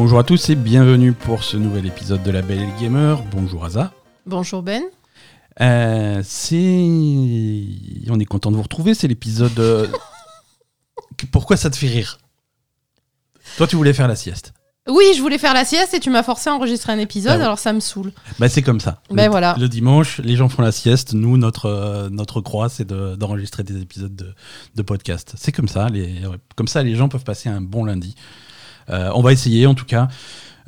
Bonjour à tous et bienvenue pour ce nouvel épisode de La Belle et le Gamer. Bonjour Aza. Bonjour Ben. Euh, c'est. On est content de vous retrouver, c'est l'épisode. euh, Pourquoi ça te fait rire? Toi, tu voulais faire la sieste. Oui, je voulais faire la sieste et tu m'as forcé à enregistrer un épisode, Ah ouais. alors ça me saoule. Bah, c'est comme ça. Ben le, voilà. le dimanche, les gens font la sieste. Nous, notre, euh, notre croix, c'est de- d'enregistrer des épisodes de, de podcast. C'est comme ça. Les, comme ça, les gens peuvent passer un bon lundi. Euh, on va essayer, en tout cas.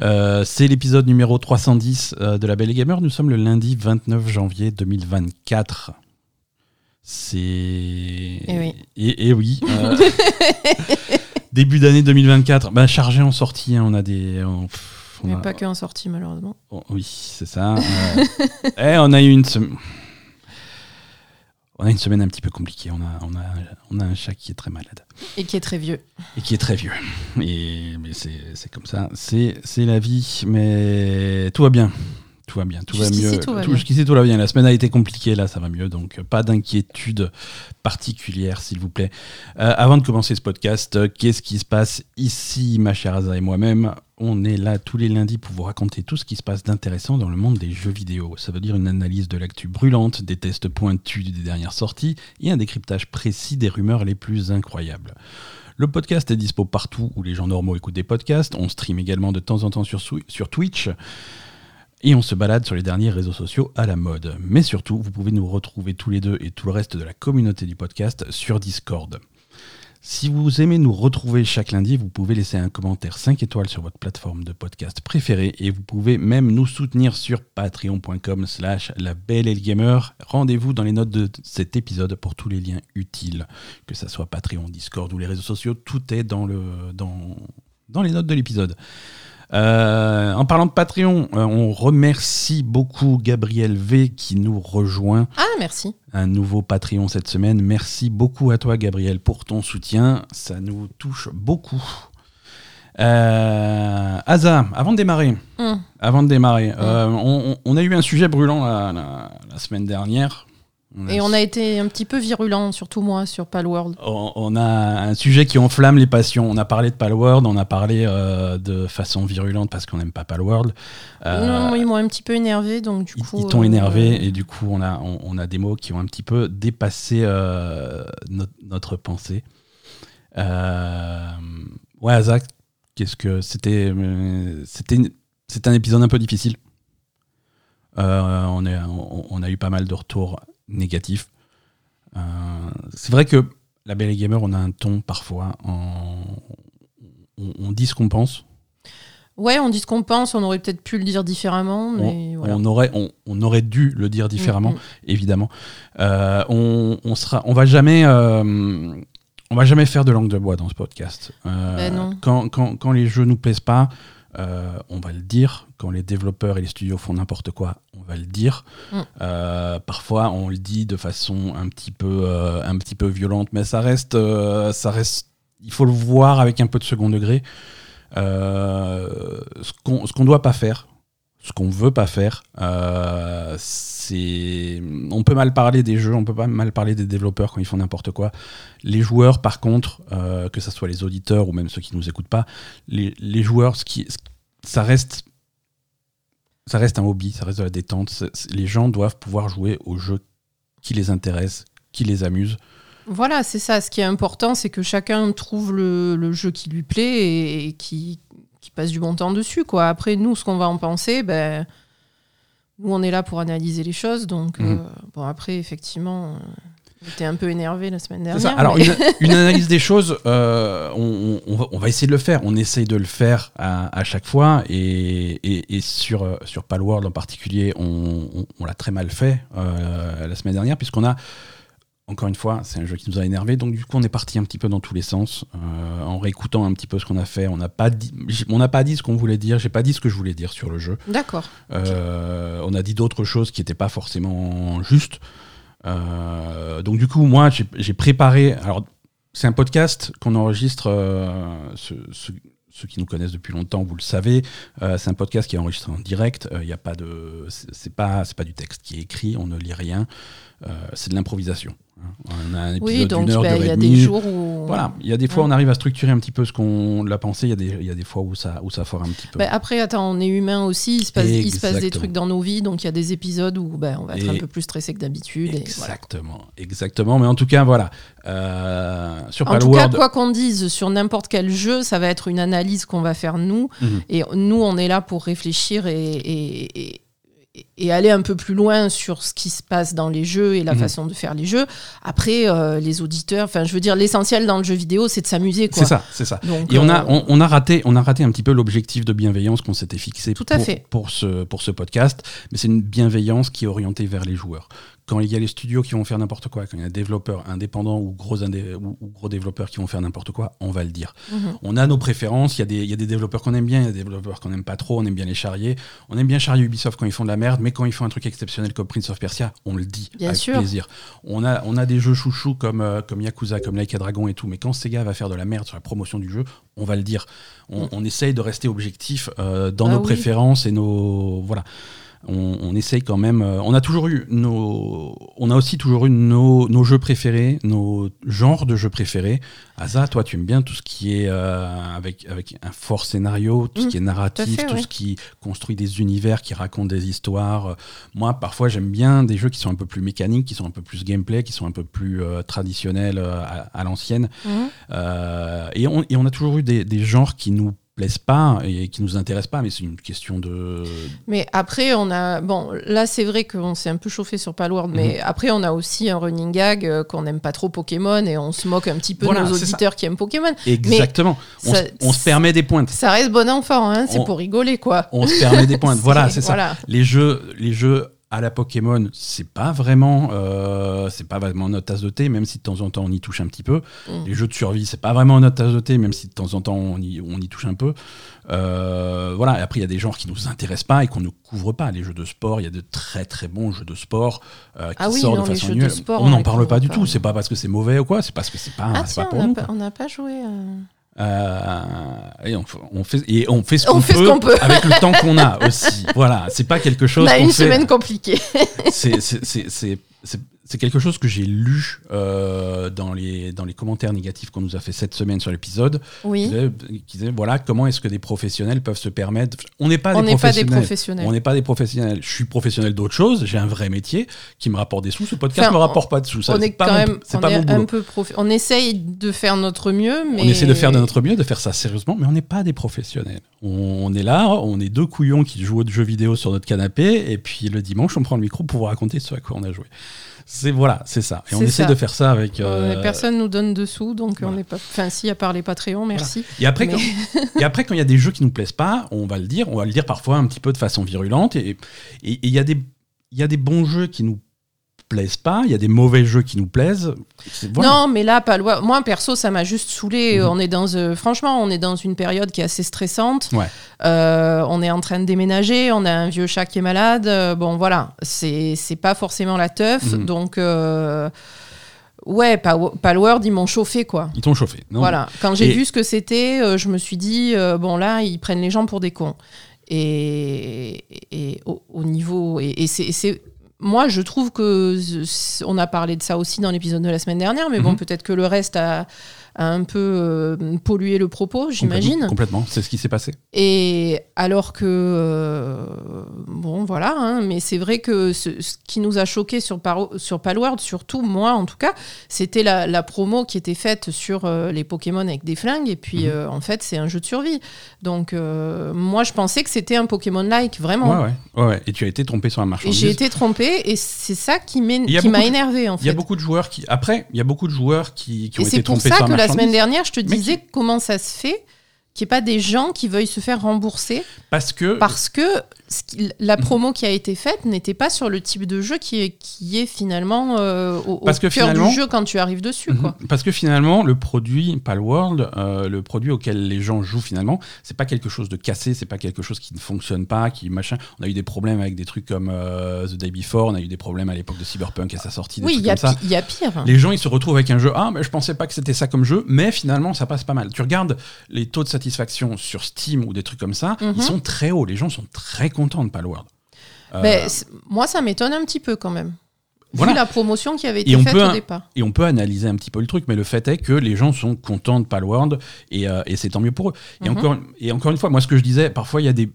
Euh, c'est l'épisode numéro 310 euh, de La Belle et Gamer. Nous sommes le lundi 29 janvier 2024. C'est. Et oui. Et, et oui. euh, Début d'année 2024. Bah, chargé en sortie. hein, on a des. on- on Mais a- pas que en sortie, malheureusement. Oh, oui, c'est ça. Eh, on a eu une semaine. On a une semaine un petit peu compliquée. On a, on a, on a un chat qui est très malade Et qui est très vieux. et qui est très vieux. Et mais c'est, comme ça. C'est la vie. Mais tout va bien. Tout va bien. Tout va mieux. tout va bien. Jusqu'ici, tout va bien. La semaine a été compliquée. Là, ça va mieux. Donc, euh, pas d'inquiétude particulière, s'il vous plaît. Euh, avant de commencer ce podcast, euh, qu'est-ce qui se passe ici, ma chère Aza et moi-même? On est là tous les lundis pour vous raconter tout ce qui se passe d'intéressant dans le monde des jeux vidéo. Ça veut dire une analyse de l'actu brûlante, des tests pointus des dernières sorties et un décryptage précis des rumeurs les plus incroyables. Le podcast est dispo partout où les gens normaux écoutent des podcasts. On stream également de temps en temps sur, sur Twitch. Et on se balade sur les derniers réseaux sociaux à la mode. Mais surtout, vous pouvez nous retrouver tous les deux et tout le reste de la communauté du podcast sur Discord. Si vous aimez nous retrouver chaque lundi, vous pouvez laisser un commentaire 5 étoiles sur votre plateforme de podcast préférée et vous pouvez même nous soutenir sur patreon.com slash la belle. Rendez-vous dans les notes de cet épisode pour tous les liens utiles, que ce soit Patreon, Discord ou les réseaux sociaux, tout est dans les notes de l'épisode. Euh, en parlant de Patreon, euh, on remercie beaucoup Gabriel V qui nous rejoint Ah, merci. un nouveau Patreon cette semaine. Merci beaucoup à toi, Gabriel, pour ton soutien. Ça nous touche beaucoup. Euh, Asa, avant de démarrer, Hum. avant de démarrer, euh, on, on- on a eu un sujet brûlant la, la- la semaine dernière. Et on a été un petit peu virulent, surtout moi, sur Palworld. on- on a un sujet qui enflamme les passions. On a parlé de Palworld, on a parlé euh, de façon virulente parce qu'on n'aime pas Palworld. Euh, Non, ils m'ont un petit peu énervé, donc du coup. ils t'ont euh, énervé et du coup on a, on, on a des mots qui ont un petit peu dépassé euh, notre, notre pensée. Ouais, Zach, qu'est-ce que c'était C'était un épisode un peu difficile. On, est, on, on a eu pas mal de retours négatifs. Euh, C'est vrai que la Belle et Gamer, on a un ton parfois. en- on, on dit ce qu'on pense. Ouais, on dit ce qu'on pense, on aurait peut-être pu le dire différemment, mais voilà. On, aurait, on, on aurait dû le dire différemment. Mm, mm. évidemment. Euh, on, sera, on va jamais, euh, on va jamais faire de langue de bois dans ce podcast. Ben non. Quand, quand, quand les jeux nous plaisent pas, euh, on va le dire. Quand les développeurs et les studios font n'importe quoi, on va le dire. Mm. Euh, parfois, on le dit de façon un petit peu, euh, un petit peu violente, mais ça reste, ça reste. Il faut le voir avec un peu de second degré. Ce qu'on qu'on doit pas faire, ce qu'on veut pas faire, euh, c'est. On peut mal parler des jeux, on peut pas mal parler des développeurs quand ils font n'importe quoi. Les joueurs, par contre, euh, que ce soit les auditeurs ou même ceux qui nous écoutent pas, les, les joueurs, ce qui, ça reste. Ça reste un hobby, ça reste de la détente. Les gens doivent pouvoir jouer aux jeux qui les intéressent, qui les amusent. Voilà, c'est ça. Ce qui est important, c'est que chacun trouve le, le jeu qui lui plaît et, qui passe du bon temps dessus. Quoi. Après, nous, ce qu'on va en penser, ben, nous, on est là pour analyser les choses. Donc, Mhm. euh, bon, après, effectivement, euh, j'étais un peu énervé la semaine dernière. ça. Alors, mais- une, une analyse des choses, euh, on, on- on va, essayer de le faire. On essaye de le faire à, à chaque fois. Et, et- et sur, sur Palworld en particulier, on, on- on l'a très mal fait euh, la semaine dernière, puisqu'on a, encore une fois, c'est un jeu qui nous a énervé. Donc, du coup, on est parti un petit peu dans tous les sens. euh, en réécoutant un petit peu ce qu'on a fait, on n'a pas dit, on n'a pas dit ce qu'on voulait dire. J'ai pas dit ce que je voulais dire sur le jeu. D'accord. Euh, on a dit d'autres choses qui n'étaient pas forcément justes. Euh, donc du coup, moi, j'ai préparé. Alors, c'est un podcast qu'on enregistre. euh, ce- ce- ceux qui nous connaissent depuis longtemps, vous le savez. Euh, c'est un podcast qui est enregistré en direct. Il y a pas de, c'est c'est pas, c'est pas du texte qui est écrit. On ne lit rien. Euh, c'est de l'improvisation. On a un épisode Oui, donc bah, d'une il y a des jours où. Voilà, il y a des fois Ouais. on arrive à structurer un petit peu ce qu'on l'a pensé, il y, a des, il y a des fois où ça, où ça foire un petit peu. Bah, après, attends, on est humain aussi, il se passe, il se passe des trucs dans nos vies, donc il y a des épisodes où bah, on va être Et- un peu plus stressé que d'habitude. voilà. exactement, exactement. Mais en tout cas, voilà. Euh, sur En tout cas, quoi qu'on dise sur n'importe quel jeu, ça va être une analyse qu'on va faire nous. Mhm. Et nous, on est là pour réfléchir et, et, et- et aller un peu plus loin sur ce qui se passe dans les jeux et la Mhm. façon de faire les jeux. Après, euh, les auditeurs, enfin, je veux dire, l'essentiel dans le jeu vidéo, c'est de s'amuser. c'est ça, c'est ça. Donc, Et on a, euh, on, on a raté, on a raté un petit peu l'objectif de bienveillance qu'on s'était fixé Tout à pour, fait. pour ce, pour ce podcast. Mais c'est une bienveillance qui est orientée vers les joueurs. Quand il y a les studios qui vont faire n'importe quoi, quand il y a des développeurs indépendants ou gros, indé- ou, ou gros développeurs qui vont faire n'importe quoi, on va le dire. mhm. On a nos préférences, il y, a des- il y a des développeurs qu'on aime bien, il y a des développeurs qu'on n'aime pas trop, on aime bien les charrier. On aime bien charrier Ubisoft quand ils font de la merde, mais quand ils font un truc exceptionnel comme Prince of Persia, on le dit Bien avec sûr. plaisir. On a, on a des jeux chouchous comme, euh, comme Yakuza, comme Like a Dragon et tout, mais quand Sega va faire de la merde sur la promotion du jeu, on va le dire. On, on essaye de rester objectif euh, dans Ah nos oui. préférences et nos. Voilà. On, on essaye quand même. euh, on a toujours eu nos. On a aussi toujours eu nos, nos jeux préférés, nos genres de jeux préférés. Asa, toi, tu aimes bien tout ce qui est euh, avec, avec un fort scénario, tout ce Mm, qui est narratif, fait, tout ce qui construit des univers, qui raconte des histoires. Moi, parfois, j'aime bien des jeux qui sont un peu plus mécaniques, qui sont un peu plus gameplay, qui sont un peu plus euh, traditionnels euh, à, à l'ancienne. Mhm. Euh, et, on, et on a toujours eu des, des genres qui nous plaisent pas et qui nous intéressent pas, mais c'est une question de. Mais après, on a. Bon, là, c'est vrai qu'on s'est un peu chauffé sur Palworld, mais Mhm. après, on a aussi un running gag euh, qu'on n'aime pas trop Pokémon et on se moque un petit peu Voilà, de nos ça. auditeurs qui aiment Pokémon. Exactement. on, ça- se, on se permet des pointes. Ça reste bon enfant, hein, c'est pour rigoler, quoi. On se permet des pointes. voilà, c'est ça. Voilà. Les jeux, les jeux à la Pokémon, c'est pas vraiment, euh, c'est pas vraiment notre tasse de thé, même si de temps en temps on y touche un petit peu. Mm. Les jeux de survie, c'est pas vraiment notre tasse de thé, même si de temps en temps on y, on y touche un peu. Euh, voilà. Et après, il y a des genres qui nous intéressent pas et qu'on ne couvre pas. Les jeux de sport, il y a de très très bons jeux de sport euh, qui Ah oui, sortent non, de façon nulle. on on n'en parle pas du pas. tout. C'est pas parce que c'est mauvais ou quoi. C'est parce que c'est pas, Ah tiens, pas on pour nous. pas, on n'a pas joué. Euh. Et on, on fait et on fait ce On qu'on fait peut, qu'on peut. avec le temps qu'on a aussi. Voilà, c'est pas quelque chose. On a une fait- semaine compliquée. c'est- c'est- quelque chose que j'ai lu euh, dans, les, dans les commentaires négatifs qu'on nous a fait cette semaine sur l'épisode. Qui Oui, qui disait, voilà, comment est-ce que des professionnels peuvent se permettre. On n'est pas, des n'est pas des professionnels. On n'est pas des professionnels. Je suis professionnel d'autre chose. J'ai un vrai métier qui me rapporte des sous. Ce podcast Enfin, me rapporte pas de sous. Ça, on est pas quand même, on pas est un peu On essaye de faire notre mieux, mais On essaie de faire de notre mieux, de faire ça sérieusement, mais on n'est pas des professionnels. On, on est là, on est deux couillons qui jouent aux jeux vidéo sur notre canapé, et puis le dimanche, on prend le micro pour vous raconter ce à quoi on a joué. C'est voilà, c'est ça. Et on essaie ça. de faire ça avec. Euh, Personne nous donne dessous, donc on n'est pas. Enfin, si, à part les Patreons, merci. Et après, Mais- quand, et après, quand il y a des jeux qui nous plaisent pas, on va le dire, on va le dire parfois un petit peu de façon virulente. Et et- et il y a des il y a des bons jeux qui nous plaisent pas, il y a des mauvais jeux qui nous plaisent. Voilà. Non, mais là, pas loin. Moi, perso, ça m'a juste saoulé. Mhm. On est dans, euh, franchement, on est dans une période qui est assez stressante. Ouais. Euh, on est en train de déménager. On a un vieux chat qui est malade. Euh, bon, voilà, c'est pas forcément la teuf. Mhm. Donc, ouais, Palworld, ils m'ont chauffé, quoi. Ils t'ont chauffé. Non, Voilà. Quand j'ai Et- vu ce que c'était, je me suis dit, bon, là, ils prennent les gens pour des cons. Et, et au, au niveau. Et, et c'est. Moi, je trouve que. On a parlé de ça aussi dans l'épisode de la semaine dernière, mais bon, Mhm. peut-être que le reste a, a un peu euh, pollué le propos, j'imagine. Complètement, c'est ce qui s'est passé. Et alors que, euh, bon, voilà, hein, mais c'est vrai que ce, ce qui nous a choqué sur, Paro- sur Palworld, surtout moi en tout cas, c'était la, la promo qui était faite sur euh, les Pokémon avec des flingues, et puis Mhm. euh, en fait, c'est un jeu de survie. Donc, moi, je pensais que c'était un Pokémon-like, vraiment. Ouais, ouais, ouais, ouais. Et tu as été trompé sur la marchandise. j'ai été trompée, et c'est ça qui m'a énervé en Il y a fait. beaucoup de joueurs qui. Après, il y a beaucoup de joueurs qui, qui ont été trompés sur la la semaine dernière, je te Mais disais comment ça se fait qu'il n'y ait pas des gens qui veuillent se faire rembourser Parce que. parce que ce qui- la promo qui a été faite n'était pas sur le type de jeu qui est, qui est finalement euh, au, au Parce que cœur finalement- du jeu quand tu arrives dessus. Quoi. Mhm. Parce que finalement, le produit Palworld, euh, le produit auquel les gens jouent finalement, c'est pas quelque chose de cassé, c'est pas quelque chose qui ne fonctionne pas, qui machin. On a eu des problèmes avec des trucs comme euh, The Day Before, on a eu des problèmes à l'époque de Cyberpunk à sa sortie, des Oui, y, il y a pire. Les gens, ils se retrouvent avec un jeu. Ah, mais je pensais pas que c'était ça comme jeu, mais finalement, ça passe pas mal. Tu regardes les taux de satisfaction sur Steam ou des trucs comme ça, Mhm. ils sont très hauts. Les gens sont très contents de Palworld. Euh, c'est- moi, ça m'étonne un petit peu quand même. Voilà. Vu la promotion qui avait été faite peut au départ. Et on peut analyser un petit peu le truc, mais le fait est que les gens sont contents de Palworld et, euh, et c'est tant mieux pour eux. Et, Mhm. encore, et encore une fois, moi ce que je disais, parfois il y a des.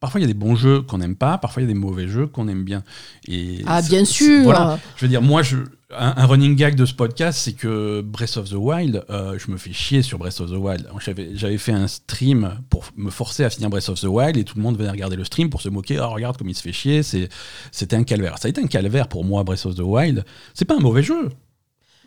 Parfois, il y a des bons jeux qu'on n'aime pas, parfois, il y a des mauvais jeux qu'on aime bien. Et Ah, bien sûr. Je veux dire, moi, je, un, un running gag de ce podcast, c'est que Breath of the Wild, euh, je me fais chier sur Breath of the Wild. J'avais, fait un stream pour me forcer à finir Breath of the Wild et tout le monde venait regarder le stream pour se moquer. Ah, regarde comme il se fait chier. C'était un calvaire. Ça a été un calvaire pour moi, Breath of the Wild. C'est pas un mauvais jeu.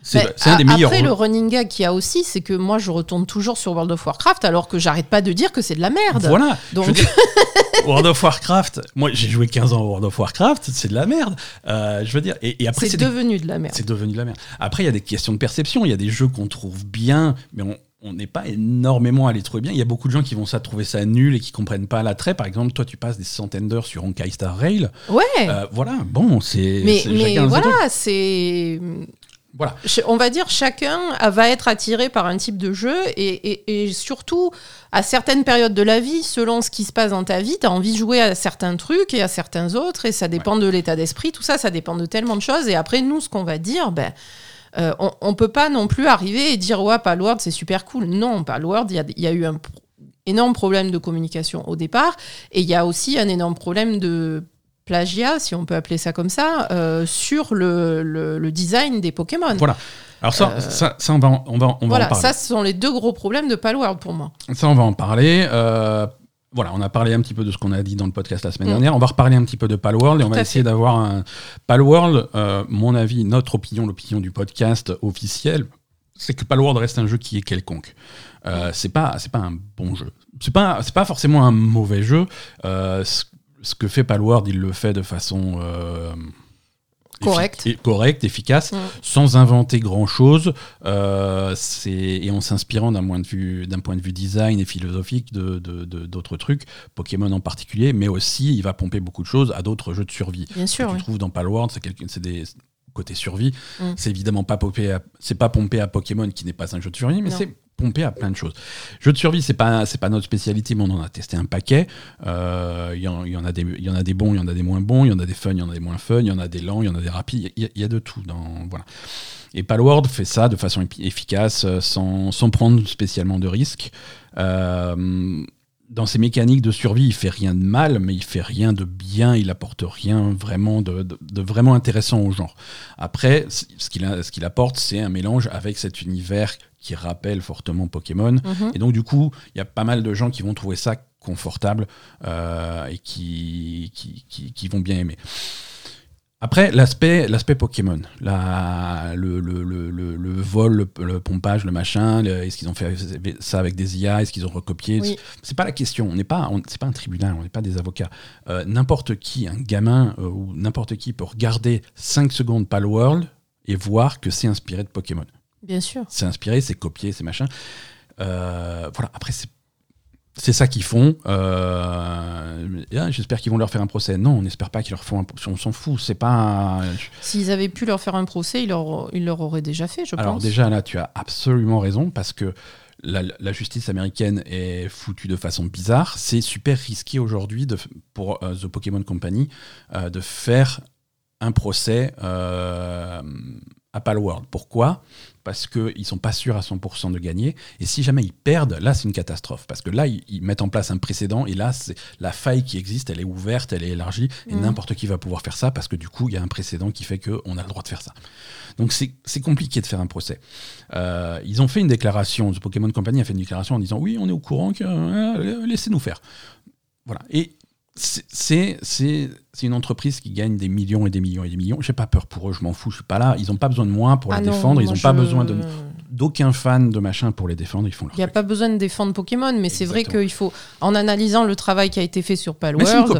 C'est, un des meilleurs. Après, jeux. le running gag qu'il y a aussi, c'est que moi, je retourne toujours sur World of Warcraft alors que j'arrête pas de dire que c'est de la merde. Voilà. Donc- dire, World of Warcraft, moi j'ai joué 15 ans à World of Warcraft, c'est de la merde. Euh, je veux dire, et, et après C'est des- devenu de la merde. c'est devenu de la merde. Après, il y a des questions de perception. Il y a des jeux qu'on trouve bien, mais on on n'est pas énormément à les trouver bien. Il y a beaucoup de gens qui vont ça trouver ça nul et qui comprennent pas l'attrait. Par exemple, toi, tu passes des centaines d'heures sur Honkai Star Rail. Ouais. Euh, voilà, bon, c'est. mais voilà, c'est. Voilà. On va dire chacun va être attiré par un type de jeu et, et- et surtout à certaines périodes de la vie, selon ce qui se passe dans ta vie, tu as envie de jouer à certains trucs et à certains autres et ça dépend de l'état d'esprit, tout ça, ça dépend de tellement de choses. Et après, nous, ce qu'on va dire, ben, euh, on, on peut pas non plus arriver et dire ouais, Palworld, c'est super cool. Non, Palworld, il y a, il y a eu un pro- énorme problème de communication au départ et il y a aussi un énorme problème de plagiat, si on peut appeler ça comme ça, euh, sur le, le- le design des Pokémon. Voilà. Alors ça, Euh, ça, ça, on va, en- on va, on va Voilà, en parler. ça, ce sont les deux gros problèmes de Palworld pour moi. Ça, on va en parler. Euh, voilà, on a parlé un petit peu de ce qu'on a dit dans le podcast la semaine Mm. dernière. On va reparler un petit peu de Palworld et on va essayer d'avoir un Palworld. mon avis, notre opinion, l'opinion du podcast officiel, c'est que Palworld reste un jeu qui est quelconque. Euh, c'est pas, c'est pas un bon jeu. C'est pas, c'est pas forcément un mauvais jeu. Euh, ce, que fait Palworld, il le fait de façon euh, Correcte. efficace Mm. sans inventer grand chose et en s'inspirant d'un point de vue point de vue design et philosophique de de- de- d'autres trucs Pokémon en particulier mais aussi il va pomper beaucoup de choses à d'autres jeux de survie Bien sûr. que oui. tu trouves dans Palworld c'est des côté survie Mm. c'est évidemment pas pompé à, c'est pas pompé à Pokémon qui n'est pas un jeu de survie mais c'est pompé à plein de choses. Jeu de survie, c'est pas pas notre spécialité, mais on en a testé un paquet. Euh, Il y, en, a des y en a des bons, il y en a des moins bons, il y en a des fun, il y en a des moins fun, il y en a des lents, il y en a des rapides. Il y a, de tout dans voilà. Et Palworld fait ça de façon efficace, euh, sans, sans prendre spécialement de risques. Euh, dans ses mécaniques de survie, il fait rien de mal, mais il fait rien de bien, il apporte rien vraiment de, de- de vraiment intéressant au genre. Après, ce qu'il a- ce qu'il apporte, c'est un mélange avec cet univers qui rappelle fortement Pokémon. Mhm. Et donc, du coup, il y a pas mal de gens qui vont trouver ça confortable euh, et qui, qui, qui- qui vont bien aimer. Après, l'aspect, l'aspect Pokémon, la, le, le, le, le- vol, le, pompage, le machin, est-ce qu'ils ont fait ça avec des IA, est-ce qu'ils ont recopié? Oui. C'est pas la question. On n'est pas, on- c'est pas un tribunal, on n'est pas des avocats. Euh, n'importe qui, un gamin euh, ou n'importe qui peut regarder 5 secondes Palworld et voir que c'est inspiré de Pokémon. Bien sûr. C'est inspiré, c'est copié, c'est machin. Euh, voilà. Après, c'est c'est ça qu'ils font. Euh, ah, J'espère qu'ils vont leur faire un procès. Non, on n'espère pas qu'ils leur font un procès. On s'en fout. C'est pas. un- S'ils avaient pu leur faire un procès, ils leur, ils leur auraient déjà fait, je Alors pense. déjà là, tu as absolument raison parce que la, la justice américaine est foutue de façon bizarre. C'est super risqué aujourd'hui pour euh, The Pokémon Company euh, de faire un procès à Palworld. Pourquoi? Parce qu'ils ne sont pas sûrs à 100% de gagner. Et si jamais ils perdent, là, c'est une catastrophe. Parce que là, ils, ils mettent en place un précédent. Et là, c'est la faille qui existe, elle est ouverte, elle est élargie. Et Mhm. n'importe qui va pouvoir faire ça parce que du coup, il y a un précédent qui fait qu'on a le droit de faire ça. Donc c'est c'est compliqué de faire un procès. Euh, ils ont fait une déclaration, The Pokémon Company a fait une déclaration en disant oui, on est au courant que euh, laissez-nous faire. Voilà. Et c'est- c'est c'est- c'est une entreprise qui gagne des millions et des millions et des millions. J'ai pas peur pour eux, je m'en fous, je suis pas là. Ils ont pas besoin de moi pour Ah les non, défendre. Ils moi, ont pas besoin de d'aucun fan de machin pour les défendre. Ils font leur Il n'y a pas besoin de défendre Pokémon, mais c'est vrai qu'il faut, en analysant le travail qui a été fait sur Palworld.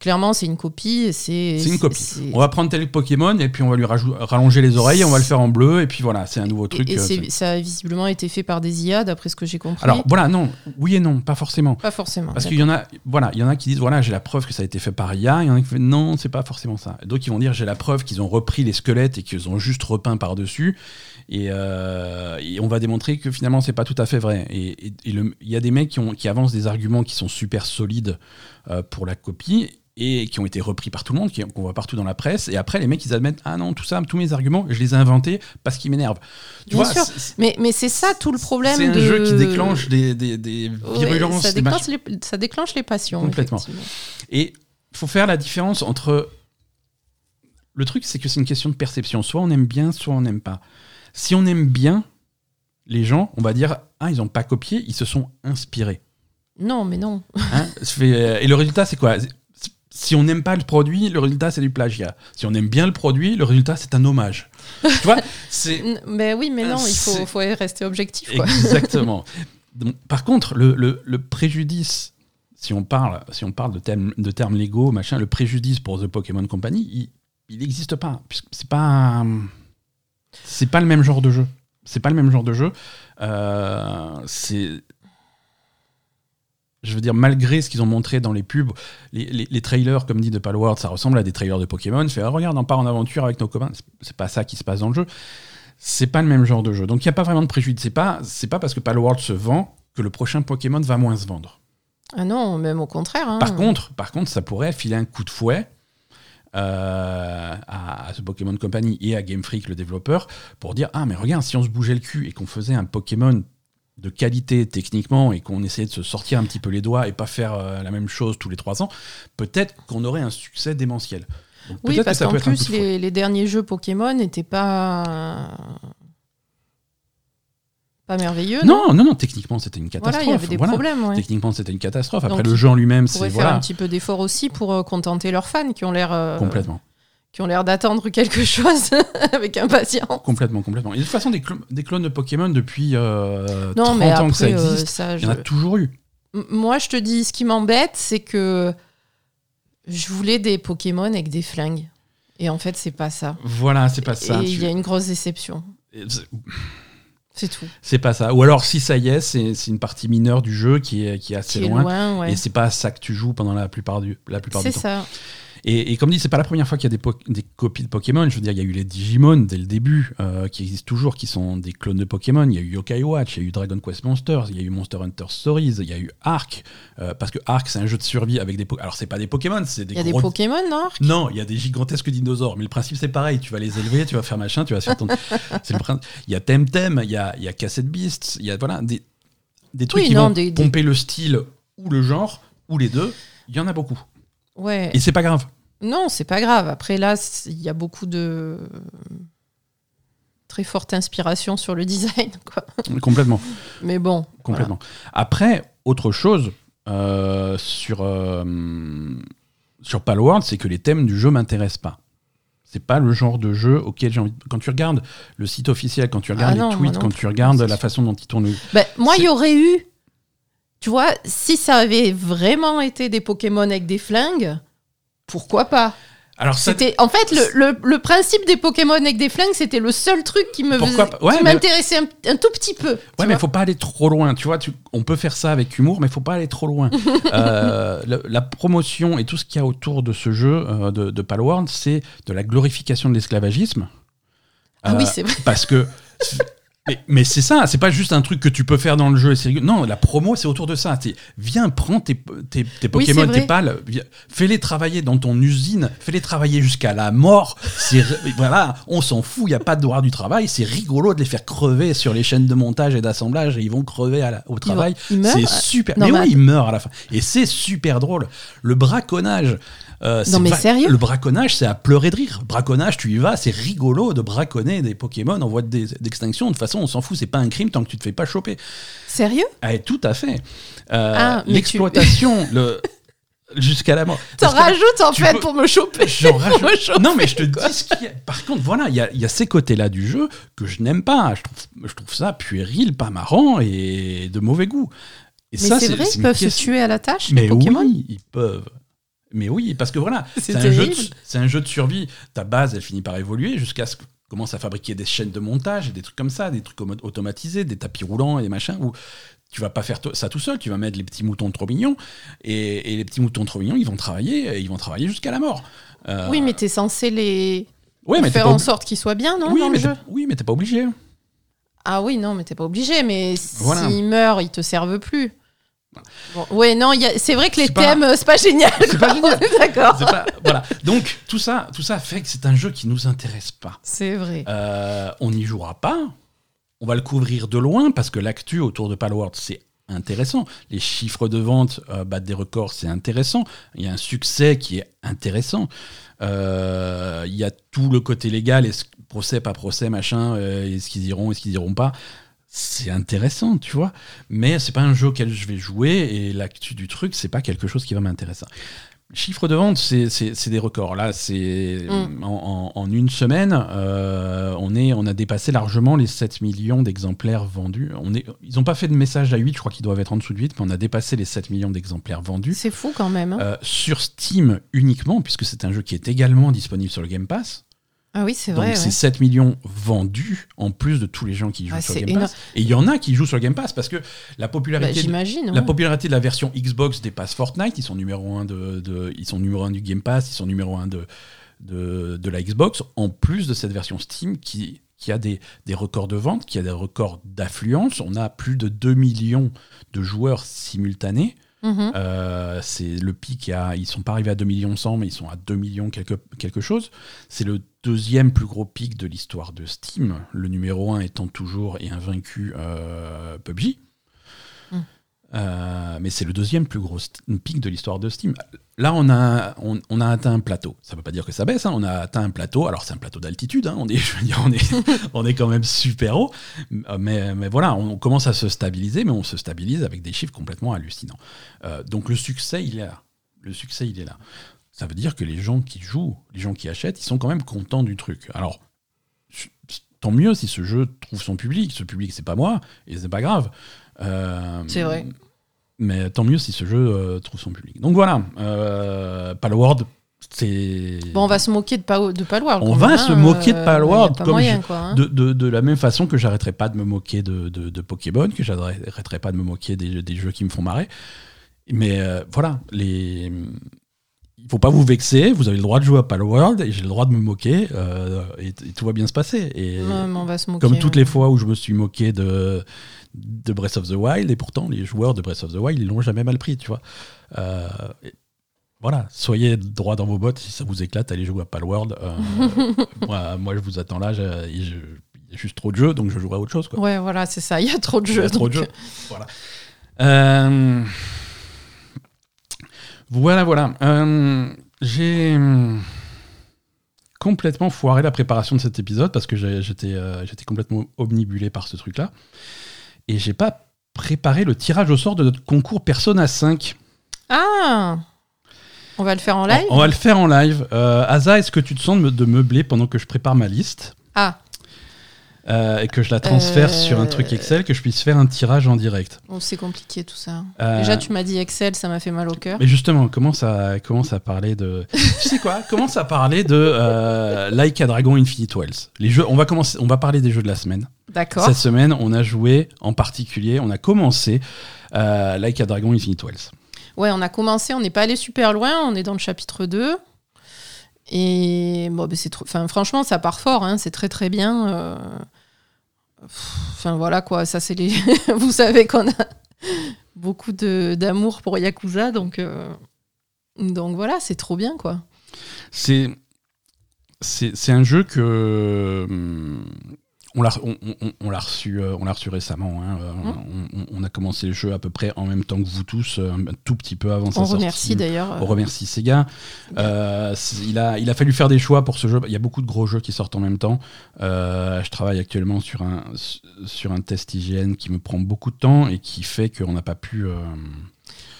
Clairement c'est une copie. C'est une copie. On va prendre tel Pokémon et puis on va lui rallonger les oreilles, on va le faire en bleu et puis voilà, c'est un nouveau truc. Et, et euh, ça a visiblement été fait par des IA, d'après ce que j'ai compris. Alors voilà, non, oui et non, pas forcément. pas forcément. Parce qu'il y en a, voilà, il y en a qui disent voilà, j'ai la preuve que ça a été fait par IA. Il y en a qui disent non, c'est pas forcément ça. D'autres qui vont dire j'ai la preuve qu'ils ont repris les squelettes et qu'ils ont juste repeint par dessus. Et, euh, et on va démontrer que finalement c'est pas tout à fait vrai. Et, il y a des mecs qui, ont, qui avancent des arguments qui sont super solides euh, pour la copie. Et qui ont été repris par tout le monde, qu'on voit partout dans la presse. Et après, les mecs, ils admettent Ah non, tout ça, tous mes arguments, je les ai inventés parce qu'ils m'énervent. Tu Bien vois, sûr. Mais, mais c'est ça tout le problème. c'est un de... jeu qui déclenche des, des, des Ouais, virulences. ça, déclenche les, ça déclenche les passions. Complètement. Et il faut faire la différence entre. Le truc, c'est que c'est une question de perception. Soit on aime bien, soit on n'aime pas. Si on aime bien, les gens, on va dire Ah, ils n'ont pas copié, ils se sont inspirés. Non, mais non. Hein Et le résultat, c'est quoi? Si on n'aime pas le produit, le résultat, c'est du plagiat. Si on aime bien le produit, le résultat, c'est un hommage. tu vois C'est. Mais oui, mais non, il faut, rester objectif. Quoi. Exactement. Donc, par contre, le, le- le préjudice, si on parle, si on parle de, termes, de termes légaux, machin, le préjudice pour The Pokémon Company, il n'existe pas. C'est pas, c'est pas le même genre de jeu. C'est pas le même genre de jeu. Euh, c'est je veux dire, malgré ce qu'ils ont montré dans les pubs, les, les- les trailers, comme dit de Palworld, ça ressemble à des trailers de Pokémon. Fait, ah, regarde, on part en aventure avec nos copains. C'est- pas ça qui se passe dans le jeu. C'est pas le même genre de jeu. Donc il n'y a pas vraiment de préjudice. C'est pas, c'est pas parce que Palworld se vend que le prochain Pokémon va moins se vendre. Ah non, même au contraire. hein. Par contre, par contre, ça pourrait filer un coup de fouet euh, à, à ce Pokémon Company et à Game Freak, le développeur, pour dire ah mais regarde, si on se bougeait le cul et qu'on faisait un Pokémon de qualité techniquement et qu'on essayait de se sortir un petit peu les doigts et pas faire euh, la même chose tous les trois ans, peut-être qu'on aurait un succès démentiel. Donc, oui, parce qu'en plus, les, les derniers jeux Pokémon n'étaient pas. pas merveilleux. Non, non, non, techniquement c'était une Voilà, catastrophe. il y avait des Voilà. problèmes. ouais. Techniquement c'était une catastrophe. Après Donc, le jeu en lui-même, Ils c'est pourraient faire voilà, un petit peu d'effort aussi pour euh, contenter leurs fans qui ont l'air euh, complètement. Qui ont l'air d'attendre quelque chose avec impatience. Complètement, complètement. Et de toute façon, des, des clones de Pokémon depuis euh, Non, 30 mais ans que ça euh, existe, ça, il y en a toujours eu. M- Moi, je te dis, ce qui m'embête, c'est que je voulais des Pokémon avec des flingues. Et en fait, c'est pas ça. Voilà, c'est pas ça. Et Tu- il y a une grosse déception. c'est- C'est tout. C'est pas ça. Ou alors, si ça y est, c'est c'est une partie mineure du jeu qui est, qui est assez Qui est loin. loin, ouais. Et c'est pas ça que tu joues pendant la plupart du, la plupart C'est du temps. ça. Et, et comme dit, c'est pas la première fois qu'il y a des, copies de Pokémon. Je veux dire, il y a eu les Digimon dès le début, euh, qui existent toujours, qui sont des clones de Pokémon. Il y a eu Yokai Watch, il y a eu Dragon Quest Monsters, il y a eu Monster Hunter Stories, il y a eu Ark, euh, parce que Ark, c'est un jeu de survie avec des. Alors, c'est pas des Pokémon, c'est des Il y a des Pokémon, non Non, il y a des gigantesques dinosaures, mais le principe c'est pareil. Tu vas les élever, tu vas faire machin, tu vas faire ton. c'est le principe. Il y a Temtem, il y a, il y a Cassette Beasts, il y a voilà des, des trucs Oui, qui non, vont des- pomper le style ou le genre ou les deux. Il y en a beaucoup. Ouais. Et c'est pas grave. Non, c'est pas grave. Après, là, il y a beaucoup de très forte inspiration sur le design, quoi. Complètement, Mais bon. complètement. Après, autre chose euh, sur euh, sur Palworld, c'est que les thèmes du jeu m'intéressent pas. C'est pas le genre de jeu auquel j'ai envie. Quand tu regardes le site officiel, quand tu regardes Ah non, les tweets, quand tu regardes la façon dont ils tournent. Ben, moi, il y aurait eu. Tu vois, si ça avait vraiment été des Pokémon avec des flingues, pourquoi pas? Alors ça, en fait le, le- le principe des Pokémon avec des flingues, c'était le seul truc qui me Pourquoi faisait- pas? Ouais, qui mais- m'intéressait un, un tout petit peu. Ouais, mais il faut pas aller trop loin. Tu vois, tu- on peut faire ça avec humour, mais il faut pas aller trop loin. Euh, la promotion et tout ce qu'il y a autour de ce jeu euh, de, de Palworld, c'est de la glorification de l'esclavagisme. Ah Euh, oui, c'est vrai. Parce que. Mais, mais c'est ça, c'est pas juste un truc que tu peux faire dans le jeu. Non, la promo, c'est autour de ça. Viens, prends tes, tes, tes Pokémon, tes pales, fais-les travailler dans ton usine, fais-les travailler jusqu'à la mort. Voilà, on s'en fout, il n'y a pas de droit du travail. C'est rigolo de les faire crever sur les chaînes de montage et d'assemblage et ils vont crever à la- au travail. C'est super. Non, mais mais oui, ils meurent à la fin. Et c'est super drôle. Le braconnage. euh, c'est Non, mais va- sérieux Le braconnage, c'est à pleurer de rire. Braconnage, tu y vas, c'est rigolo de braconner des Pokémon en voie d'e- d'extinction. De toute façon, on s'en fout, c'est pas un crime tant que tu te fais pas choper. Sérieux? Ah, et tout à fait. Euh, Ah, L'exploitation, le jusqu'à la mort. T'en rajoutes en fait peux- pour me choper. J'en rajoute. Non, mais je te dis ce qu'il y a. Par contre, voilà, il y a, il y a ces côtés-là du jeu que je n'aime pas. Je trouve, je trouve ça puéril, pas marrant et de mauvais goût. Et Mais c'est vrai, ils peuvent se tuer à la tâche, Mais les Pokémon? oui, ils peuvent. Mais oui, parce que voilà, un, c'est un jeu de survie. Ta base, elle finit par évoluer jusqu'à ce que commence à fabriquer des chaînes de montage des trucs comme ça, des trucs automatisés, des tapis roulants et des machins où tu vas pas faire ça tout seul, tu vas mettre les petits moutons trop mignons et, et les petits moutons trop mignons, ils vont travailler, et ils vont travailler jusqu'à la mort. Euh, Oui, mais t'es censé les ouais, mais faire en sorte qu'ils soient bien, non, oui, dans le mais jeu t'es- oui, mais t'es pas obligé. Ah oui, non, mais t'es pas obligé. Mais Voilà. s'ils meurent, ils te servent plus. Bon, ouais, non, c'est vrai que les thèmes, euh, c'est pas génial. C'est pas génial. D'accord. Voilà. Donc tout ça, tout ça fait que c'est un jeu qui nous intéresse pas. C'est vrai. Euh, on n'y jouera pas. On va le couvrir de loin parce que l'actu autour de Palworld, c'est intéressant. Les chiffres de vente euh, battent des records, c'est intéressant. Il y a un succès qui est intéressant. Euh, il y a tout le côté légal, est-ce procès, pas procès, machin, est-ce qu'ils iront, est-ce qu'ils iront pas. C'est intéressant, tu vois. Mais c'est pas un jeu auquel je vais jouer et l'actu du truc, c'est pas quelque chose qui va m'intéresser. Chiffre de vente, c'est des records. Là, c'est Mm. en, en- en une semaine, euh, on, est, on a dépassé largement les 7 millions d'exemplaires vendus. On est, ils n'ont pas fait de message à 8, je crois qu'ils doivent être en dessous de 8, mais on a dépassé les 7 millions d'exemplaires vendus. C'est fou quand même. hein. Euh, sur Steam uniquement, puisque c'est un jeu qui est également disponible sur le Game Pass. Ah oui, c'est Donc vrai. c'est ouais. 7 millions vendus, en plus de tous les gens qui jouent Ah, sur le c'est Game Pass. Et il y en a qui jouent sur le Game Pass, parce que la Bah, popularité... de- J'imagine. la popularité de la version Xbox dépasse Fortnite. Ils sont numéro 1 de, de- ils sont numéro un du Game Pass. Ils sont numéro 1 de, de, de la Xbox. En plus de cette version Steam qui, qui a des, des records de vente, qui a des records d'affluence. On a plus de 2 millions de joueurs simultanés. Mhm. Euh, c'est le pic. À, ils sont pas arrivés à 2 millions 100, mais ils sont à 2 millions quelque, quelque chose. C'est le deuxième plus gros pic de l'histoire de Steam. Le numéro 1 étant toujours et invaincu euh, PUBG. Euh, mais c'est le deuxième plus gros pic de l'histoire de Steam. Là, on a, atteint un plateau. Ça ne veut pas dire que ça baisse. hein. On a atteint un plateau. Alors, c'est un plateau d'altitude. hein. On, est, on, est, quand même super haut. Mais, mais voilà, on commence à se stabiliser, mais on se stabilise avec des chiffres complètement hallucinants. Euh, donc, le succès, il est là. Le succès, il est là. Ça veut dire que les gens qui jouent, les gens qui achètent, ils sont quand même contents du truc. Alors, tant mieux si ce jeu trouve son public. Ce public, c'est pas moi, et c'est pas grave. Euh, C'est vrai. Mais tant mieux si ce jeu euh, trouve son public. Donc voilà, euh, Palworld, c'est. Bon, on va se moquer de, pa de Palworld. On va même, se hein, moquer de Palworld, comme moyen, je- quoi. hein. de, de- de la même façon que j'arrêterai pas de me moquer de, Pokémon, que j'arrêterai pas de me moquer des, des jeux qui me font marrer. Mais euh, voilà, les. Il faut pas vous vexer, vous avez le droit de jouer à Palworld et j'ai le droit de me moquer euh, et, et tout va bien se passer. Et, Ouais, mais on va se moquer. comme toutes les fois où je me suis moqué de, de Breath of the Wild, et pourtant les joueurs de Breath of the Wild, ils l'ont jamais mal pris, tu vois. Euh, voilà, soyez droit dans vos bottes, si ça vous éclate, allez jouer à Palworld. Euh, moi, moi, je vous attends là, il y a juste trop de jeux, donc je jouerai à autre chose. Quoi. Ouais, voilà, c'est ça. Il y a trop de Il y jeux. a trop de jeux. Voilà. Euh, voilà, voilà. Euh, J'ai hum, complètement foiré la préparation de cet épisode parce que j'étais euh, complètement omnibulé par ce truc-là. Et j'ai pas préparé le tirage au sort de notre concours Persona 5. Ah On va le faire en live On, on va le faire en live. Euh, Asa, est-ce que tu te sens de, me- de meubler pendant que je prépare ma liste Ah, euh, et que je la transfère Euh, sur un truc Excel, que je puisse faire un tirage en direct oh, c'est compliqué tout ça. Euh, Déjà, tu m'as dit Excel, ça m'a fait mal au cœur. Mais justement, commence à, commence à parler de. tu sais quoi Commence à parler de euh, Like a Dragon Infinite Wells? Les jeux, on va commencer, on va parler des jeux de la semaine. D'accord. Cette semaine, on a joué en particulier, on a commencé euh, Like a Dragon Infinite Wells. Ouais, on a commencé, on n'est pas allé super loin, on est dans le chapitre 2. Et bon, ben, c'est trop- enfin, franchement, ça part fort, hein, c'est très très bien. euh. Enfin voilà quoi, ça c'est les. Vous savez qu'on a beaucoup de- d'amour pour Yakuza, donc, euh, donc voilà, c'est trop bien quoi. C'est c'est c'est un jeu que on l'a on, on- on l'a reçu euh, on l'a reçu récemment. hein. Euh, Mmh. On, on- on a commencé le jeu à peu près en même temps que vous tous, euh, un tout petit peu avant sa On sortie. remercie d'ailleurs. On remercie Sega. Euh, il, a, il a fallu faire des choix pour ce jeu. Il y a beaucoup de gros jeux qui sortent en même temps. Euh, je travaille actuellement sur un, sur un test hygiène qui me prend beaucoup de temps et qui fait qu'on n'a pas pu. euh,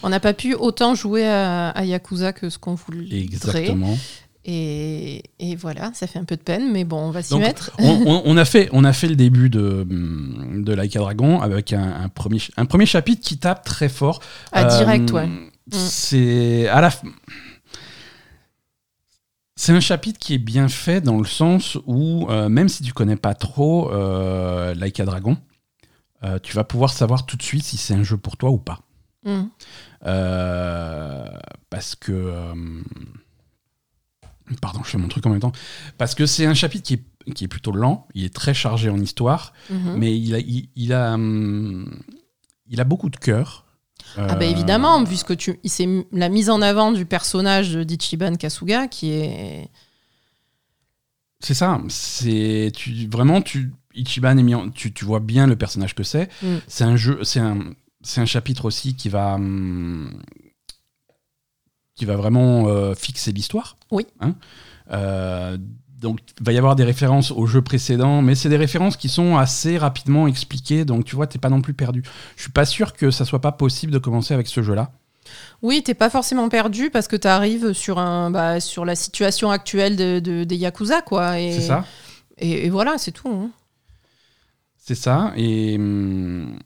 On n'a pas pu autant jouer à, à Yakuza que ce qu'on voulait. exactement. Et, et voilà, ça fait un peu de peine, mais bon, on va s'y mettre. On, a fait, on a fait le début de, de Like a Dragon avec un, un premier, un premier chapitre qui tape très fort. À Euh, direct, ouais. C'est à la C'est un chapitre qui est bien fait dans le sens où, euh, même si tu connais pas trop euh, Like a Dragon, euh, tu vas pouvoir savoir tout de suite si c'est un jeu pour toi ou pas. Mm. Euh, parce que. Pardon, je fais mon truc en même temps. Parce que c'est un chapitre qui est, qui est plutôt lent, il est très chargé en histoire, Mhm. mais il a, il, il a, hum, il a beaucoup de cœur. Ah bah Euh, évidemment, puisque tu, c'est la mise en avant du personnage d'Ichiban Kasuga qui est... C'est ça. C'est tu vraiment tu Ichiban est mis en- tu, tu vois bien le personnage que c'est. Mm. C'est un jeu, c'est un c'est un chapitre aussi qui va hum, qui va vraiment euh, fixer l'histoire. Oui. Hein Euh, donc il va y avoir des références aux jeux précédents, mais c'est des références qui sont assez rapidement expliquées. Donc tu vois, t'es pas non plus perdu. Je suis pas sûr que ça soit pas possible de commencer avec ce jeu-là. Oui, t'es pas forcément perdu parce que tu arrives sur, un, bah, sur la situation actuelle de, de- des Yakuza, quoi. C'est ça. Et, et voilà, c'est tout. hein. C'est ça, et hum,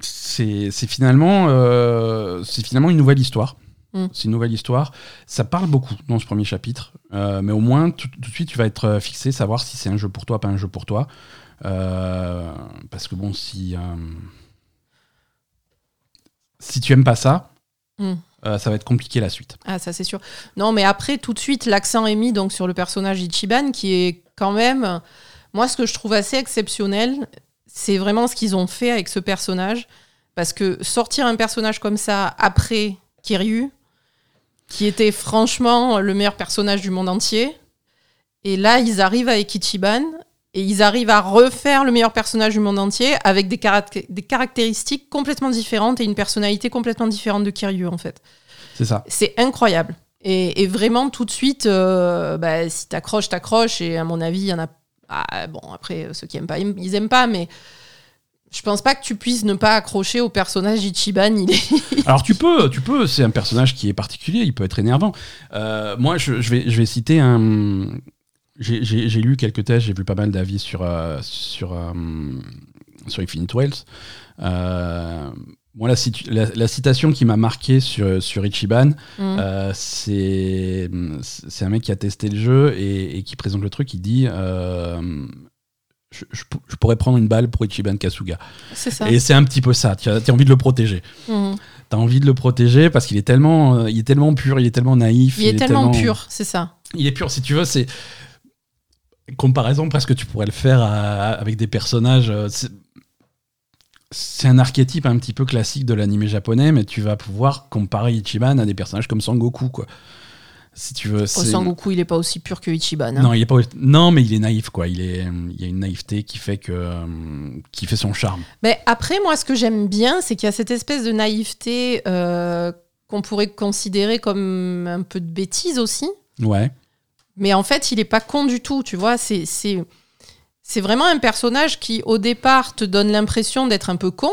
c'est finalement, euh, c'est finalement une nouvelle histoire. Mm. C'est une nouvelle histoire. Ça parle beaucoup dans ce premier chapitre, euh, mais au moins tout, tout de suite tu vas être euh, fixé, savoir si c'est un jeu pour toi, pas un jeu pour toi. Euh, parce que bon, si euh, si tu aimes pas ça, Mm. ça va être compliqué la suite. Ah, ça c'est sûr. Non, mais après, tout de suite, l'accent est mis donc, sur le personnage Ichiban, qui est quand même. Moi, ce que je trouve assez exceptionnel, c'est vraiment ce qu'ils ont fait avec ce personnage. Parce que sortir un personnage comme ça après Kiryu, qui était franchement le meilleur personnage du monde entier, et là, ils arrivent avec Ichiban. Et ils arrivent à refaire le meilleur personnage du monde entier avec des, caract- des caractéristiques complètement différentes et une personnalité complètement différente de Kiryu, en fait. C'est ça. C'est incroyable. Et, et vraiment, tout de suite, euh, bah, si t'accroches, t'accroches. Et à mon avis, il y en a. Ah, bon, après, ceux qui aiment pas, ils ils aiment pas, mais je pense pas que tu puisses ne pas accrocher au personnage Ichiban. Il est... Alors tu peux, tu peux. C'est un personnage qui est particulier. Il peut être énervant. Euh, moi, je, je vais, je vais citer un. J'ai lu quelques tests. J'ai vu pas mal d'avis sur euh, sur euh, sur Infinite Wells. Euh, moi, la, situ- la- la citation qui m'a marqué sur sur Ichiban, Mm. euh, c'est c'est un mec qui a testé le jeu et, et qui présente le truc. Il dit. Je, je pou- je pourrais prendre une balle pour Ichiban Kasuga. C'est ça. Et c'est un petit peu ça. Tu as, as envie de le protéger. Mhm. T'as envie de le protéger parce qu'il est tellement, euh, il est tellement pur, il est tellement naïf. Il est tellement pur, c'est ça. Il est pur, si tu veux, c'est comparaison presque tu pourrais le faire à- avec des personnages. euh, c'est- C'est un archétype un petit peu classique de l'anime japonais, mais tu vas pouvoir comparer Ichiban à des personnages comme Sangoku, quoi. Si tu veux. Oh, Sangoku, il est pas aussi pur que Ichiban. hein. Non, il est pas. Non, mais il est naïf, quoi. Il est, il y a une naïveté qui fait que, euh, qui fait son charme. Mais après, moi, ce que j'aime bien, c'est qu'il y a cette espèce de naïveté euh, qu'on pourrait considérer comme un peu de bêtise aussi. Ouais. Mais en fait, il est pas con du tout, tu vois. C'est, c'est, c'est vraiment un personnage qui, au départ, te donne l'impression d'être un peu con,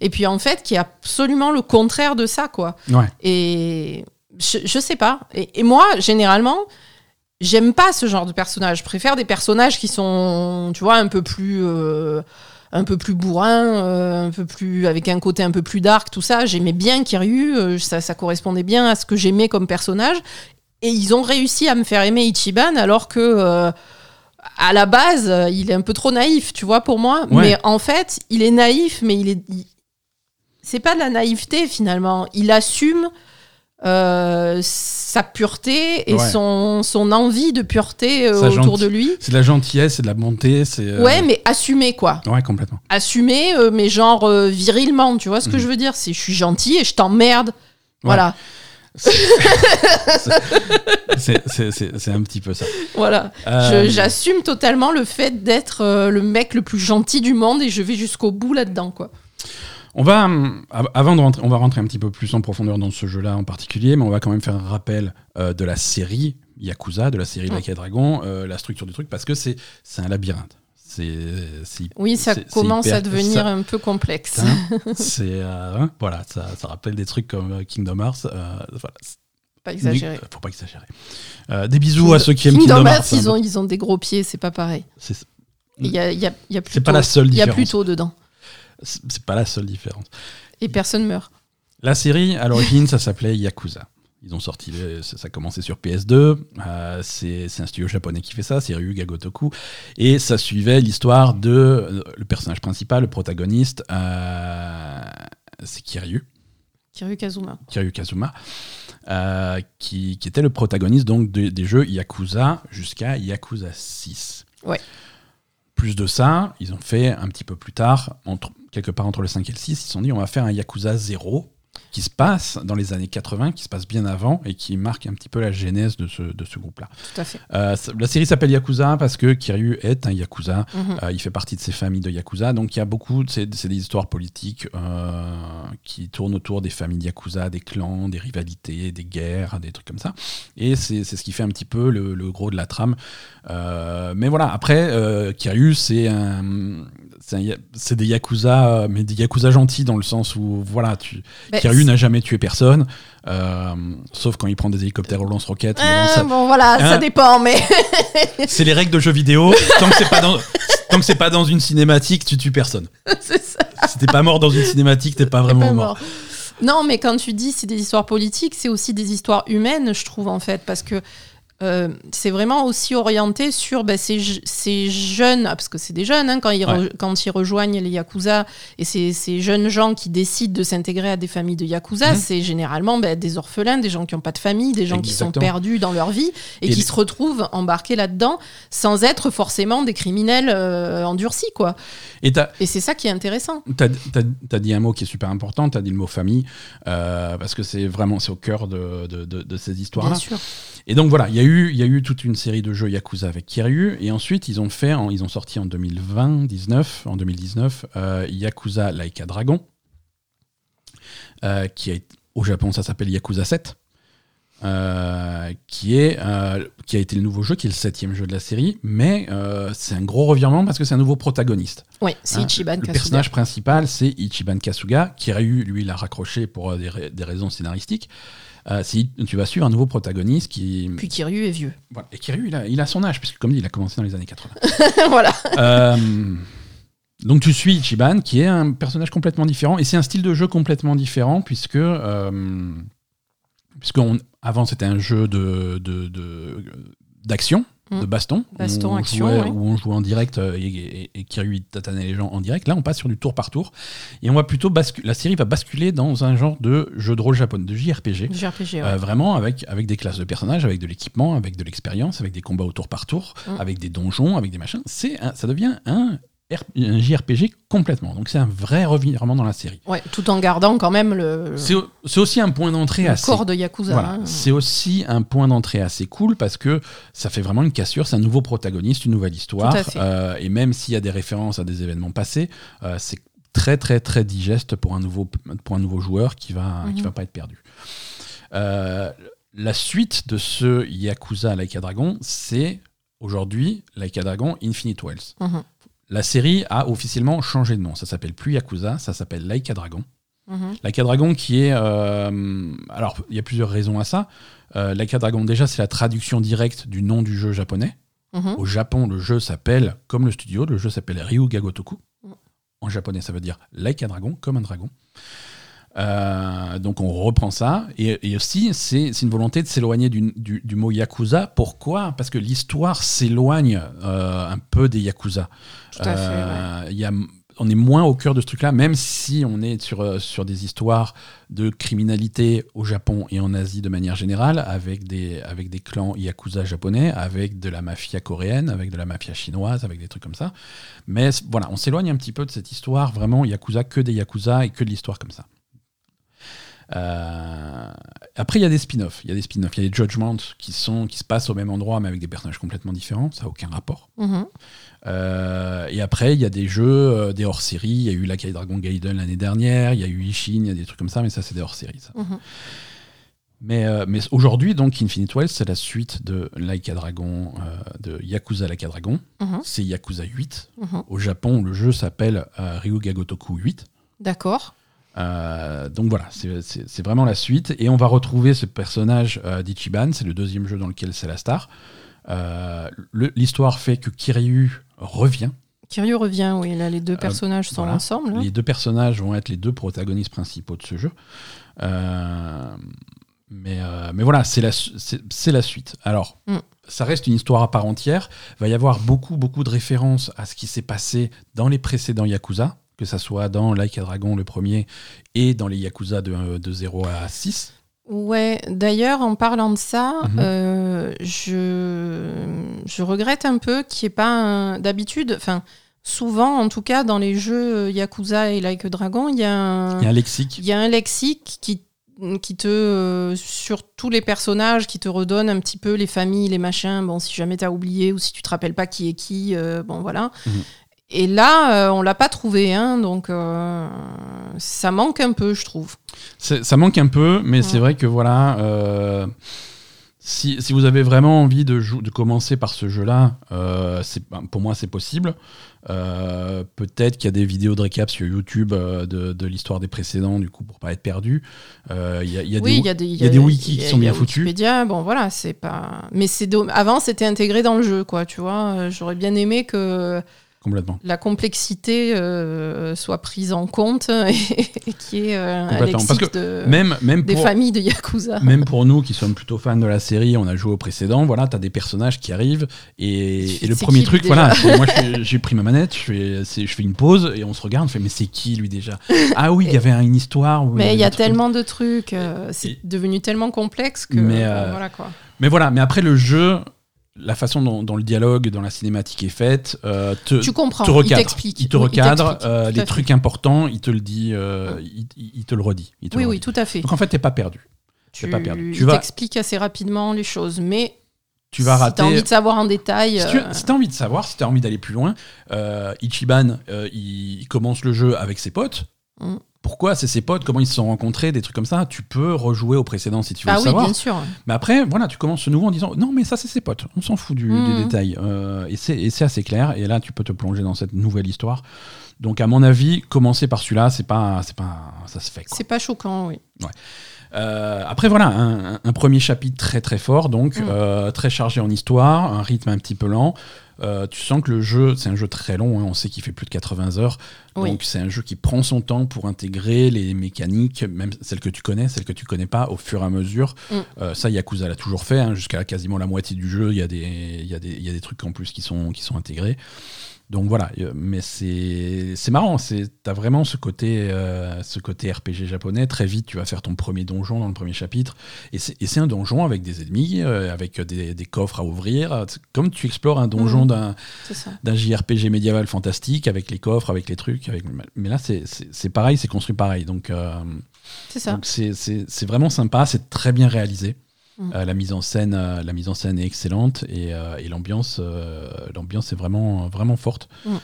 et puis en fait, qui est absolument le contraire de ça, quoi. Ouais. Et je, je sais pas. Et, et moi, généralement, j'aime pas ce genre de personnage. Je préfère des personnages qui sont, tu vois, un peu plus. euh, un peu plus bourrin, euh, un peu plus avec un côté un peu plus dark, tout ça. J'aimais bien Kiryu, euh, ça, ça correspondait bien à ce que j'aimais comme personnage. Et ils ont réussi à me faire aimer Ichiban alors que euh, à la base, il est un peu trop naïf, tu vois, pour moi. Ouais. Mais en fait, il est naïf, mais il est. C'est pas de la naïveté finalement. Il assume euh, sa pureté et Ouais. son, son envie de pureté euh, autour de lui. C'est de la gentillesse, c'est de la bonté, c'est. euh, Ouais, mais assumé quoi. Ouais, complètement. Assumé, mais genre virilement, tu vois ce que Mhm. je veux dire? C'est je suis gentil et je t'emmerde. Voilà, C'est- un petit peu ça. voilà. Euh, J'assume totalement le fait d'être euh, le mec le plus gentil du monde et je vais jusqu'au bout là-dedans, quoi. On va, av- avant de rentrer, on va rentrer un petit peu plus en profondeur dans ce jeu-là en particulier, mais on va quand même faire un rappel euh, de la série Yakuza, de la série. Like a Dragon, euh, la structure du truc, parce que c'est un labyrinthe. C'est c'est- Oui, ça commence hyper- à devenir ça- un peu complexe. Hein, c'est euh, hein, voilà, ça, ça rappelle des trucs comme Kingdom Hearts. voilà. pas exagéré. Faut pas exagérer. Des bisous à ceux qui aiment Kingdom Kingdom Hearts, Hearts. ils hein. ont, ils ont des gros pieds, c'est pas pareil. C'est Il y a, il y a, y pas la seule il y a différence. plutôt dedans. C'est pas la seule différence. Et personne meurt. La série, à l'origine, ça s'appelait Yakuza. Ils ont sorti, ça ça a commencé sur PS2. euh, c'est c'est un studio japonais qui fait ça, c'est Ryuga Gotoku. Et ça suivait l'histoire de euh, le personnage principal, le protagoniste, euh, c'est Kiryu, Kiryu Kazuma. Kiryu Kazuma, euh, qui, qui était le protagoniste donc de- des jeux Yakuza jusqu'à Yakuza 6. Ouais. plus de ça, ils ont fait un petit peu plus tard, entre, quelque part entre le 5 et le 6, ils se sont dit on va faire un Yakuza 0 qui se passe dans les années 80, qui se passe bien avant et qui marque un petit peu la genèse de ce, de ce groupe-là. Tout à fait. Euh, la série s'appelle Yakuza parce que Kiryu est un Yakuza. Mhm. Euh, il fait partie de ces familles de Yakuza. Donc il y a beaucoup, c'est des histoires politiques euh, qui tournent autour des familles de Yakuza, des clans, des rivalités, des guerres, des trucs comme ça. Et c'est c'est ce qui fait un petit peu le, le gros de la trame. Mais voilà, après, Kiryu, c'est un. C'est des Yakuza, euh, mais des Yakuza gentils dans le sens où, voilà, tu, Bah, Kiryu n'a jamais tué personne, euh, sauf quand il prend des hélicoptères au lance-roquettes. Ah, bon, voilà, Hein ça dépend, mais. c'est les règles de jeux vidéo. Tant que c'est pas dans, tant que c'est pas dans une cinématique, tu tues personne. c'est ça. Si t'es pas mort dans une cinématique, t'es pas vraiment pas mort. mort. Non, mais quand tu dis c'est des histoires politiques, c'est aussi des histoires humaines, je trouve, en fait, parce que euh, c'est vraiment aussi orienté sur bah, ces, je- ces jeunes, ah, parce que c'est des jeunes, hein, quand, ils re- Ouais. quand ils rejoignent les Yakuza, et ces, ces jeunes gens qui décident de s'intégrer à des familles de Yakuza, Mhm. c'est généralement bah, des orphelins, des gens qui n'ont pas de famille, des gens qui sont perdus dans leur vie, et, Et qui les- se retrouvent embarqués là-dedans, sans être forcément des criminels euh, endurcis, quoi. Et c'est ça qui est intéressant. t'as- t'as dit un mot qui est super important, t'as dit le mot famille, euh, parce que c'est vraiment au cœur de, de- de- de ces histoires-là. Bien sûr. Et donc voilà, il y, a eu- il y a eu toute une série de jeux Yakuza avec Kiryu, et ensuite ils ont fait, en- ils ont sorti en 2020, 19, en 2019, euh, Yakuza Laika Dragon, euh, qui est au Japon ça s'appelle Yakuza 7, euh, qui est euh, qui a été le nouveau jeu, qui est le septième jeu de la série, mais euh, c'est un gros revirement parce que c'est un nouveau protagoniste. Oui, c'est Hein, Ichiban Le Kasuga. personnage principal, c'est Ichiban Kasuga, qui a eu, lui, l'a raccroché pour des, ra- des raisons scénaristiques. Euh, c'est- tu vas suivre un nouveau protagoniste qui. Puis Kiryu est vieux. Voilà. Et Kiryu, il a, il a son âge, puisque comme dit, il a commencé dans les années 80. voilà. Euh, donc tu suis Ichiban, qui est un personnage complètement différent, et c'est un style de jeu complètement différent, puisque. euh, puisque on- avant, c'était un jeu de. de- de- d'action. De baston, Baston, où on action, jouait- ouais. où on jouait en direct euh, et, et, et Kiryu tatanait les gens en direct. Là, on passe sur du tour par tour, et on va plutôt basculer. La série va basculer dans un genre de jeu de rôle japonais, de JRPG. JRPG, ouais. Euh, vraiment avec, avec des classes de personnages, avec de l'équipement, avec de l'expérience, avec des combats au tour par tour, Mm. avec des donjons, avec des machins. C'est ça devient un, un JRPG complètement. Donc c'est un vrai revirement dans la série. Ouais, tout en gardant quand même le, C'est au- c'est aussi un point d'entrée assez. corps de Yakuza. Voilà. hein. C'est aussi un point d'entrée assez cool parce que ça fait vraiment une cassure. C'est un nouveau protagoniste, une nouvelle histoire. Euh, et même s'il y a des références à des événements passés, euh, c'est très très très digeste pour un nouveau, pour un nouveau joueur qui va, qui Mhm. va pas être perdu. Euh, la suite de ce Yakuza Laika Dragon, c'est aujourd'hui Laika Dragon Infinite Wells. Mhm. La série a officiellement changé de nom. Ça s'appelle plus Yakuza, ça s'appelle Laika Dragon. Mhm. Laika Dragon qui est... euh, alors, il y a plusieurs raisons à ça. Euh, Laika Dragon, déjà, c'est la traduction directe du nom du jeu japonais. Mhm. Au Japon, le jeu s'appelle, comme le studio, le jeu s'appelle Ryuga Gotoku. Mm. En japonais, ça veut dire Laika Dragon, comme un dragon. Euh, donc on reprend ça. Et, et aussi, c'est une volonté de s'éloigner du, du- du mot Yakuza. Pourquoi? Parce que l'histoire s'éloigne euh, un peu des Yakuza. Tout à fait, Euh, y a- on est moins au cœur de ce truc-là, même si on est sur, sur des histoires de criminalité au Japon et en Asie de manière générale, avec des, avec des clans yakuza japonais, avec de la mafia coréenne, avec de la mafia chinoise, avec des trucs comme ça. Mais voilà, on s'éloigne un petit peu de cette histoire vraiment yakuza, que des yakuza et que de l'histoire comme ça. Euh, après, il y a des spin-offs. Il y a des spin-offs. Il y a des Judgment qui, sont, qui se passent au même endroit, mais avec des personnages complètement différents. Ça n'a aucun rapport. Mhm. Euh, et après, il y a des jeux, euh, des hors-séries. Il y a eu Lakai Dragon Gaiden l'année dernière. Il y a eu Ishin, il y a des trucs comme ça, mais ça, c'est des hors-séries. Mhm. Mais, euh, mais aujourd'hui, donc, Infinite Wells, c'est la suite de Laika Dragon, euh, de Yakuza Laika Dragon. Mhm. C'est Yakuza 8. Mhm. Au Japon, le jeu s'appelle euh, Ryuga Gotoku 8. D'accord. Euh, donc voilà, c'est- vraiment la suite. Et on va retrouver ce personnage euh, d'Ichiban, c'est le deuxième jeu dans lequel c'est la star. Euh, L'histoire fait que Kiryu revient. Kiryu revient, oui, là les deux personnages sont voilà. ensemble. hein. Les deux personnages vont être les deux protagonistes principaux de ce jeu. Mais, mais voilà, la, c'est la suite. Alors, Mm. ça reste une histoire à part entière. Il va y avoir beaucoup, beaucoup de références à ce qui s'est passé dans les précédents Yakuza, que ça soit dans Like a Dragon, le premier, et dans les Yakuza de, de 0 à 6. Ouais, d'ailleurs, en parlant de ça, Mhm. euh, je, je regrette un peu qu'il n'y ait pas un- d'habitude. Enfin, souvent, en tout cas, dans les jeux Yakuza et Like a Dragon, il y, a un- Il y a un lexique. il y a un lexique qui, qui te, euh, sur tous les personnages, qui te redonne un petit peu les familles, les machins. Bon, si jamais t'as oublié ou si tu te rappelles pas qui est qui, euh, bon voilà. Mhm. Et là, euh, on l'a pas trouvé, hein, donc euh, ça manque un peu, je trouve. Ça manque un peu, mais c'est vrai que voilà. euh, si, si vous avez vraiment envie de, de commencer par ce jeu-là, euh, ben, pour moi c'est possible. Peut-être qu'il y a des vidéos de récap sur YouTube de, de l'histoire des précédents, du coup, pour pas être perdu. Il y oui, y a des, il y a des wikis qui sont il y a bien foutus. Bon voilà, c'est pas. Mais c'est avant c'était intégré dans le jeu, quoi. Tu vois, j'aurais bien aimé que complètement. la complexité euh, soit prise en compte et, qu'il y ait euh, un lexique de, Même, même des pour, familles de Yakuza. Même pour nous qui sommes plutôt fans de la série, on a joué au précédent, voilà, t'as des personnages qui arrivent et, Tu le premier qui, truc, voilà, moi j'ai pris ma manette, je fais, je fais une pause et on se regarde, on fait mais c'est qui lui déjà? Ah oui, il y avait une histoire. Mais il y a tellement de trucs, euh, c'est devenu tellement complexe que Mais, euh, voilà quoi. Mais voilà, mais après le jeu, la façon dont, dont le dialogue, dans la cinématique est faite, euh, te, Tu comprends, te il recadre. t'explique. Il te recadre, t'explique, euh, les fait. trucs importants, il te le dit, euh, il, il- il te le redit. il te Oui, le oui, tout à fait. Donc en fait, t'es pas perdu. Tu, pas perdu. Tu il vas- t'explique assez rapidement les choses, mais Tu vas si t'as envie de savoir en détail, Si tu euh, as envie de savoir, si tu as envie d'aller plus loin, Ichiban, il, il commence le jeu avec ses potes. Mm. Pourquoi c'est ses potes Comment ils se sont rencontrés Des trucs comme ça. Tu peux rejouer au précédent si tu veux ah le oui, savoir. bien sûr. Mais après, voilà, tu commences ce nouveau en disant non, mais ça c'est ses potes. On s'en fout du, des détails. Euh, et c'est assez clair. Et là, tu peux te plonger dans cette nouvelle histoire. Donc, à mon avis, commencer par celui-là, c'est pas, c'est pas, ça se fait. C'est pas choquant, oui. Euh, après voilà, un, premier chapitre très très fort, donc Mm. euh, très chargé en histoire, un rythme un petit peu lent. Euh, tu sens que le jeu, c'est un jeu très long, hein, on sait qu'il fait plus de 80 heures, Oui. donc c'est un jeu qui prend son temps pour intégrer les mécaniques, même celles que tu connais, celles que tu connais pas, au fur et à mesure. Mm. Euh, ça, Yakuza l'a toujours fait, hein, jusqu'à quasiment la moitié du jeu, il y, a des- il y, a des- il y a des trucs en plus qui sont, qui sont intégrés. Donc voilà, euh, mais c'est c'est marrant, c'est t'as vraiment ce côté euh, ce côté RPG japonais. Très vite, tu vas faire ton premier donjon dans le premier chapitre, et c'est un donjon avec des ennemis, euh, avec des, des coffres à ouvrir. Comme tu explores un donjon Mhm. d'un JRPG médiéval fantastique avec les coffres, avec les trucs, avec mais là c'est pareil, c'est construit pareil. Donc euh, c'est vraiment sympa, c'est très bien réalisé. Mm. Euh, la mise en scène, euh, la mise en scène est excellente et, euh, et l'ambiance, l'ambiance est vraiment, vraiment forte. Mm.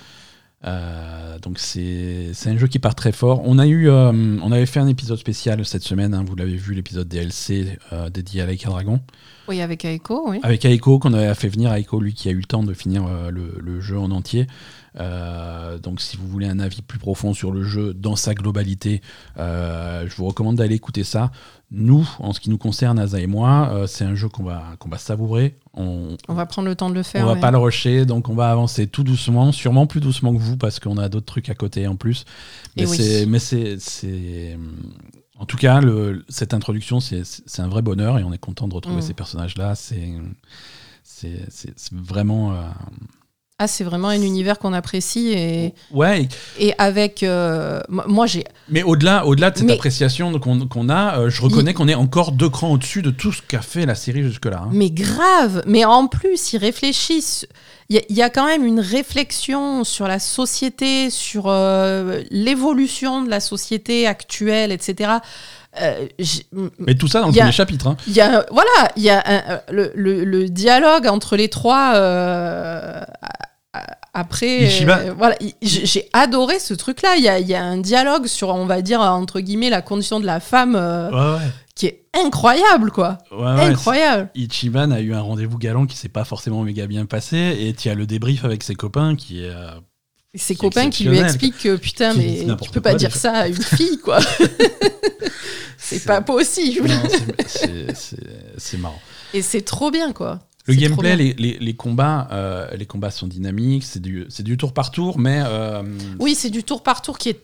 Donc c'est, c'est un jeu qui part très fort. On a eu, on avait fait un épisode spécial cette semaine. hein, vous l'avez vu, l'épisode DLC dédié à Like Dragon Oui, avec Aiko, oui. avec Aiko qu'on avait fait venir. Aiko, lui, qui a eu le temps de finir le, le jeu en entier. Euh, donc, si vous voulez un avis plus profond sur le jeu dans sa globalité, euh, je vous recommande d'aller écouter ça. Nous, en ce qui nous concerne, Asa et moi, euh, c'est un jeu qu'on va, qu'on va savourer. On, On va prendre le temps de le on faire. va ouais. pas le rusher, donc on va avancer tout doucement, sûrement plus doucement que vous parce qu'on a d'autres trucs à côté en plus. Mais oui. c'est, en tout cas, le, cette introduction, c'est, un vrai bonheur et on est content de retrouver Mm. ces personnages-là. C'est, vraiment. euh, Ah, c'est vraiment un univers qu'on apprécie et, Ouais, et- avec. euh, moi- j'ai. mais au-delà, au-delà de cette Mais- appréciation qu'on, qu'on a, euh, je reconnais qu'on est encore deux crans au-dessus de tout ce qu'a fait la série jusque-là. hein. Mais grave Mais en plus, ils réfléchissent. Il y, a- il y a quand même une réflexion sur la société, sur euh, l'évolution de la société actuelle, etc. Euh, Mais tout ça dans le premier chapitre. hein. Y a, voilà, il y a un- le, le- le dialogue entre les trois euh, après. Euh, voilà, j'ai adoré ce truc-là. Il y a, il y a un dialogue sur, on va dire, entre guillemets, la condition de la femme euh, Ouais, qui est incroyable, quoi. ouais. Incroyable. Ichiban a eu un rendez-vous galant qui s'est pas forcément méga bien passé et tu as le débrief avec ses copains qui est euh, ses copains qui lui expliquent que putain, mais tu peux pas quoi, dire ça à une fille, quoi. c'est pas possible. C'est marrant. Et c'est trop bien, quoi. Le gameplay, les, les- les combats, euh, les combats sont dynamiques, c'est du, tour par tour, mais euh, Oui, c'est du tour par tour qui est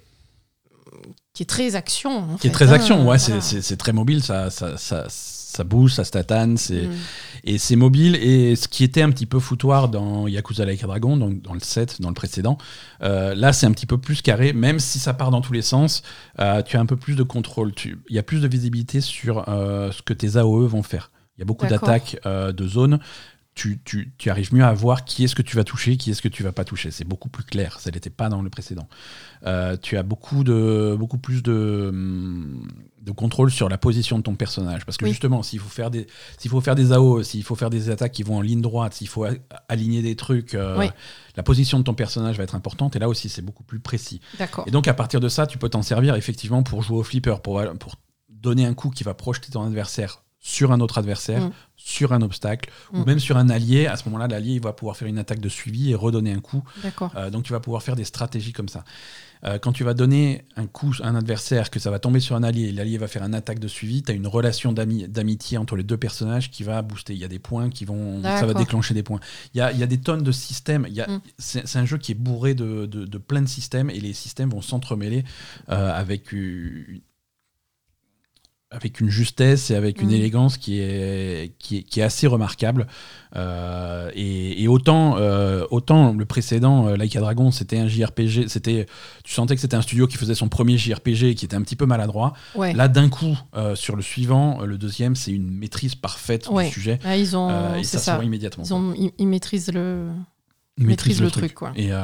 qui est très action. en qui est très hein, action. Ouais, c'est- voilà. c'est très mobile, ça, ça, ça, ça bouge, ça statane, Mm. et c'est mobile. Et ce qui était un petit peu foutoir dans Yakuza Like a Dragon, donc dans le 7, dans le précédent, euh, là c'est un petit peu plus carré, même si ça part dans tous les sens, euh, tu as un peu plus de contrôle. Il y a plus de visibilité sur euh, ce que tes AOE vont faire. Il y a beaucoup d'attaques euh, de zones. tu, tu- tu arrives mieux à voir qui est-ce que tu vas toucher, qui est-ce que tu vas pas toucher. C'est beaucoup plus clair. Ça n'était pas dans le précédent. Euh, tu as beaucoup, de, beaucoup plus de, de contrôle sur la position de ton personnage. Parce que Oui. justement, s'il faut faire des, s'il faut faire des AO, s'il faut faire des attaques qui vont en ligne droite, s'il faut aligner des trucs, euh, Oui. la position de ton personnage va être importante. Et là aussi, c'est beaucoup plus précis. D'accord. Et donc, à partir de ça, tu peux t'en servir effectivement pour jouer au flipper, pour, pour donner un coup qui va projeter ton adversaire sur un autre adversaire, Mm. sur un obstacle, ou Mm. même sur un allié. À ce moment-là, l'allié il va pouvoir faire une attaque de suivi et redonner un coup. D'accord. Euh, donc, tu vas pouvoir faire des stratégies comme ça. Euh, quand tu vas donner un coup à un adversaire, que ça va tomber sur un allié, et l'allié va faire une attaque de suivi, tu as une relation d'ami- d'amitié entre les deux personnages qui va booster. Il y a des points qui vont. Ça va déclencher des points. Il y a, il y a des tonnes de systèmes. Il y a- Mm. C'est c'est un jeu qui est bourré de, de- de plein de systèmes et les systèmes vont s'entremêler euh, avec une avec une justesse et avec une Mm. élégance qui est, qui est, qui est assez remarquable. Euh, et, et autant, euh, autant le précédent, euh, Like a Dragon, c'était un JRPG, c'était, tu sentais que c'était un studio qui faisait son premier JRPG et qui était un petit peu maladroit. Ouais. Là, d'un coup, euh, sur le suivant, le deuxième, c'est une maîtrise parfaite Ouais. du sujet. Ah, ils ont. Et ça, se ça. voit immédiatement. Ils, ont, ils, ils maîtrisent le. Ils maîtrisent le truc, quoi. Et euh,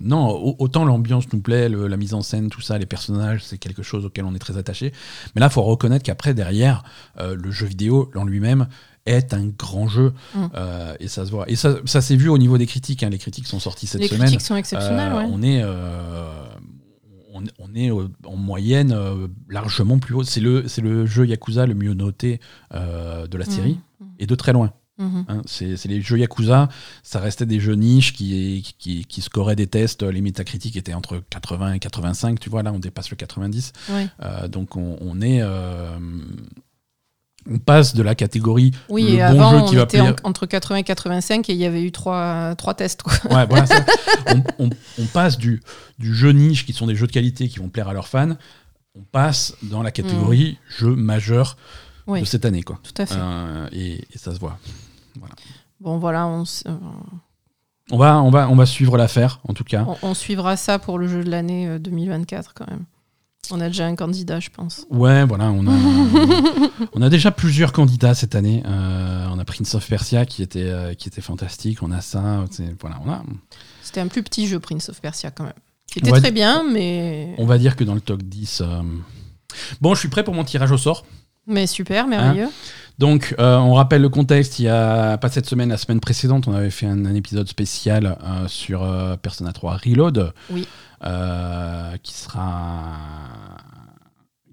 non, au- autant l'ambiance nous plaît, le- la mise en scène, tout ça, les personnages, c'est quelque chose auquel on est très attaché. Mais là, il faut reconnaître qu'après, derrière, euh, le jeu vidéo en lui-même est un grand jeu. Mm. Euh, et ça se voit. Et ça, ça s'est vu au niveau des critiques. hein. Les critiques sont sorties cette Les semaine. critiques sont exceptionnelles, ouais. On est, on, on est en moyenne largement plus haut. C'est le, c'est le jeu Yakuza le mieux noté de la série, Mhm. et de très loin. Hein, c'est les jeux Yakuza, ça restait des jeux niches qui, qui, qui scoraient des tests, les métacritiques étaient entre 80 et 85, tu vois, là on dépasse le 90. Ouais. Euh, donc on, on est... euh, on passe de la catégorie Oui, le et bon avant, jeu on qui va était en- entre 80 et 85 et il y avait eu trois, trois tests. Quoi. Ouais, voilà, ça. on, on- on passe du, du jeu niche, qui sont des jeux de qualité qui vont plaire à leurs fans, on passe dans la catégorie jeu majeur. Oui, de cette année. Quoi. tout à fait. Euh, et, et ça se voit. Bon, voilà, on, euh, On va, on va, on va suivre l'affaire, en tout cas. on, on suivra ça pour le jeu de l'année euh, 2024 quand même. On a déjà un candidat, je pense. Ouais, voilà, on a, on a déjà plusieurs candidats cette année. Euh, on a Prince of Persia qui était, euh, qui était fantastique. On a ça. Voilà, on, a, C'était un plus petit jeu, Prince of Persia, quand même. Qui était très bien, mais, on va dire que dans le top 10. euh, Bon, je suis prêt pour mon tirage au sort. mais super, merveilleux. Donc, euh, on rappelle le contexte. Il y a pas cette semaine, la semaine précédente, on avait fait un, un épisode spécial euh, sur euh, Persona 3 Reload. Oui. Qui sera.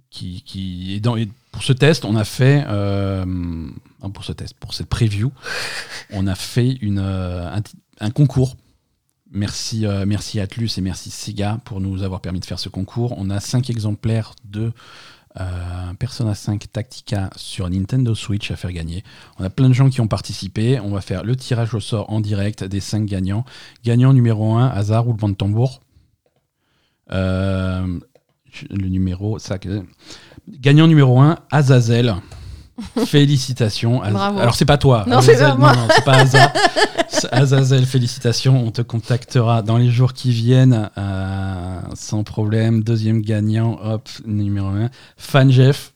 Qui, qui est dans, et pour ce test, on a fait. pour ce test, pour cette preview, on a fait une, un, concours. Merci, merci Atlus et merci Sega pour nous avoir permis de faire ce concours. On a cinq exemplaires de euh, Persona 5 Tactica sur Nintendo Switch à faire gagner. On a plein de gens qui ont participé. On va faire le tirage au sort en direct des 5 gagnants. Gagnant numéro 1, hasard ou le de tambour. Euh, le numéro, ça. Gagnant numéro 1, Azazel. Félicitations. Az- Bravo. Alors, c'est pas toi. Non, c'est Azazel, pas moi. non, non, c'est pas Aza. C'est Azazel, félicitations. On te contactera dans les jours qui viennent euh, sans problème. Deuxième gagnant, hop, numéro 1. Fanjeff.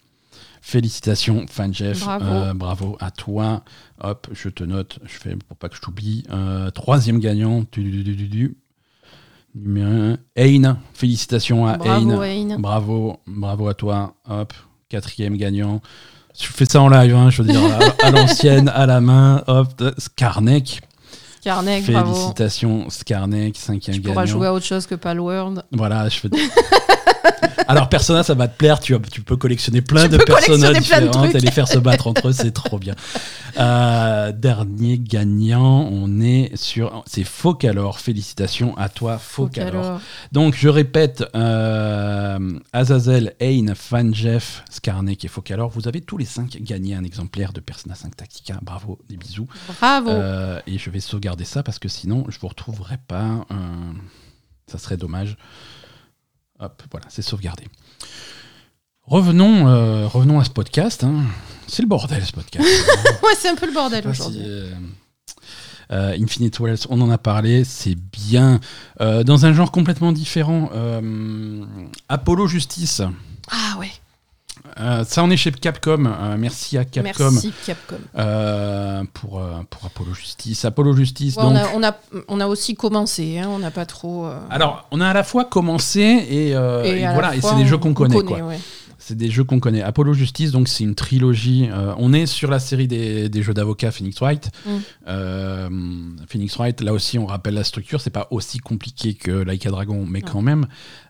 Félicitations, Fanjeff. Bravo. Euh, bravo à toi. Hop, je te note. Je fais pour pas que je t'oublie. Euh, troisième gagnant. Du, du, du, du, du. Numéro 1. Ain. Félicitations à Bravo. Bravo, bravo à toi. Hop, quatrième gagnant. Je fais ça en live, hein, je veux dire, à, à l'ancienne, à la main. Hop, Skarnek. Karnek, bravo. Félicitations, Skarnek, cinquième Tu gagnant. pourras jouer à autre chose que Palworld. Voilà, je fais. Alors, Persona, ça va te plaire. Tu, tu peux collectionner plein Tu de personnages différentes et les faire se battre entre eux. C'est trop bien. Euh, dernier gagnant, on est sur. C'est Focalor. Félicitations à toi, Focalor. Donc, je répète euh, Azazel, Ain, Fanjeff, Skarnek et Focalor. Vous avez tous les cinq gagné un exemplaire de Persona 5 Tactica. Bravo, des bisous. Bravo. Euh, et je vais sauvegarder ça parce que sinon, je vous retrouverai pas. ça serait dommage. Hop, voilà, c'est sauvegardé. Revenons, euh, revenons à ce podcast. hein. C'est le bordel, ce podcast. Ouais, c'est un peu le bordel aujourd'hui. euh, euh, Infinite Wells, on en a parlé, c'est bien. Euh, dans un genre complètement différent, euh, Apollo Justice. Ah ouais. Euh, ça, on est chez Capcom. Euh, merci à Capcom. Merci Capcom. Euh, pour, pour Apollo Justice. Apollo Justice, Ouais, donc. on, a, on, a, on a aussi commencé, hein, on n'a pas trop. Alors, on a à la fois commencé et, et voilà, et c'est des jeux on- qu'on on connaît, quoi. ouais. C'est des jeux qu'on connaît. Apollo Justice, donc c'est une trilogie. On est sur la série des, des jeux d'avocat Phoenix Wright. Mm. Phoenix Wright, là aussi, on rappelle la structure. C'est pas aussi compliqué que Laika Dragon, mais quand même.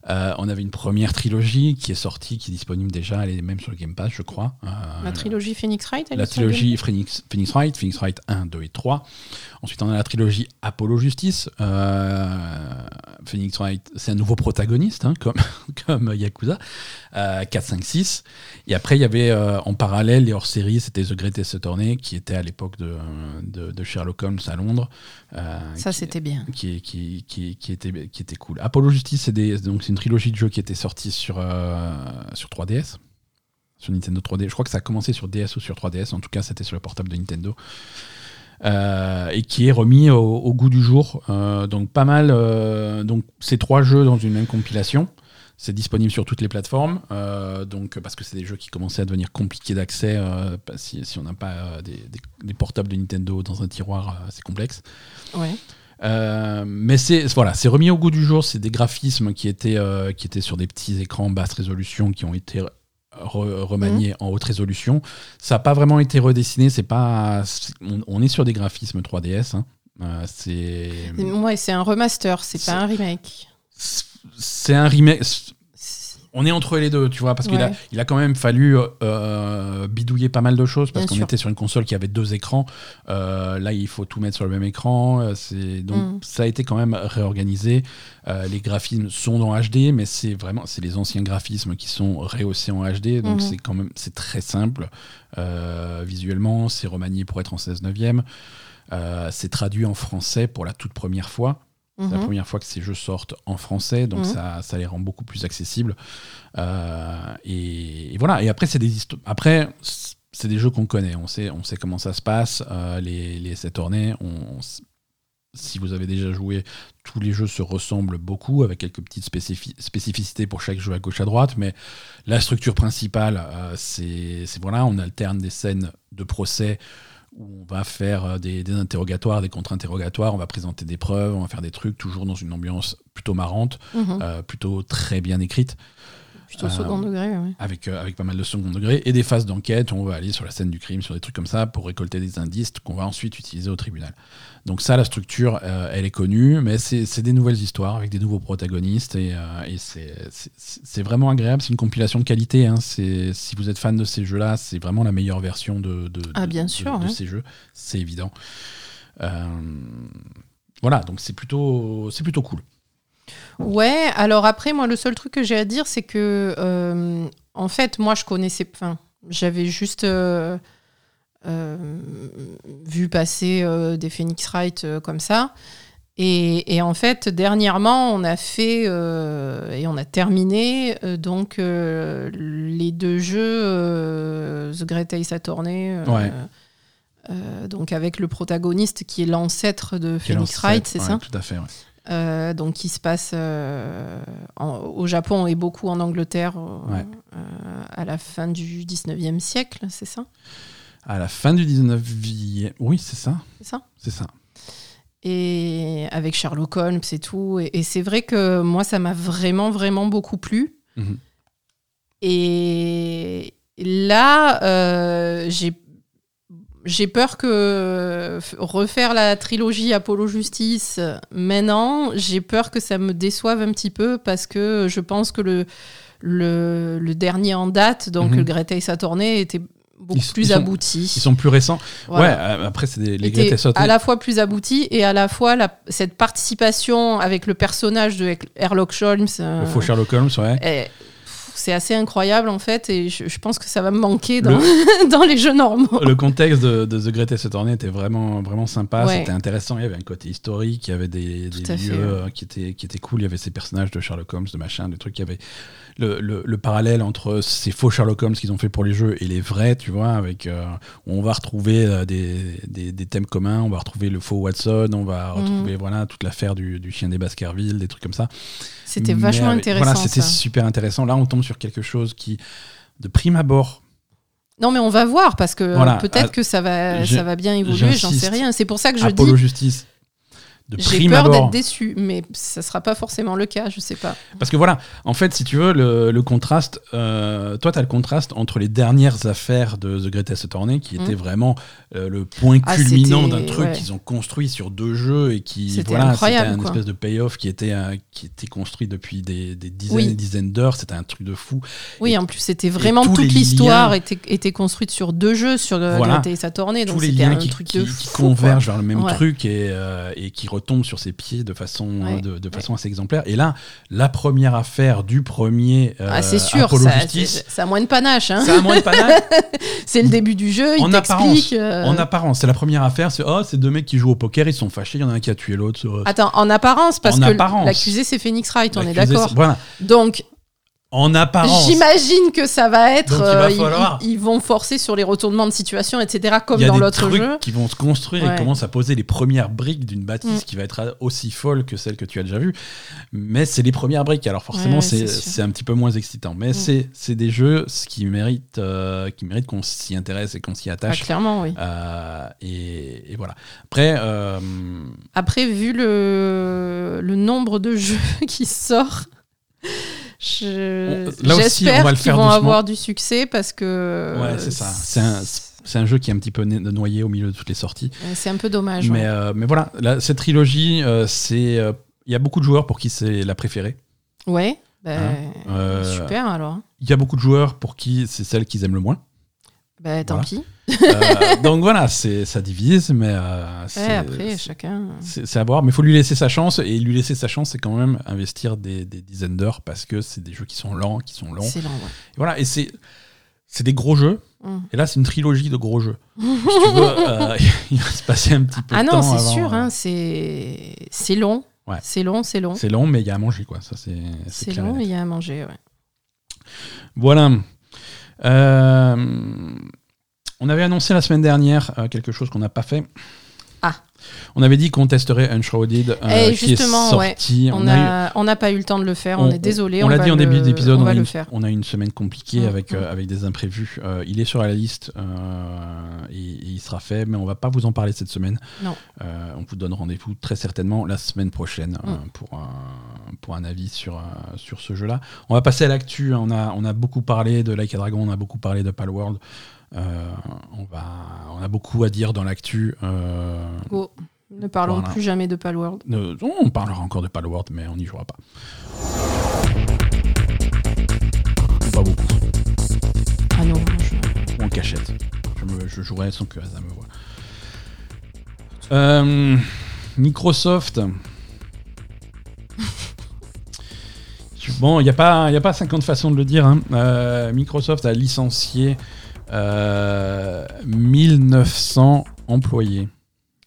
Euh, on avait une première trilogie qui est sortie, qui est disponible déjà. Elle est même sur le Game Pass, je crois. Euh, La trilogie Phoenix Wright, elle la est sur le trilogie Phoenix, Phoenix Wright, Phoenix Wright 1, 2 et 3. Ensuite, on a la trilogie Apollo Justice. Euh, Phoenix Wright, c'est un nouveau protagoniste, hein, comme, comme Yakuza. Euh, 4, 5, 6. Et après, il y avait euh, en parallèle les hors-séries, c'était The Greatest Attorney, qui était à l'époque de, de, de Sherlock Holmes à Londres. euh, Ça, c'était bien. qui, qui, qui, qui était, qui était cool. Apollo Justice, c'est des- donc une trilogie de jeux qui était sortie sur, euh, sur 3DS, sur Nintendo 3D. Je crois que ça a commencé sur DS ou sur 3DS, en tout cas c'était sur le portable de Nintendo. Euh, et qui est remis au, goût du jour. Euh, donc pas mal. donc ces trois jeux dans une même compilation. C'est disponible sur toutes les plateformes, donc parce que c'est des jeux qui commençaient à devenir compliqués d'accès. si, on n'a pas des, portables de Nintendo dans un tiroir, c'est complexe. Ouais. Euh, mais c'est voilà, c'est remis au goût du jour. C'est des graphismes qui étaient euh, qui étaient sur des petits écrans basse résolution qui ont été re- remaniés en haute résolution. Ça n'a pas vraiment été redessiné. C'est pas on, on est sur des graphismes 3DS. hein. Euh, c'est Ouais, c'est un remaster, C'est- pas un remake. c'est un remake. On est entre les deux, tu vois, parce qu'il a, il a quand même fallu euh, bidouiller pas mal de choses parce qu'on était sur une console qui avait deux écrans. Euh, là, il faut tout mettre sur le même écran. euh, C'est donc Mm. ça a été quand même réorganisé. Euh, les graphismes sont dans HD, mais c'est vraiment c'est les anciens graphismes qui sont rehaussés en HD. Donc Mhm. c'est quand même c'est très simple visuellement. C'est remanié pour être en 16 neuvième. C'est traduit en français pour la toute première fois. C'est la Mhm. première fois que ces jeux sortent en français, donc Mhm. ça, ça les rend beaucoup plus accessibles. Euh, et, et voilà. Et après, c'est des Après, c'est des jeux qu'on connaît. On sait, on sait comment ça se passe. Euh, les les essais tournés, on, on s- si vous avez déjà joué, tous les jeux se ressemblent beaucoup, avec quelques petites spécifi- spécificités pour chaque jeu à gauche à droite. Mais la structure principale, euh, c'est c'est- voilà, on alterne des scènes de procès où on va faire euh, des, des interrogatoires, des contre-interrogatoires, on va présenter des preuves, on va faire des trucs, toujours dans une ambiance plutôt marrante, Mhm. euh, plutôt très bien écrite, Plutôt euh, second degré, ouais. avec, euh, avec pas mal de second degré, et des phases d'enquête, où on va aller sur la scène du crime, sur des trucs comme ça, pour récolter des indices qu'on va ensuite utiliser au tribunal. Donc ça, la structure, euh, elle est connue, mais c'est des nouvelles histoires, avec des nouveaux protagonistes, et, et c'est- vraiment agréable, c'est une compilation de qualité. hein. Si vous êtes fan de ces jeux-là, c'est vraiment la meilleure version de, de, Ah, bien de- sûr, de ces jeux, c'est évident. Euh, voilà, donc c'est plutôt, c'est plutôt cool. Ouais, alors après, moi, le seul truc que j'ai à dire, c'est que, euh, en fait, moi, je connaissais. Enfin, j'avais juste euh, euh, vu passer des Phoenix Wright comme ça. Et, et en fait, dernièrement, on a fait euh, et on a terminé euh, donc euh, les deux jeux, The Great Ace Attorney. Ouais. donc avec le protagoniste qui est l'ancêtre de Phoenix Wright, c'est ouais, ça? Tout à fait, ouais. Euh, donc qui se passe euh, en- au Japon et beaucoup en Angleterre euh, Ouais. euh, à la fin du 19e siècle, c'est ça? À la fin du 19e. Oui, c'est ça. C'est ça? C'est ça. Et avec Sherlock Holmes et tout. Et, et c'est vrai que moi, ça m'a vraiment, vraiment beaucoup plu. Mhm. Et là, j'ai j'ai peur que f- refaire la trilogie Apollo Justice maintenant, j'ai peur que ça me déçoive un petit peu parce que je pense que le, le, le dernier en date, donc Mhm. le Great Ace Attorney, était beaucoup Ils- plus ils sont- abouti. Ils sont plus récents. Voilà. Ouais, euh, après, c'est des, les Great Escape à la fois plus abouti et à la fois la- cette participation avec le personnage de Herlock Holmes. euh, Le faux Sherlock Holmes, ouais. C'est assez incroyable en fait et je, je pense que ça va me manquer dans, dans les jeux normaux. Le contexte de, de The Greatest Attorney était vraiment, vraiment sympa, Ouais. c'était intéressant. Il y avait un côté historique, il y avait des, des lieux fait, ouais. euh, qui, étaient, qui étaient cool. Il y avait ces personnages de Sherlock Holmes, de machin, des trucs. Il y avait le, le- le parallèle entre ces faux Sherlock Holmes qu'ils ont fait pour les jeux et les vrais, tu vois, avec euh, où on va retrouver euh, des, des- des thèmes communs. On va retrouver le faux Watson, on va Mhm. retrouver voilà toute l'affaire du, du chien des Baskerville, des trucs comme ça. C'était vachement avec- intéressant. Voilà, c'était super intéressant. Là, on tombe sur quelque chose qui de prime abord. Non, mais on va voir parce que Voilà, peut-être que ça va, ça va bien évoluer, j'en sais rien. C'est pour ça que je Apollo dis, Justice. J'ai peur d'être déçu, mais ça sera pas forcément le cas, je sais pas. Parce que voilà, en fait, si tu veux, le, le contraste, euh, toi, tu as le contraste entre les dernières affaires de The Greatest Attorney, qui Mm. étaient vraiment euh, le point Ah, culminant d'un truc ouais. qu'ils ont construit sur deux jeux et qui, voilà, c'était un espèce de payoff qui était, euh, qui était construit depuis des, des dizaines Oui. et dizaines d'heures. C'était un truc de fou. Oui, Et- en plus, c'était vraiment toute l'histoire liens- était, était construite sur deux jeux, sur le Voilà. Great et sa tournée, donc c'était liens un qui, truc qui- de qui fou, quoi. convergent vers le même Ouais. truc et, euh, et qui retombent sur ses pieds de façon, Ouais. de, de façon assez exemplaire. Et là, la première affaire du premier euh, Ah, c'est sûr, Apollo ça, Justice, c'est- a moins de panache. Hein. ça a moins de panache. C'est le début du jeu, il En apparence, euh, En apparence, c'est la première affaire, c'est oh, c'est deux mecs qui jouent au poker, ils sont fâchés, il y en a un qui a tué l'autre. euh, Attends, en apparence, parce En que l'accusé c'est Phoenix Wright, on est d'accord. Voilà, Donc, en apparence. j'imagine que ça va être. Donc, il va euh, ils- falloir- ils, ils vont forcer sur les retournements de situation, etc., comme il y a dans des l'autre trucs jeu. qui vont se construire et commencent à poser les premières briques d'une bâtisse Mm. qui va être aussi folle que celle que tu as déjà vue. Mais c'est les premières briques, alors forcément Ouais, c'est un petit peu moins excitant. Mais Mm. c'est des jeux ce qui méritent, euh, qui méritent qu'on s'y intéresse et qu'on s'y Ah, attache. clairement, oui. Euh, et, et voilà. Après, Après, vu le, le nombre de jeux qui sort, je- là aussi, on va j'espère le qu'ils vont avoir du succès parce que. Ouais, c'est ça. C'est un- c'est un jeu qui est un petit peu noyé au milieu de toutes les sorties. C'est un peu dommage. Mais, ouais. euh, mais voilà, là, cette trilogie, euh, c'est. euh, Il y a beaucoup de joueurs pour qui c'est la préférée. Ouais, bah, Hein, super alors. Il y a beaucoup de joueurs pour qui c'est celle qu'ils aiment le moins. Bah, tant voilà. pis. Euh, donc voilà, c'est ça divise, mais euh, c'est Ouais, après, c'est- chacun. c'est c'est à voir. Mais il faut lui laisser sa chance. Et lui laisser sa chance, c'est quand même investir des, des dizaines d'heures parce que c'est des jeux qui sont lents, qui sont longs. C'est lent, ouais. Et voilà, et c'est c'est des gros jeux. Mm. Et là, c'est une trilogie de gros jeux. si tu veux, euh, il va se passer un petit peu Ah de non, temps c'est avant, sûr, euh, hein, c'est c'est long. Ouais. C'est long, c'est long. C'est long, mais il y a à manger, quoi. C'est c'est C'est long et il y a à manger, ouais. Voilà. Euh, on avait annoncé la semaine dernière euh, quelque chose qu'on n'a pas fait. On avait dit qu'on testerait Unshrouded, euh, Eh, qui est ouais. sorti. On a eu- n'a n'a pas eu le temps de le faire, on, est désolé. On, l'a dit en le- début d'épisode, on on, a une- faire. on a eu une semaine compliquée Mm, avec, mm. euh, avec des imprévus. Euh, il est sur la liste euh, et, et il sera fait, mais on va pas vous en parler cette semaine. Non. On vous donne rendez-vous très certainement la semaine prochaine Mm. pour, un, pour un avis sur, sur ce jeu-là. On va passer à l'actu. On a, on a beaucoup parlé de Like a Dragon, on a beaucoup parlé de Palworld. Euh, on, va, on a beaucoup à dire dans l'actu. Euh, Go. Ne parlons Voilà. plus jamais de Palworld. euh, on parlera encore de Palworld, mais on n'y jouera pas. Pas beaucoup. Ah non, je- en cachette. Je, me- je jouerai sans que Asa me voit. Euh, Microsoft. Bon, il n'y a, pas- y a pas 50 façons de le dire. hein. Euh, Microsoft a licencié euh, 1900 employés.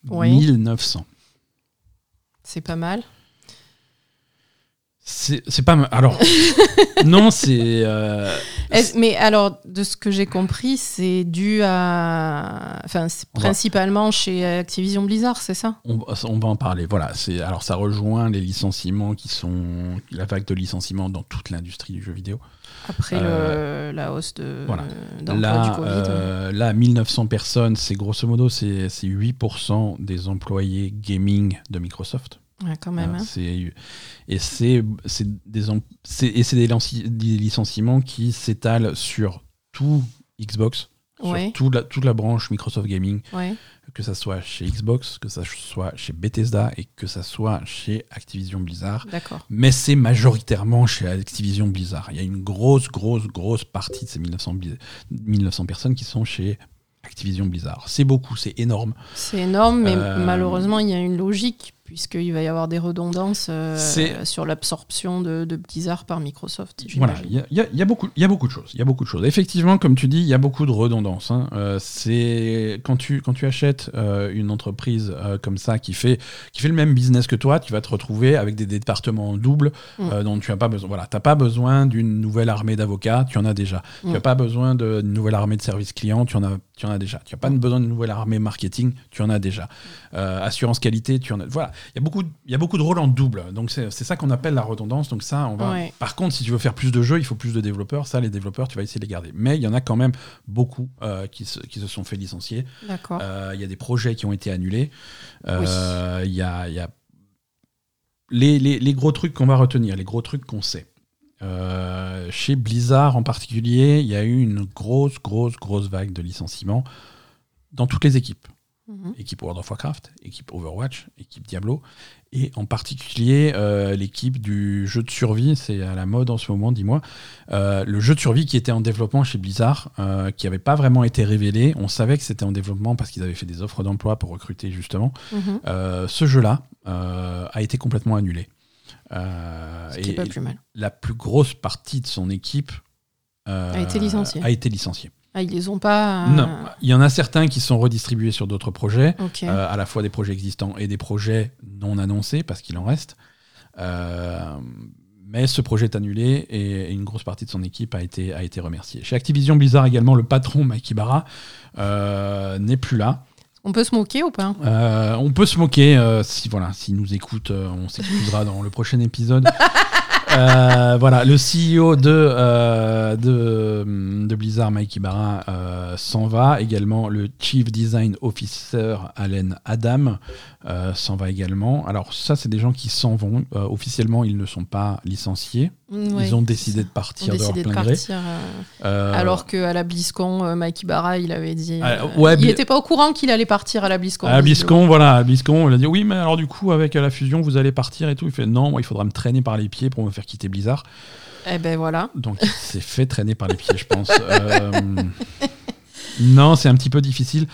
Oui. 1900. c'est pas mal. C'est pas. mal. Alors, non, c'est. euh, mais alors, de ce que j'ai compris, c'est dû à. Enfin, c'est On va- principalement chez Activision Blizzard, c'est ça? On, on va en parler. Voilà. Alors ça rejoint les licenciements qui sont la vague de licenciements dans toute l'industrie du jeu vidéo. Après le- la hausse de voilà. d'emploi du Là, Covid. euh, là, 1900 personnes, c'est grosso modo c'est 8% des employés gaming de Microsoft. Ouais, quand même. Euh, hein. et c'est des et des, des licenciements qui s'étalent sur tout Xbox, sur toute la, toute la branche Microsoft Gaming. Ouais. que ça soit chez Xbox, que ça soit chez Bethesda et que ça soit chez Activision Blizzard. Mais c'est majoritairement chez Activision Blizzard. Il y a une grosse, grosse, grosse partie de ces 1900, Bli- 1900 personnes qui sont chez Activision Blizzard. C'est beaucoup, c'est énorme. C'est énorme, mais Euh, malheureusement, il y a une logique, puisqu'il va y avoir des redondances euh, sur l'absorption de, de Blizzard par Microsoft. Voilà, il y y y a beaucoup, il y a beaucoup de choses. Il y a beaucoup de choses. Effectivement, comme tu dis, il y a beaucoup de redondance. hein. Euh, c'est quand tu quand tu achètes euh, une entreprise comme ça qui fait qui fait le même business que toi, tu vas te retrouver avec des départements doubles Mm. euh, dont tu as pas besoin. Voilà, t'as pas besoin d'une nouvelle armée d'avocats, tu en as déjà. Tu Mm. n'as pas besoin d'une nouvelle armée de service client, tu en as, tu en as déjà. Tu n'as pas besoin d'une nouvelle armée marketing, tu en as déjà. Euh, assurance qualité, tu en as. Voilà, il y a beaucoup, il y a beaucoup de rôles en double. Donc c'est ça qu'on appelle la redondance. Donc ça, on va. Ouais. Par contre, si tu veux faire plus de jeux, il faut plus de développeurs. Ça, les développeurs, tu vas essayer de les garder. Mais il y en a quand même beaucoup euh, qui, se, qui se sont fait licencier. D'accord. Euh, Il y a des projets qui ont été annulés. Il y a, y a les, les- les gros trucs qu'on va retenir, les gros trucs qu'on sait. Euh, chez Blizzard en particulier, il y a eu une grosse, grosse, grosse vague de licenciements dans toutes les équipes. Mhm. Équipe World of Warcraft, équipe Overwatch, équipe Diablo, et en particulier euh, l'équipe du jeu de survie, c'est à la mode en ce moment, dis-moi. Euh, le jeu de survie qui était en développement chez Blizzard, euh, qui n'avait pas vraiment été révélé. On savait que c'était en développement parce qu'ils avaient fait des offres d'emploi pour recruter justement. Mhm. Ce jeu-là a été complètement annulé. Ce qui est pas plus mal. la plus grosse partie de son équipe A été licenciée. a été licenciée. Ah, ils les ont pas. euh, Non, il y en a certains qui sont redistribués sur d'autres projets, euh, à la fois des projets existants et des projets non annoncés, parce qu'il en reste. Euh, mais ce projet est annulé et une grosse partie de son équipe a été, a été remerciée. Chez Activision Blizzard également, le patron Mike Ibarra n'est plus là. On peut se moquer ou pas? On peut se moquer si voilà, s'il nous écoute, on s'excusera dans le prochain épisode. Euh, voilà, le CEO de, euh, de, de Blizzard, Mike Ibarra, euh, s'en va. Également, le Chief Design Officer, Allen Adam, euh, s'en va également. Alors, ça, c'est des gens qui s'en vont. Euh, officiellement, ils ne sont pas licenciés. Ouais, ils ont décidé de partir ont de leur de plein gré. partir. euh, Alors qu'à la BlizzCon, euh, Mike Ibarra, il avait dit. Ah, ouais, il n'était pas au courant qu'il allait partir à la BlizzCon. À la. BlizzCon, voilà, à BlizzCon, on a dit oui, mais alors du coup, avec la fusion, vous allez partir et tout. Il fait non, moi, il faudra me traîner par les pieds pour me faire quitter Blizzard. Eh ben voilà. Donc, il s'est fait traîner par les pieds, je pense. Non, c'est un petit peu difficile.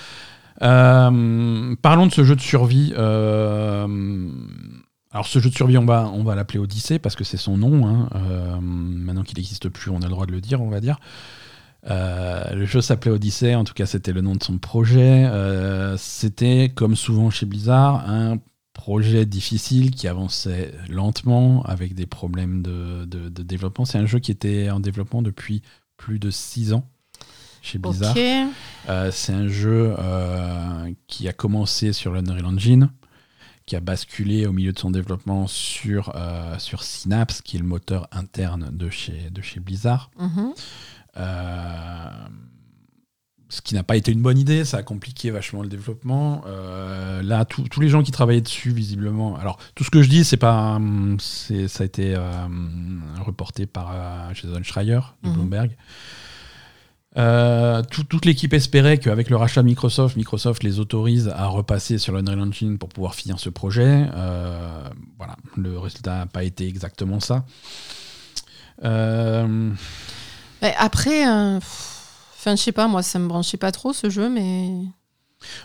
Euh, parlons de ce jeu de survie. euh, alors, ce jeu de survie, on va, on va l'appeler Odyssée parce que c'est son nom. hein. Euh, maintenant qu'il n'existe plus, on a le droit de le dire, on va dire. Le jeu s'appelait Odyssey, en tout cas c'était le nom de son projet. C'était, comme souvent chez Blizzard, un projet difficile qui avançait lentement avec des problèmes de, de- de développement. C'est un jeu qui était en développement depuis plus de six ans chez Blizzard. Euh, c'est un jeu euh, qui a commencé sur l'Unreal Engine, qui a basculé au milieu de son développement sur, euh, sur Synapse, qui est le moteur interne de chez, de chez Blizzard. Mhm. Ce qui n'a pas été une bonne idée, ça a compliqué vachement le développement. Là, tous tous les gens qui travaillaient dessus, visiblement. Alors, tout ce que je dis, c'est pas, ça a été reporté par Jason Schreier de Mhm. Bloomberg. Euh, tout- toute l'équipe espérait qu'avec le rachat de Microsoft, Microsoft les autorise à repasser sur l'Unreal Engine pour pouvoir finir ce projet. Euh, voilà, le résultat n'a pas été exactement ça. Euh, après, enfin, je sais pas, moi, ça me branchait pas trop ce jeu, mais.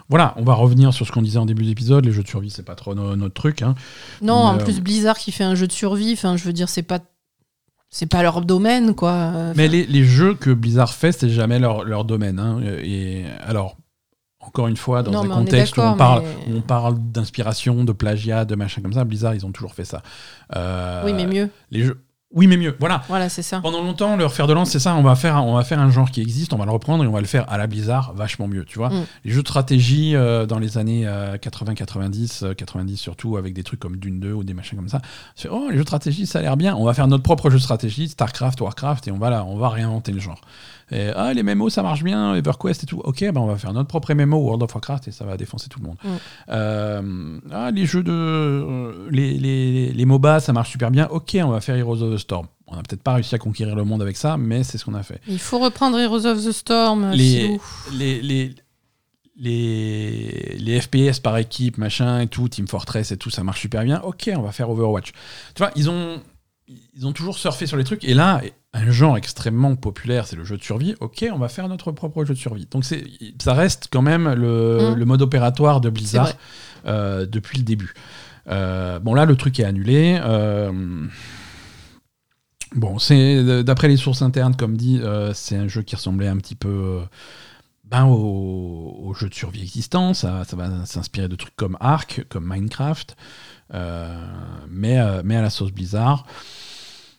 Voilà, on va revenir sur ce qu'on disait en début d'épisode. Les jeux de survie, c'est pas trop no- notre truc. hein. Non, en Mais, plus, Blizzard qui fait un jeu de survie, enfin, je veux dire, c'est pas. C'est pas leur domaine, quoi. Enfin, Mais les, les jeux que Blizzard fait, c'est jamais leur, leur domaine. hein. Et alors, encore une fois, dans Non, un on contexte où on parle, mais- parle d'inspiration, de plagiat, de machin comme ça, Blizzard, ils ont toujours fait ça. Euh, Oui, mais mieux. Les jeux. Oui, mais mieux. Voilà. Voilà, c'est ça. Pendant longtemps, leur fer de lance, c'est ça. On va faire, un- on va faire un genre qui existe, on va le reprendre et on va le faire à la Blizzard, vachement mieux, tu vois. Mm. Les jeux de stratégie euh, dans les années 80-90, 90 surtout, avec des trucs comme Dune 2 ou des machins comme ça. C'est oh, les jeux de stratégie, ça a l'air bien. On va faire notre propre jeu de stratégie, Starcraft, Warcraft, et on va là, on va réinventer le genre. Et, ah, les MMO, ça marche bien, EverQuest et tout. Ok, ben on va faire notre propre MMO, World of Warcraft, et ça va défoncer tout le monde. Mm. Euh, ah, les jeux de. euh, les, les, les MOBA, ça marche super bien. Ok, on va faire Heroes of the Storm. On n'a peut-être pas réussi à conquérir le monde avec ça, mais c'est ce qu'on a fait. Il faut reprendre Heroes of the Storm. Les- Philou. Les, les, les, les FPS par équipe, machin et tout, Team Fortress et tout, ça marche super bien. Ok, on va faire Overwatch. Tu vois, ils ont, ils ont toujours surfé sur les trucs. Et là, un genre extrêmement populaire, c'est le jeu de survie. Ok, on va faire notre propre jeu de survie. Donc c'est, ça reste quand même le, Mm. le mode opératoire de Blizzard euh, depuis le début. Euh, bon, là, le truc est annulé. Euh, bon, c'est d'après les sources internes, comme dit, c'est un jeu qui ressemblait un petit peu ben, au, au jeu de survie existant. Ça, ça va s'inspirer de trucs comme Ark, comme Minecraft, mais, mais à la sauce Blizzard.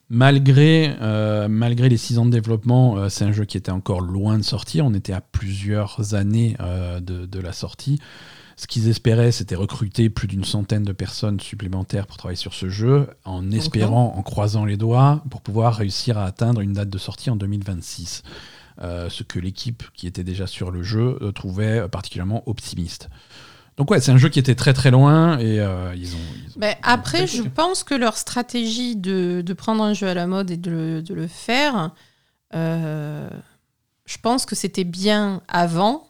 Malgré, euh, malgré les six ans de développement, euh, c'est un jeu qui était encore loin de sortir. On était à plusieurs années euh, de, de la sortie. Ce qu'ils espéraient, c'était recruter plus d'une centaine de personnes supplémentaires pour travailler sur ce jeu, en espérant, en croisant les doigts, pour pouvoir réussir à atteindre une date de sortie en 2026. Euh, ce que l'équipe qui était déjà sur le jeu trouvait particulièrement optimiste. Donc ouais, c'est un jeu qui était très très loin et euh, ils ont... Ils ont Ben, après, je pense que leur stratégie de, de prendre un jeu à la mode et de le, de le faire, euh, je pense que c'était bien avant.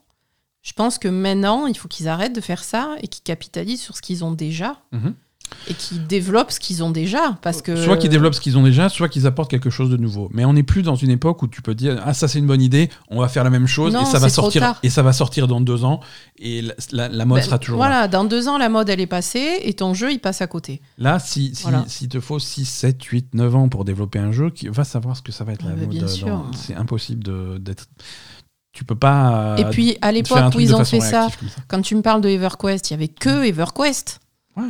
Je pense que maintenant, il faut qu'ils arrêtent de faire ça et qu'ils capitalisent sur ce qu'ils ont déjà Mhm. Et qu'ils développent ce qu'ils ont déjà. Parce que... Soit qu'ils développent ce qu'ils ont déjà, soit qu'ils apportent quelque chose de nouveau. Mais on n'est plus dans une époque où tu peux dire ah ça c'est une bonne idée, on va faire la même chose Non, et ça va sortir tard. et ça va sortir dans deux ans et la, la- la mode Ben, sera toujours là. Voilà, dans deux ans, la mode, elle est passée et ton jeu, il passe à côté. Là, si, si, Voilà. s'il te faut 6, 7, 8, 9 ans pour développer un jeu, qui va savoir ce que ça va être la Ah, bah, mode. dans-. C'est impossible d'être. Tu peux pas. et puis, à l'époque où ils ont fait ça. quand tu me parles de EverQuest, il y avait que EverQuest. Ouais.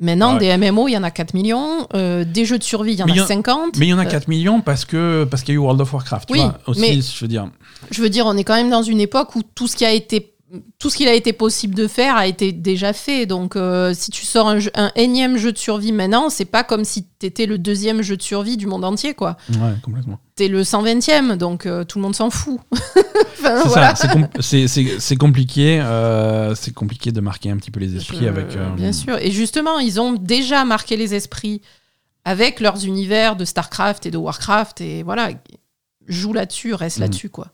Maintenant, Ouais. des MMO, il y en a 4 millions. euh, des jeux de survie, il y en a en- 50. Mais il y en a Euh, 4 millions parce que parce qu'il y a eu World of Warcraft. tu Oui, vois, aussi, mais- je veux dire. Je veux dire, on est quand même dans une époque où tout ce qui a été tout ce qu'il a été possible de faire a été déjà fait. Donc, euh, si tu sors un, jeu- un énième jeu de survie maintenant, c'est pas comme si t'étais le deuxième jeu de survie du monde entier, quoi. Ouais, complètement. T'es le 120e, donc euh, tout le monde s'en fout. Enfin, C'est voilà. com- compliqué. euh, c'est compliqué de marquer un petit peu les esprits avec. euh, Bien sûr. Et justement, ils ont déjà marqué les esprits avec leurs univers de StarCraft et de Warcraft. Et voilà, joue là-dessus, reste Mhm. là-dessus, quoi.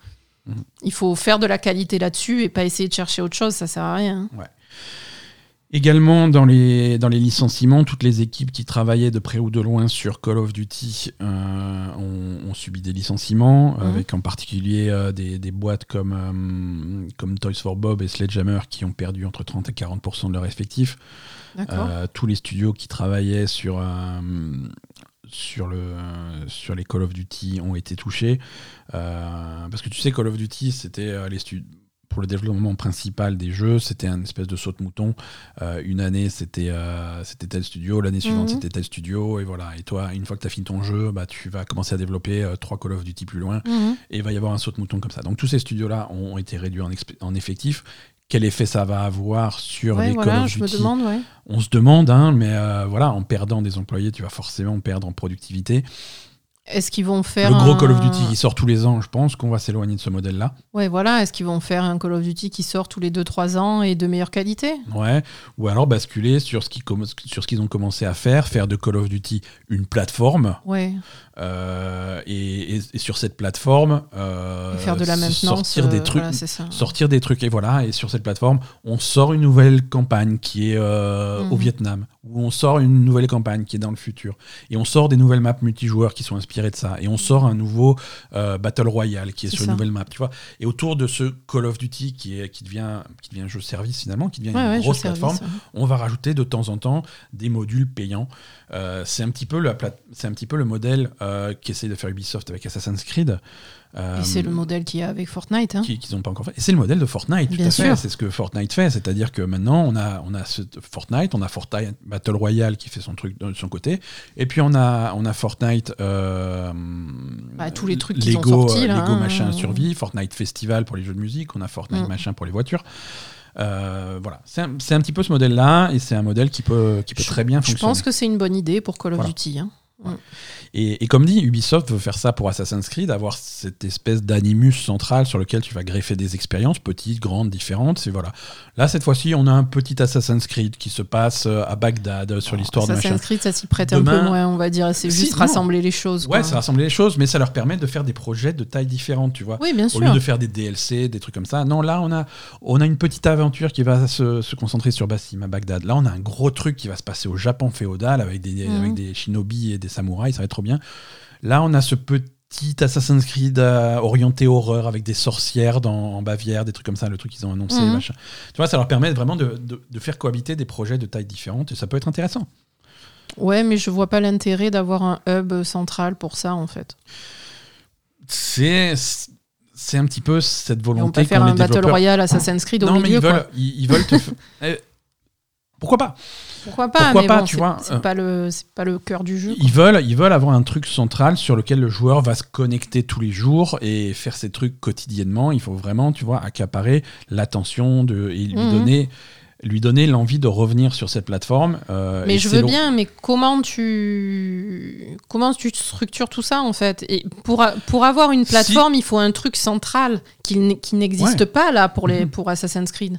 Mhm. Il faut faire de la qualité là-dessus et pas essayer de chercher autre chose, ça sert à rien. Également, dans les, dans les licenciements, toutes les équipes qui travaillaient de près ou de loin sur Call of Duty euh, ont, ont subi des licenciements, Mhm. avec en particulier euh, des, des boîtes comme, euh, comme Toys for Bob et Sledgehammer qui ont perdu entre 30 et 40% de leur effectif. Tous les studios qui travaillaient sur, sur, le, euh, sur les Call of Duty ont été touchés. Euh, parce que tu sais, Call of Duty, c'était euh, les studios. Pour le développement principal des jeux, c'était un espèce de saut de mouton. Euh, une année, c'était euh, c'était tel studio, l'année suivante, Mhm. c'était tel studio, et voilà. Et toi, une fois que tu as fini ton jeu, bah, tu vas commencer à développer euh, trois Call of Duty plus loin Mhm. et il va y avoir un saut de mouton comme ça. Donc tous ces studios-là ont été réduits en, effectif. Quel effet ça va avoir sur Ouais, les voilà, Call of je me Duty? demande, ouais. On se demande, hein, mais euh, voilà, en perdant des employés, tu vas forcément perdre en productivité. Est-ce qu'ils vont faire. Le gros un- Call of Duty qui sort tous les ans, je pense qu'on va s'éloigner de ce modèle-là. Ouais, voilà. Est-ce qu'ils vont faire un Call of Duty qui sort tous les 2-3 ans et de meilleure qualité? Ouais. Ou alors basculer ce sur ce qu'ils ont commencé à faire, faire de Call of Duty une plateforme. Ouais. Euh, et, et- et sur cette plateforme, euh, faire de la sortir des euh, trucs, voilà, sortir des trucs et voilà et sur cette plateforme on sort une nouvelle campagne qui est euh, au Mhm. Vietnam ou on sort une nouvelle campagne qui est dans le futur et on sort des nouvelles maps multijoueurs qui sont inspirées de ça et on sort un nouveau Battle Royale qui est, sur ça. une nouvelle map tu vois et autour de ce Call of Duty qui est qui devient qui devient un jeu service finalement qui devient Ouais, une ouais, grosse service, plateforme ouais. on va rajouter de temps en temps des modules payants. C'est un petit peu la c'est un petit peu le modèle euh, qu'essaye de faire Ubisoft avec Assassin's Creed. Euh, Et c'est le modèle qu'il y a avec Fortnite. Hein. qui- qu'ils n'ont pas encore fait. Et c'est le modèle de Fortnite, tout Bien à fait. sûr. C'est ce que Fortnite fait, c'est-à-dire que maintenant on a on a ce Fortnite, on a Fortnite Battle Royale qui fait son truc de son côté, et puis on a on a Fortnite euh, Bah, tous les trucs qu'ils ont Lego, sortis, euh, là, Lego hein. machin survie, Fortnite Festival pour les jeux de musique, on a Fortnite Mm. machin pour les voitures. Euh, voilà, c'est un, petit peu ce modèle-là, et c'est un modèle qui peut, qui peut Je- très bien Je fonctionner. pense que c'est une bonne idée pour Call of Voilà. Duty. hein. Et, et comme dit, Ubisoft veut faire ça pour Assassin's Creed, avoir cette espèce d'animus central sur lequel tu vas greffer des expériences, petites, grandes, différentes. C'est voilà. Là, cette fois-ci, on a un petit Assassin's Creed qui se passe euh, à Bagdad euh, sur l'histoire de. Assassin's Creed, ça s'y prête un peu moins, on va dire. C'est juste rassembler les choses. Ouais, quoi. ça rassemble les choses, mais ça leur permet de faire des projets de taille différente, tu vois. Oui, bien Au sûr. lieu de faire des DLC, des trucs comme ça. Non, là, on a, on a une petite aventure qui va se, se concentrer sur Bassim, à Bagdad. Là, on a un gros truc qui va se passer au Japon féodal avec des, Mhm. avec des shinobi et des samouraïs. Ça va être trop bien. Là, on a ce petit Assassin's Creed euh, orienté horreur avec des sorcières dans, en Bavière, des trucs comme ça, le truc qu'ils ont annoncé. Mhm. machin. Tu vois, ça leur permet vraiment de, de- de faire cohabiter des projets de taille différente et ça peut être intéressant. Ouais, mais je vois pas l'intérêt d'avoir un hub central pour ça, en fait. C'est. C'est un petit peu cette volonté pas faire qu'ont les un Battle. Royale Assassin's Creed au Non, mais milieu, ils quoi. veulent, ils, ils veulent te. Pourquoi pas Pourquoi pas Pourquoi mais pas, bon, tu c'est- vois, C'est euh, pas le, c'est pas le cœur du jeu. Ils veulent, ils veulent avoir un truc central sur lequel le joueur va se connecter tous les jours et faire ses trucs quotidiennement. Il faut vraiment, tu vois, accaparer l'attention de et lui Mhm. donner lui donner l'envie de revenir sur cette plateforme. euh, Mais je veux long. bien, mais comment tu comment tu structures tout ça en fait? Et pour, a- pour avoir une Si- plateforme, il faut un truc central qui, n- qui n'existe Ouais. pas là pour, les, Mhm. pour Assassin's Creed.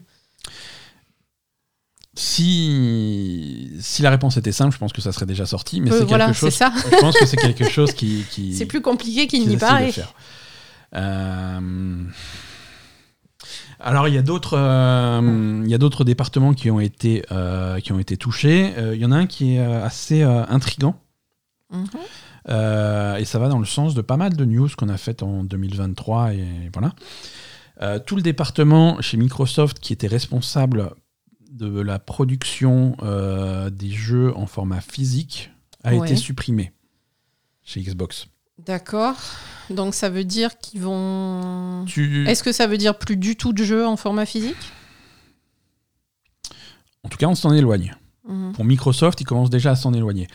Si, si la réponse était simple, je pense que ça serait déjà sorti, mais Euh, c'est voilà, quelque chose. c'est ça. Je pense que c'est quelque chose qui. qui C'est plus compliqué qu'il n'y paraît. Euh, Alors il y a d'autres, euh, il y a d'autres départements qui ont été qui ont été touchés. Il y en a un qui est assez intrigant. Mhm. Et ça va dans le sens de pas mal de news qu'on a faites en 2023 et voilà. Tout le département chez Microsoft qui était responsable de la production euh, des jeux en format physique a Ouais. été supprimé chez Xbox. D'accord. Donc ça veut dire qu'ils vont. Tu... Est-ce que ça veut dire plus du tout de jeu en format physique? En tout cas, on s'en éloigne. Mhm. Pour Microsoft, ils commencent déjà à s'en éloigner.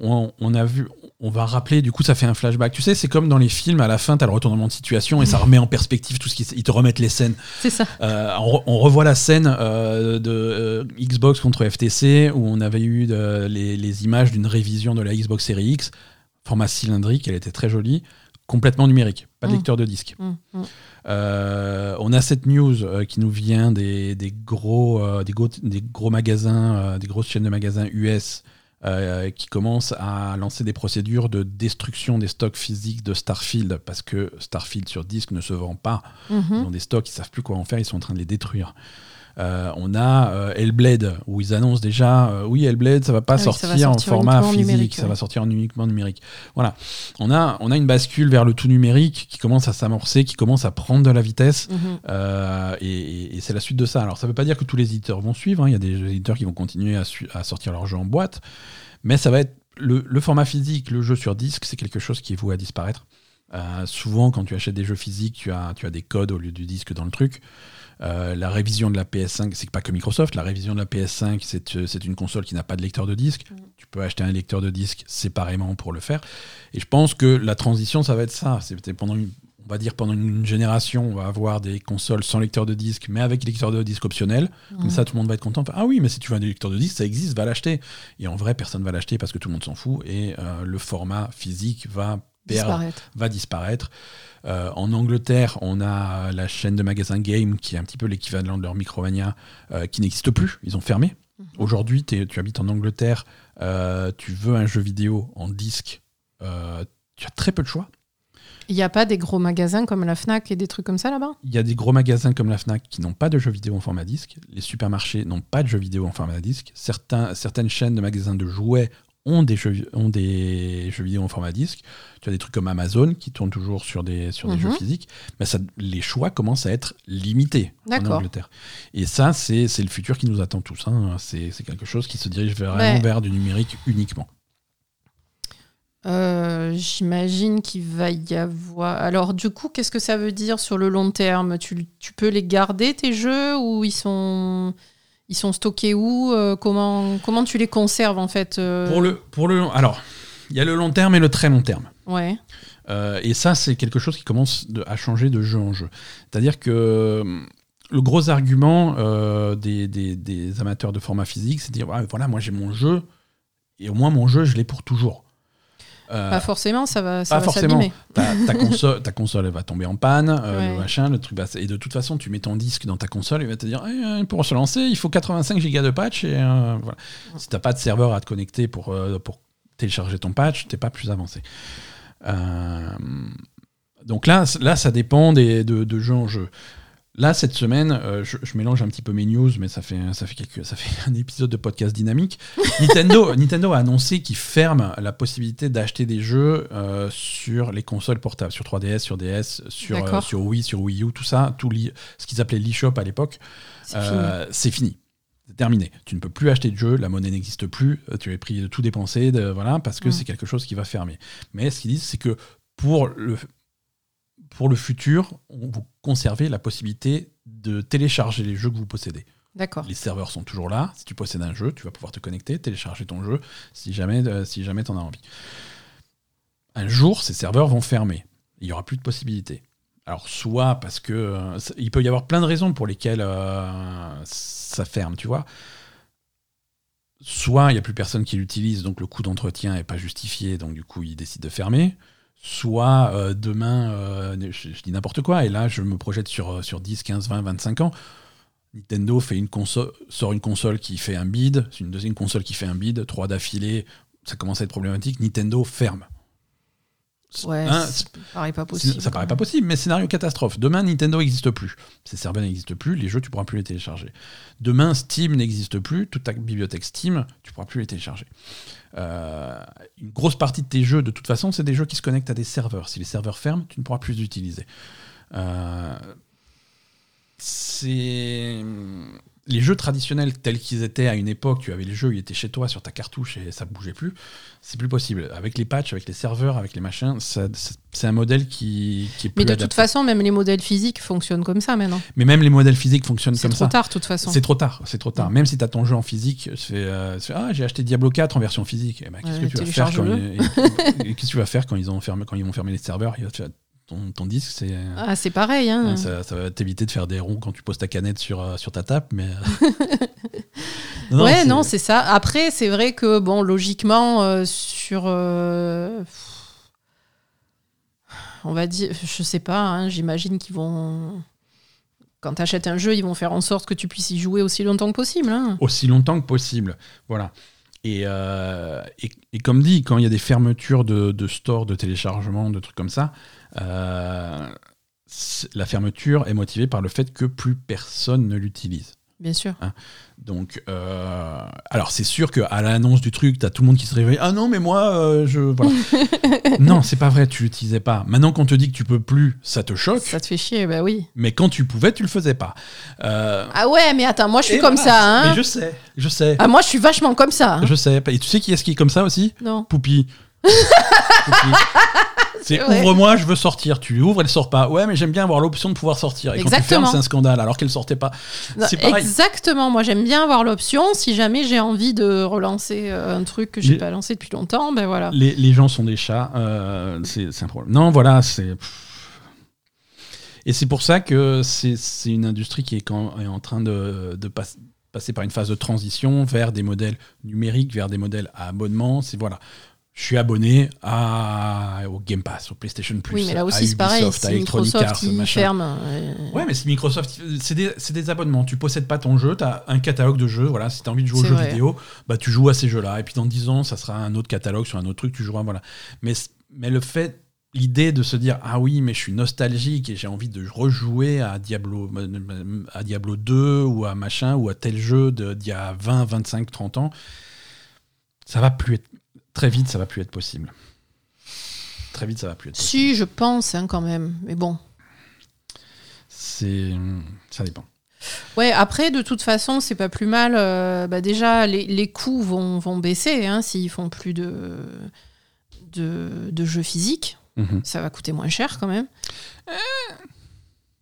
On, on a vu, on va rappeler, du coup, ça fait un flashback. Tu sais, c'est comme dans les films, à la fin, tu as le retournement de situation et ça remet en perspective tout ce qui. Ils te remettent les scènes. C'est ça. Euh, on, re- on revoit la scène euh, de euh, Xbox contre FTC où on avait eu de- les, les images d'une révision de la Xbox Series X, format cylindrique, elle était très jolie, complètement numérique, pas de Mm. lecteur de disque. Mhm. Euh, on a cette news euh, qui nous vient des, des gros, euh, des, gros, des gros magasins, des grosses chaînes de magasins US euh, qui commencent à lancer des procédures de destruction des stocks physiques de Starfield parce que Starfield sur disque ne se vend pas. Ils Mhm. ont des stocks, ils savent plus quoi en faire, ils sont en train de les détruire. Euh, on a euh, Hellblade où ils annoncent déjà euh, oui Hellblade ça va pas Ah oui, sortir, va sortir en format physique, numérique, ça ouais. va sortir en uniquement numérique. Voilà, on a on a une bascule vers le tout numérique qui commence à s'amorcer, qui commence à prendre de la vitesse. Mhm. Et, c'est la suite de ça. Alors, ça ne veut pas dire que tous les éditeurs vont suivre. hein. Il y a des éditeurs qui vont continuer à, sortir leurs jeux en boîte. Mais ça va être le, le format physique, le jeu sur disque, c'est quelque chose qui est voué à disparaître. Souvent, quand tu achètes des jeux physiques, tu as, tu as des codes au lieu du disque dans le truc. Euh, la révision de la PS5, c'est pas que Microsoft, la révision de la PS5, c'est euh, c'est une console qui n'a pas de lecteur de disque. Tu peux acheter un lecteur de disque séparément pour le faire. Et je pense que la transition, ça va être ça. C'est pendant une, on va dire pendant une génération, on va avoir des consoles sans lecteur de disque, mais avec lecteur de disque optionnel. Comme Mhm. ça, tout le monde va être content. Ah oui, mais si tu veux un lecteur de disque, ça existe, va l'acheter. Et en vrai, personne va l'acheter parce que tout le monde s'en fout. Et euh, le format physique va perdre, Disparaître. va disparaître. Euh, en Angleterre, on a la chaîne de magasins Game, qui est un petit peu l'équivalent de leur Micromania, euh, qui n'existe plus. Ils ont fermé. Mhm. Aujourd'hui, tu habites en Angleterre, euh, tu veux un jeu vidéo en disque, tu as très peu de choix. Il n'y a pas des gros magasins comme la Fnac et des trucs comme ça là-bas? Il y a des gros magasins comme la Fnac qui n'ont pas de jeux vidéo en format disque. Les supermarchés n'ont pas de jeux vidéo en format disque. Certains, certaines chaînes de magasins de jouets ont des, jeux, ont des jeux vidéo en format disque. Tu as des trucs comme Amazon qui tournent toujours sur des, sur des Mhm. jeux physiques. Mais ça, les choix commencent à être limités en. Angleterre. Et ça, c'est c'est le futur qui nous attend tous. hein. C'est c'est quelque chose qui se dirige vraiment Ouais. vers du numérique uniquement. Euh, J'imagine qu'il va y avoir. Alors, du coup, qu'est-ce que ça veut dire sur le long terme? Tu, tu peux les garder, tes jeux, ou ils sont, ils sont stockés où Euh, comment, comment tu les conserves, en fait euh, Pour le, pour le, alors, il y a le long terme et le très long terme. Ouais. Euh, et ça, c'est quelque chose qui commence de- à changer de jeu en jeu. C'est-à-dire que le gros argument euh, des, des- des amateurs de format physique, c'est de dire Ouais, voilà, moi j'ai mon jeu, et au moins mon jeu, je l'ai pour toujours. Euh, Pas forcément, ça va, ça pas va forcément. ta, ta console, ta console, elle va tomber en panne, euh, Ouais. le machin, le truc Et de toute façon, tu mets ton disque dans ta console, il va te dire Eh, euh, pour se lancer, il faut 85 gigas de patch. Et euh, voilà. Si t'as pas de serveur à te connecter pour, pour télécharger ton patch, t'es pas plus avancé. Donc là, là, ça dépend des, de, de jeu en jeu. Là, cette semaine, euh, je, je mélange un petit peu mes news, mais ça fait, ça fait, quelques, ça fait un épisode de podcast dynamique. Nintendo, Nintendo a annoncé qu'il ferme la possibilité d'acheter des jeux euh, sur les consoles portables, sur 3DS, sur DS, sur, euh, sur Wii, sur Wii U, tout ça, tout ce qu'ils appelaient l'eShop à l'époque, C'est fini. Terminé. Tu ne peux plus acheter de jeux, la monnaie n'existe plus, tu es pris de tout dépenser, de, voilà, parce que Mm. c'est quelque chose qui va fermer. Mais ce qu'ils disent, c'est que pour le, pour le futur, vous conservez la possibilité de télécharger les jeux que vous possédez. D'accord. Les serveurs sont toujours là. Si tu possèdes un jeu, tu vas pouvoir te connecter, télécharger ton jeu si jamais, euh, si jamais tu en as envie. Un jour, ces serveurs vont fermer. Il n'y aura plus de possibilités. Alors, soit parce que. euh, il peut y avoir plein de raisons pour lesquelles euh, ça ferme, tu vois. Soit il n'y a plus personne qui l'utilise, donc le coût d'entretien n'est pas justifié, donc du coup, il décide de fermer. Soit euh, demain, euh, je, je dis n'importe quoi, et là, je me projette sur, euh, sur 10, 15, 20, 25 ans. Nintendo fait une console, sort une console qui fait un bid, c'est une deuxième console qui fait un bid, trois d'affilée, ça commence à être problématique. Nintendo ferme. Ouais, Hein, ça paraît pas possible. ça paraît pas possible, mais scénario catastrophe. Demain, Nintendo n'existe plus. Ces serveurs n'existent plus, les jeux, tu pourras plus les télécharger. Demain, Steam n'existe plus, toute ta bibliothèque Steam, tu pourras plus les télécharger. Euh, une grosse partie de tes jeux, de toute façon, c'est des jeux qui se connectent à des serveurs. Si les serveurs ferment, tu ne pourras plus les utiliser. Euh, c'est les jeux traditionnels tels qu'ils étaient à une époque, tu avais les jeux, ils étaient chez toi sur ta cartouche et ça bougeait plus. C'est plus possible. Avec les patchs, avec les serveurs, avec les machins, c'est un modèle qui, qui est plus Mais de toute façon, même les modèles physiques fonctionnent comme ça maintenant. Mais même les modèles physiques fonctionnent C'est comme trop ça. tard, de toute façon. C'est trop tard, c'est trop tard. Même si tu as ton jeu en physique, tu fais, euh, ah j'ai acheté Diablo 4 en version physique. Eh ben, qu'est-ce Ouais, que tu vas faire quand télécharge-le. ils- et- et qu'est-ce que tu vas faire quand ils ont fermé, quand ils vont fermer les serveurs? Ton, ton disque, c'est Ah, c'est pareil. Hein. ça, ça va t'éviter de faire des ronds quand tu poses ta canette sur, euh, sur ta table, mais euh, ouais, non, c'est ça. Après, c'est vrai que, bon, logiquement, euh, sur. euh, On va dire, je sais pas, hein, j'imagine qu'ils vont. Quand tu achètes un jeu, ils vont faire en sorte que tu puisses y jouer aussi longtemps que possible. hein. aussi longtemps que possible. Voilà. Et, euh, et, et comme dit, quand il y a des fermetures de, de stores, de téléchargement, de trucs comme ça, euh, la fermeture est motivée par le fait que plus personne ne l'utilise. Bien sûr. Donc, euh, alors c'est sûr qu'à l'annonce du truc, t'as tout le monde qui se réveille. Ah non, mais moi, euh, je. Voilà. non, c'est pas vrai, tu l'utilisais pas. Maintenant qu'on te dit que tu peux plus, ça te choque. Ça te fait chier, bah oui. Mais quand tu pouvais, tu le faisais pas. Euh, Ah ouais, mais attends, moi je suis et comme voilà. ça. Hein. Mais je sais, je sais. Ah, moi je suis vachement comme ça. hein. Je sais. Et tu sais qui est-ce qui est comme ça aussi? Non. Poupi. Poupi. C'est ouvre-moi, je veux sortir. Tu ouvres, elle sort pas. Ouais, mais j'aime bien avoir l'option de pouvoir sortir. Et quand tu Exactement. fermes, c'est un scandale, alors qu'elle sortait pas. C'est pareil. Exactement. Moi, j'aime bien avoir l'option. Si jamais j'ai envie de relancer euh, un truc que j'ai Les- pas lancé depuis longtemps, ben voilà. Les, les gens sont des chats. euh, c'est un problème. Non, voilà, c'est. Et c'est pour ça que c'est c'est une industrie qui est, quand- est en train de, de pas- passer par une phase de transition vers des modèles numériques, vers des modèles à abonnement. C'est voilà. Je suis abonné à, au Game Pass, au PlayStation Plus, oui, mais là à aussi, c'est pareil. Ubisoft, à Si Electronic Microsoft Arts, machin. ferme. euh, Ouais, mais c'est Microsoft, c'est des, abonnements. Tu possèdes pas ton jeu, tu as un catalogue de jeux. Voilà, si tu as envie de jouer aux jeux vidéo, bah, tu joues à ces jeux-là. Et puis dans 10 ans, ça sera un autre catalogue sur un autre truc, tu joueras. Voilà. Mais, mais le fait, l'idée de se dire Ah oui, mais je suis nostalgique et j'ai envie de rejouer à Diablo, à Diablo 2 ou à machin ou à tel jeu d'il y a 20, 25, 30 ans, ça va plus être. Très vite, ça va plus être possible. Très vite, ça va plus être possible. Si, je pense hein, quand même. Mais bon. C'est. Ça dépend. Ouais, après, de toute façon, c'est pas plus mal. euh, bah déjà, les, les coûts vont, vont baisser hein, s'ils font plus de, de, de jeux physiques. Mhm. Ça va coûter moins cher quand même.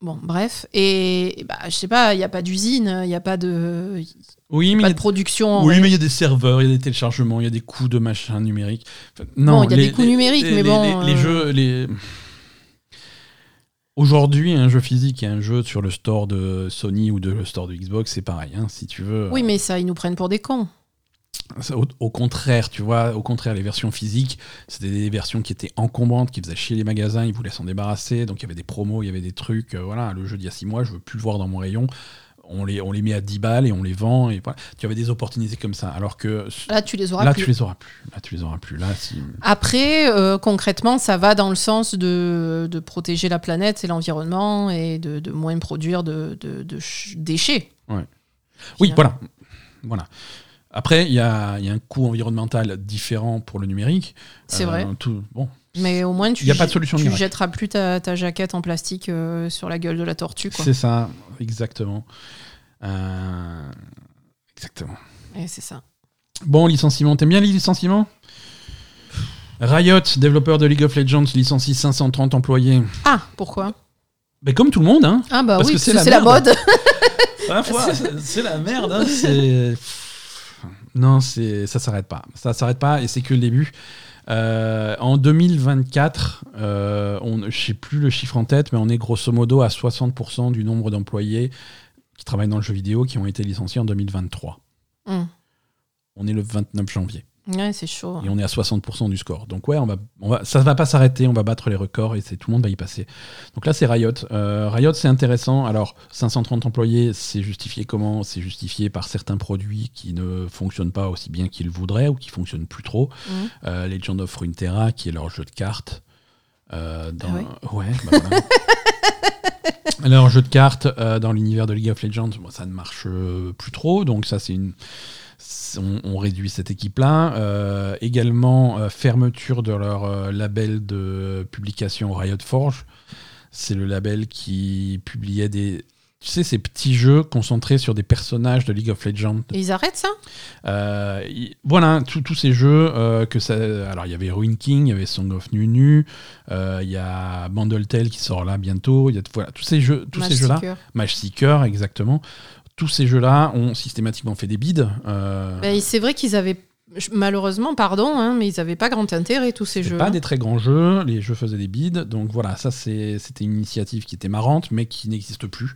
Bon, bref. Et bah, je sais pas, il n'y a pas d'usine, il n'y a pas de, Oui, mais y pas a de production. Oui, mais il y a des serveurs, il y a des téléchargements, il y a des coûts de machin numérique. Enfin, non, Bon, il y a des coûts numériques, les- mais bon, Les, les euh, jeux, les. Aujourd'hui, un jeu physique et un jeu sur le store de Sony ou de le store de Xbox, c'est pareil. hein, si tu veux. Oui, mais ça, ils nous prennent pour des cons. Au, au contraire, tu vois, au contraire, les versions physiques, c'était des versions qui étaient encombrantes, qui faisaient chier les magasins, ils voulaient s'en débarrasser, donc il y avait des promos, il y avait des trucs, euh, voilà, le jeu d'il y a 6 mois, je veux plus le voir dans mon rayon, on les, on les met à 10 balles et on les vend, et voilà. Tu avais des opportunités comme ça, alors que Là, tu les auras là, plus. tu les auras plus. Là, tu les auras plus. Là, si... Après, euh, concrètement, ça va dans le sens de, de protéger la planète et l'environnement et de, de moins produire de, de- de ch- déchets. Oui, voilà. voilà. Après, il y a, il y a un coût environnemental différent pour le numérique. C'est Euh, vrai. Tout, bon, Mais au moins, tu, y a pas de solution tu miracle. jetteras plus ta, ta jaquette en plastique euh, sur la gueule de la tortue. C'est ça, exactement. Euh, Exactement. Et c'est ça. Bon, licenciement. T'aimes bien les licenciements? Riot, développeur de League of Legends, licencie 530 employés. Ah, pourquoi? Ben, comme tout le monde, hein. Ah bah Parce oui, c'est la la mode. C'est la merde. hein, Non, c'est ça s'arrête pas. Ça s'arrête pas et c'est que le début. Euh, en 2024, euh, on, je sais plus le chiffre en tête, mais on est grosso modo à 60% du nombre d'employés qui travaillent dans le jeu vidéo qui ont été licenciés en 2023. Hum. On est le 29 janvier. Ouais, c'est chaud. Et on est à 60% du score. Donc ouais, on va, on va, ça ne va pas s'arrêter, on va battre les records et c'est tout le monde va y passer. Donc là, c'est Riot. Euh, Riot, c'est intéressant. Alors, 530 employés, c'est justifié comment? C'est justifié par certains produits qui ne fonctionnent pas aussi bien qu'ils voudraient ou qui fonctionnent plus trop. Mhm. Euh, Legend of Runeterra, qui est leur jeu de cartes. euh, dans... Ah ouais, bah voilà. leur jeu de cartes euh, dans l'univers de League of Legends, bon, ça ne marche euh, plus trop. Donc ça, c'est une on, on réduit cette équipe-là. Euh, également, euh, fermeture de leur euh, label de publication Riot Forge. C'est le label qui publiait des. Tu sais, ces petits jeux concentrés sur des personnages de League of Legends. Et ils arrêtent ça? Y- voilà, tous ces jeux que ça. Alors, il y avait Ruin King, il y avait Song of Nunu, il y a Bandletel qui sort là bientôt. Il y a voilà, tous ces jeux, tous Match ces jeux-là. Seeker. Match Seeker, exactement. Tous ces jeux-là ont systématiquement fait des bids. euh, Ben, c'est vrai qu'ils avaient, malheureusement, pardon, hein, mais ils n'avaient pas grand intérêt, tous ces jeux. pas des très grands jeux, les jeux faisaient des bids, donc voilà, ça c'est- c'était une initiative qui était marrante, mais qui n'existe plus.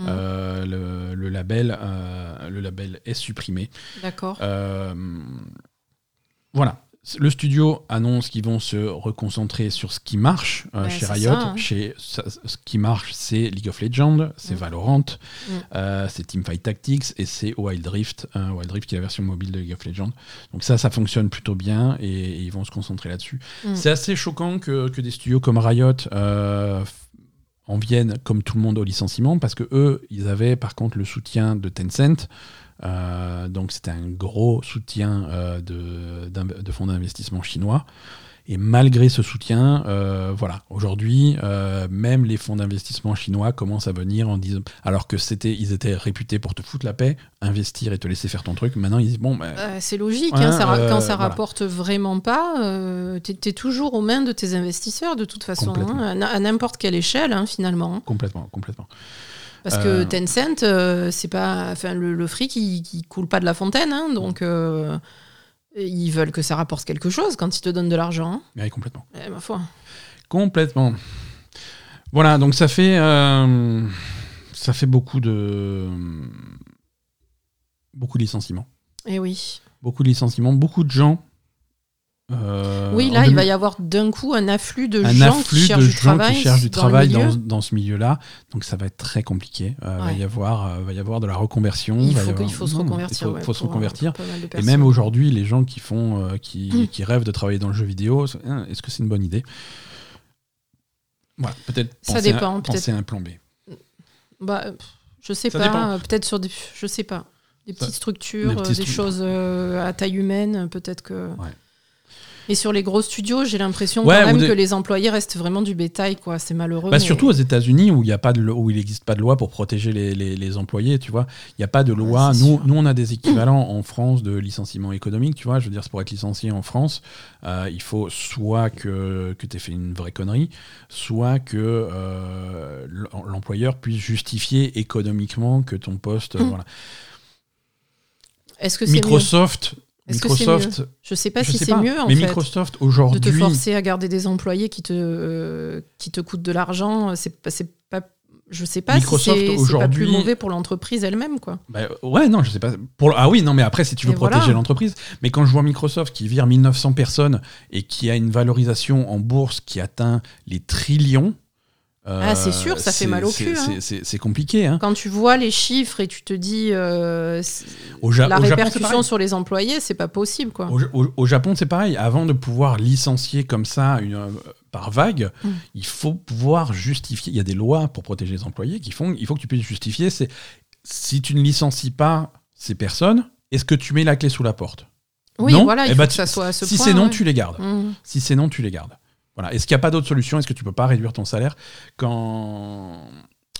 Mm. Euh, le, le label, euh, le label est supprimé. D'accord. Euh, voilà. Le studio annonce qu'ils vont se reconcentrer sur ce qui marche euh, Ouais, chez Riot. ça, hein. Chez, ça- ce qui marche, c'est League of Legends, c'est Mm. Valorant, Mm. euh, c'est Teamfight Tactics et c'est Wild Rift. hein, Wild Rift qui est la version mobile de League of Legends. Donc ça, ça fonctionne plutôt bien et, et ils vont se concentrer là-dessus. Mm. C'est assez choquant que, que des studios comme Riot euh, en viennent comme tout le monde au licenciement parce que eux, ils avaient par contre le soutien de Tencent. Euh, donc c'était un gros soutien euh, de, fonds d'investissement chinois. Et malgré ce soutien, euh, voilà, aujourd'hui, même les fonds d'investissement chinois commencent à venir en disant, alors que c'était, ils étaient réputés pour te foutre la paix, investir et te laisser faire ton truc. Maintenant, ils disent bon, ben, c'est logique, Ouais, hein, ça quand ça voilà. rapporte vraiment pas, t'es es toujours aux mains de tes investisseurs de toute façon, hein, à, n'importe quelle échelle hein, finalement. hein. complètement, complètement. Parce Euh. que Tencent, euh, c'est pas, enfin le, le fric il, il coule pas de la fontaine, hein, donc euh, ils veulent que ça rapporte quelque chose quand ils te donnent de l'argent. hein. Oui, complètement. Eh, ma foi. Complètement. Voilà, donc ça fait, euh, ça fait beaucoup de, beaucoup de licenciements. Eh oui. Beaucoup de licenciements, beaucoup de gens. Euh, oui, là, il 2000 va y avoir d'un coup un afflux de un gens afflux qui cherchent de du gens travail, qui cherchent du dans travail dans, ce milieu-là. Donc ça va être très compliqué. Euh, va, Ouais. y avoir, euh, va y avoir de la reconversion. Il va y faut, avoir- il faut se non, reconvertir. Il faut, ouais, faut se euh, reconvertir. Et même aujourd'hui, les gens qui font, qui, Mm. qui rêvent de travailler dans le jeu vidéo, hein, est-ce que c'est une bonne idée? Voilà, peut-être Ça dépend, à, peut-être. penser à un plan B. Bah, je sais Ça pas. Peut-être sur des, je sais pas, des petites structures, des petites des stru- choses à taille humaine, peut-être que. Ouais. Et sur les gros studios, j'ai l'impression Ouais, quand même des- que les employés restent vraiment du bétail, quoi. C'est malheureux. Bah, mais- Surtout aux États-Unis où il y a pas de lo- où il n'existe pas de loi pour protéger les, les- les employés, tu vois. Il n'y a pas de loi. nous, sûr. nous, on a des équivalents en France de licenciement économique, tu vois. Je veux dire, pour être licencié en France, euh, il faut soit que, que tu aies fait une vraie connerie, soit que euh, l'em- l'employeur puisse justifier économiquement que ton poste. euh, voilà. Est-ce que c'est mieux Microsoft. Que c'est Microsoft, Je sais pas si c'est mieux en mais fait. Microsoft De te aujourd'hui, forcer à garder des employés qui te, euh, qui te coûtent de l'argent, c'est pas, c'est pas, je sais pas Microsoft, si c'est- pas aujourd'hui- plus mauvais pour l'entreprise elle-même, quoi. Bah, ouais, non, je sais pas. Pour, ah oui, non, mais après, si tu veux Et protéger l'entreprise. Mais quand je vois Microsoft qui vire 1900 personnes et qui a une valorisation en bourse qui atteint les trillions. Euh, Ah, c'est sûr, ça fait mal au cul, c'est- hein. C'est compliqué. Hein. Quand tu vois les chiffres et tu te dis euh, c'est- Au, Ja- la au répercussion sur les employés, c'est pas possible, quoi. Au, Japon, c'est pareil. Avant de pouvoir licencier comme ça une, euh, par vague, Mm. il faut pouvoir justifier. Il y a des lois pour protéger les employés qui font. Il faut que tu puisses justifier. Si tu ne licencies pas ces personnes, est-ce que tu mets la clé sous la porte? Oui, Non? voilà, il Eh faut ben, que ça soit à ce Si c'est non, ouais. tu les gardes. Mmh. Si c'est non, tu les gardes. Voilà. Est-ce qu'il n'y a pas d'autre solution? Est-ce que tu peux pas réduire ton salaire quand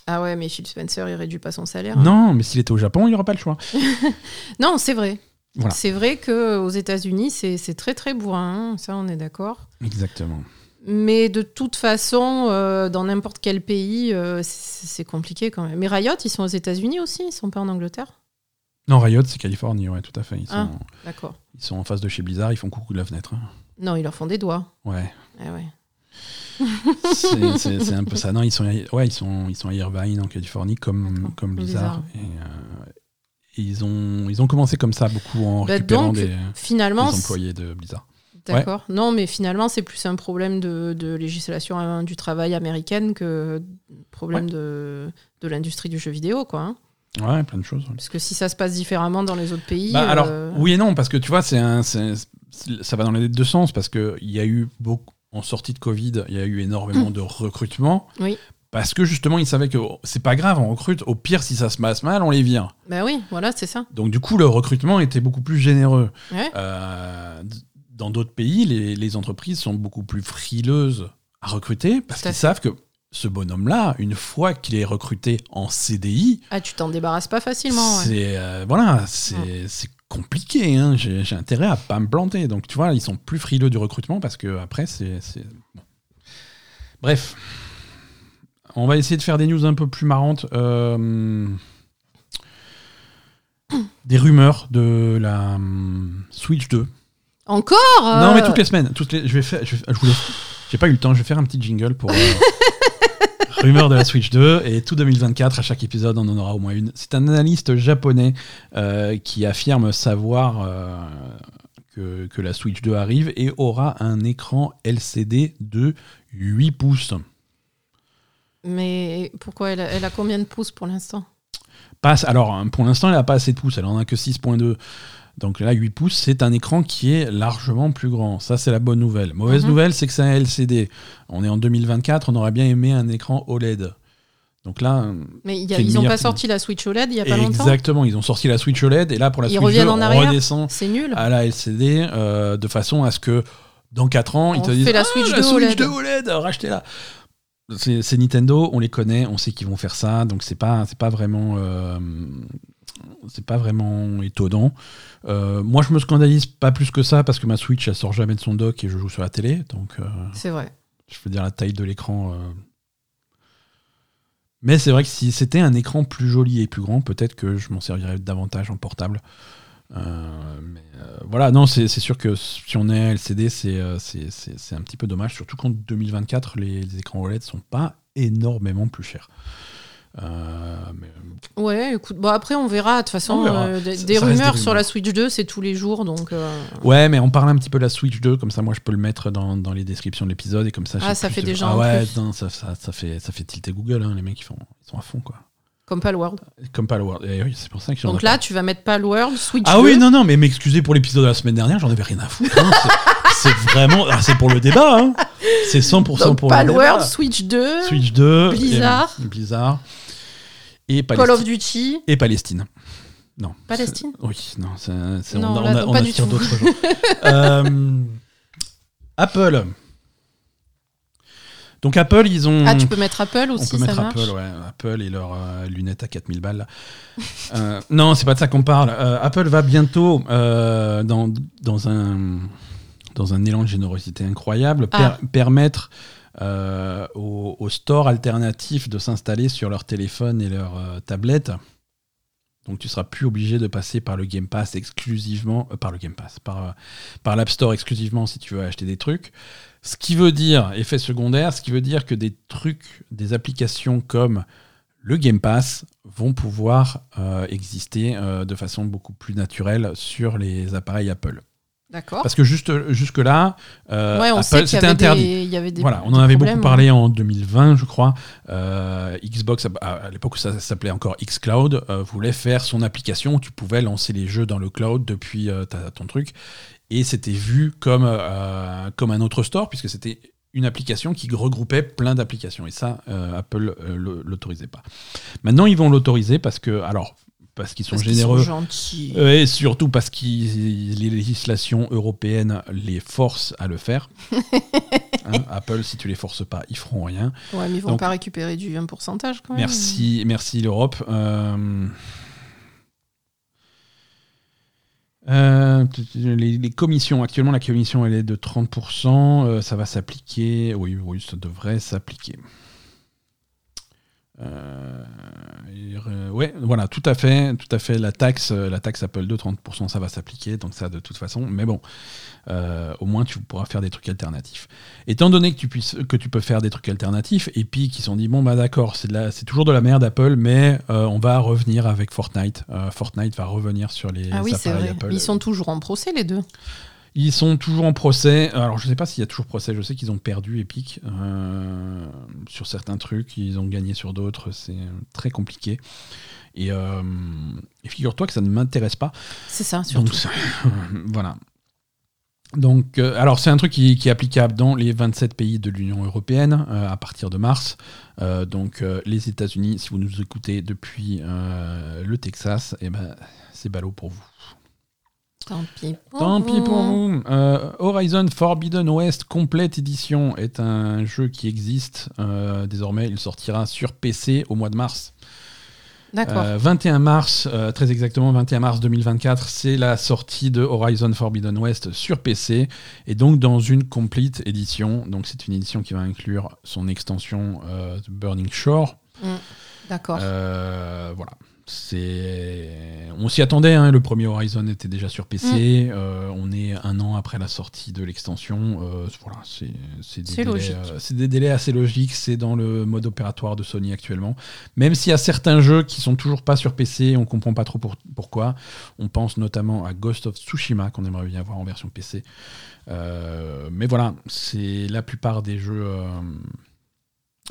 Ah ouais, mais Phil Spencer, il réduit pas son salaire. Non, mais s'il était au Japon, il n'y aura pas le choix. Non, c'est vrai. Voilà. C'est vrai qu'aux États-Unis, c'est très très bourrin, hein, ça on est d'accord. Exactement. Mais de toute façon, euh, dans n'importe quel pays, euh, c'est c'est compliqué quand même. Mais Riot, ils sont aux États-Unis aussi, ils sont pas en Angleterre? Non, Riot, c'est Californie, ouais, tout à fait. Ils sont, Ah. D'accord. ils sont en face de chez Blizzard, ils font coucou de la fenêtre. hein. Non, ils leur font des doigts. Ouais. Eh ouais. C'est- un peu ça. Non, ils sont, ouais, ils sont, ils sont à Irvine en Californie comme, comme Blizzard. Et, euh, et ils ont, ils ont commencé comme ça beaucoup en Bah, récupérant donc, des, des Finalement, employés de Blizzard. D'accord. Non, mais finalement, c'est plus un problème de, de législation euh, du travail américaine que problème de, de l'industrie du jeu vidéo, quoi. hein. Ouais, plein de choses. ouais. Parce que si ça se passe différemment dans les autres pays. Bah, alors, euh, oui et non, parce que tu vois, c'est un, c'est- c'est- ça va dans les deux sens, parce qu'il y a eu beaucoup, en sortie de Covid, il y a eu énormément de recrutement. Oui. Parce que justement, ils savaient que c'est pas grave, on recrute. Au pire, si ça se passe mal, on les vire. Bah oui, voilà, c'est ça. Donc, du coup, le recrutement était beaucoup plus généreux. Ouais. Euh, dans d'autres pays, les, les entreprises sont beaucoup plus frileuses à recruter parce qu'ils savent que ce bonhomme-là, une fois qu'il est recruté en CDI, Ah, tu t'en débarrasses pas facilement. ouais. c'est euh, voilà, c'est c'est compliqué. hein. J'ai intérêt à pas me planter. Donc tu vois, ils sont plus frileux du recrutement parce que après c'est c'est- bon. Bref, on va essayer de faire des news un peu plus marrantes. Euh, Des rumeurs de la hum, Switch 2. Encore Non, euh, mais toutes les semaines. Toutes les, je vais faire. Je, vais- je voulais. J'ai pas eu le temps. Je vais faire un petit jingle pour. euh, rumeur de la Switch 2 et tout 2024 à chaque épisode on en aura au moins une. C'est un analyste japonais euh, qui affirme savoir euh, que, que la Switch 2 arrive et aura un écran LCD de 8 pouces. Mais pourquoi elle a, elle a combien de pouces pour l'instant? Pas, alors pour l'instant elle n'a pas assez de pouces, elle en a que 6.2. Donc là 8 pouces c'est un écran qui est largement plus grand. Ça c'est la bonne nouvelle. Mauvaise Mhm. nouvelle c'est que c'est un LCD. On est en 2024, on aurait bien aimé un écran OLED. Donc là, Mais y a- ils n'ont pas sorti la Switch OLED il y a pas longtemps exactement, ils ont sorti la Switch OLED et là pour la Ils Switch reviennent 2 en on redescend C'est nul. à la LCD euh, de façon à ce que dans 4 ans ils te disent la Ah, Switch la 2 Switch OLED. 2 OLED, rachetez-la. C'est c'est Nintendo, on les connaît, on sait qu'ils vont faire ça, donc c'est pas c'est pas vraiment euh, c'est pas vraiment étonnant. Euh, moi je me scandalise pas plus que ça parce que ma Switch elle sort jamais de son dock et je joue sur la télé, donc euh, C'est vrai. je veux dire la taille de l'écran. euh. Mais c'est vrai que si c'était un écran plus joli et plus grand, peut-être que je m'en servirais davantage en portable. Mais voilà, non, c'est sûr que si on est LCD, c'est un petit peu dommage, surtout qu'en 2024, les, les écrans OLED sont pas énormément plus chers. Euh, mais, Ouais, écoute, bon après on verra. De toute façon, verra. euh, des, Ça- des ça reste des rumeurs sur la Switch 2, c'est tous les jours, donc. euh, Ouais, mais on parle un petit peu de la Switch 2, comme ça moi je peux le mettre dans, dans les descriptions de l'épisode et comme ça. Ah, ça fait de- déjà Ah ouais, non, ça fait, ça fait tilter Google, hein, les mecs ils, font, ils sont à fond quoi. Comme Palworld. Comme Palworld. Et oui, c'est pour ça que Donc là, tu vas mettre Palworld, Switch Ah 2. oui, non, non, mais m'excusez pour l'épisode de la semaine dernière, j'en avais rien à foutre. hein. C'est- vraiment. ah, c'est pour le débat, hein. C'est 100% Donc pour le Palworld, débat. Switch 2, Switch 2. Blizzard. Et, Blizzard. Et Call Palestine. of Duty. Et Palestine. Non. Palestine Oui, non, c'est, on, a- là, on a- on d'autres gens. Euh, Apple. Donc Apple, ils ont. Ah, tu peux mettre Apple On aussi, peut ça mettre marche. Apple, ouais. Apple et leurs euh, lunettes à 4000 balles. Euh, non, c'est pas de ça qu'on parle. Euh, Apple va bientôt, euh, dans, dans, un, dans un élan de générosité incroyable, per- Ah. permettre aux, aux stores alternatifs de s'installer sur leur téléphone et leur tablette. Donc tu seras plus obligé de passer par le Game Pass exclusivement, euh, par le Game Pass, par, euh, par l'App Store exclusivement si tu veux acheter des trucs. Ce qui veut dire, effet secondaire, ce qui veut dire que des trucs, des applications comme le Game Pass vont pouvoir euh, exister euh, de façon beaucoup plus naturelle sur les appareils Apple. D'accord. Parce que juste, jusque-là, euh, Ouais, Apple, c'était interdit. des, il y avait des Voilà, on en avait problèmes, beaucoup parlé en 2020, je crois. Euh, Xbox, à, à l'époque où ça s'appelait encore Xcloud, euh, voulait faire son application où tu pouvais lancer les jeux dans le cloud depuis ta- ton truc. Et c'était vu comme, euh, comme un autre store, puisque c'était une application qui regroupait plein d'applications. Et ça, euh, Apple euh, le- l'autorisait pas. Maintenant, ils vont l'autoriser parce que, alors, parce qu'ils sont parce généreux. sont gentils. Euh, Et surtout parce que les législations européennes les forcent à le faire. Hein, Apple, si tu les forces pas, ils feront rien. Ouais, mais ils vont donc- pas récupérer du 1 pourcentage quand même. Merci, merci l'Europe. Euh, euh, les, commissions, actuellement la commission elle est de 30%, euh, ça va s'appliquer, oui, oui, ça devrait s'appliquer. Euh, et, ouais, voilà, tout à fait, tout à fait. La taxe, euh, la taxe Apple 2, 30%, ça va s'appliquer, donc ça de toute façon. Mais bon, euh, au moins tu pourras faire des trucs alternatifs. Étant donné que tu puisses, que tu peux faire des trucs alternatifs, Epic ils se sont dit bon bah d'accord, c'est toujours de la merde Apple, mais euh, on va revenir avec Fortnite. Fortnite va revenir sur les Ah oui, c'est appareils vrai. Apple. Ils sont toujours en procès, les deux. Ils sont toujours en procès. Alors, je sais pas s'il y a toujours procès. Je sais qu'ils ont perdu Epic euh, sur certains trucs. Ils ont gagné sur d'autres. C'est très compliqué. Et, euh, et figure-toi que ça ne m'intéresse pas. C'est ça, surtout. Donc, ça- voilà. Donc, euh, alors, c'est un truc qui, qui est applicable dans les 27 pays de l'Union européenne euh, à partir de mars. Euh, donc, les États-Unis, si vous nous écoutez depuis le Texas, eh ben, c'est ballot pour vous. Tant pis. Tant pis pour vous. Euh, Horizon Forbidden West Complete Edition est un jeu qui existe. Euh, désormais, il sortira sur PC au mois de mars. D'accord. Euh, 21 mars, euh, très exactement 21 mars 2024, c'est la sortie de Horizon Forbidden West sur PC et donc dans une complete édition. Donc c'est une édition qui va inclure son extension Burning Shore. D'accord. Euh, voilà. C'est, on s'y attendait. hein, le premier Horizon était déjà sur PC. Mm. euh, on est un an après la sortie de l'extension. euh, voilà, c'est, des euh, c'est des délais assez logiques. C'est dans le mode opératoire de Sony actuellement. Même s'il y a certains jeux qui sont toujours pas sur PC, on comprend pas trop pour- pourquoi. On pense notamment à Ghost of Tsushima qu'on aimerait bien voir en version PC. Mais voilà, c'est la plupart des jeux.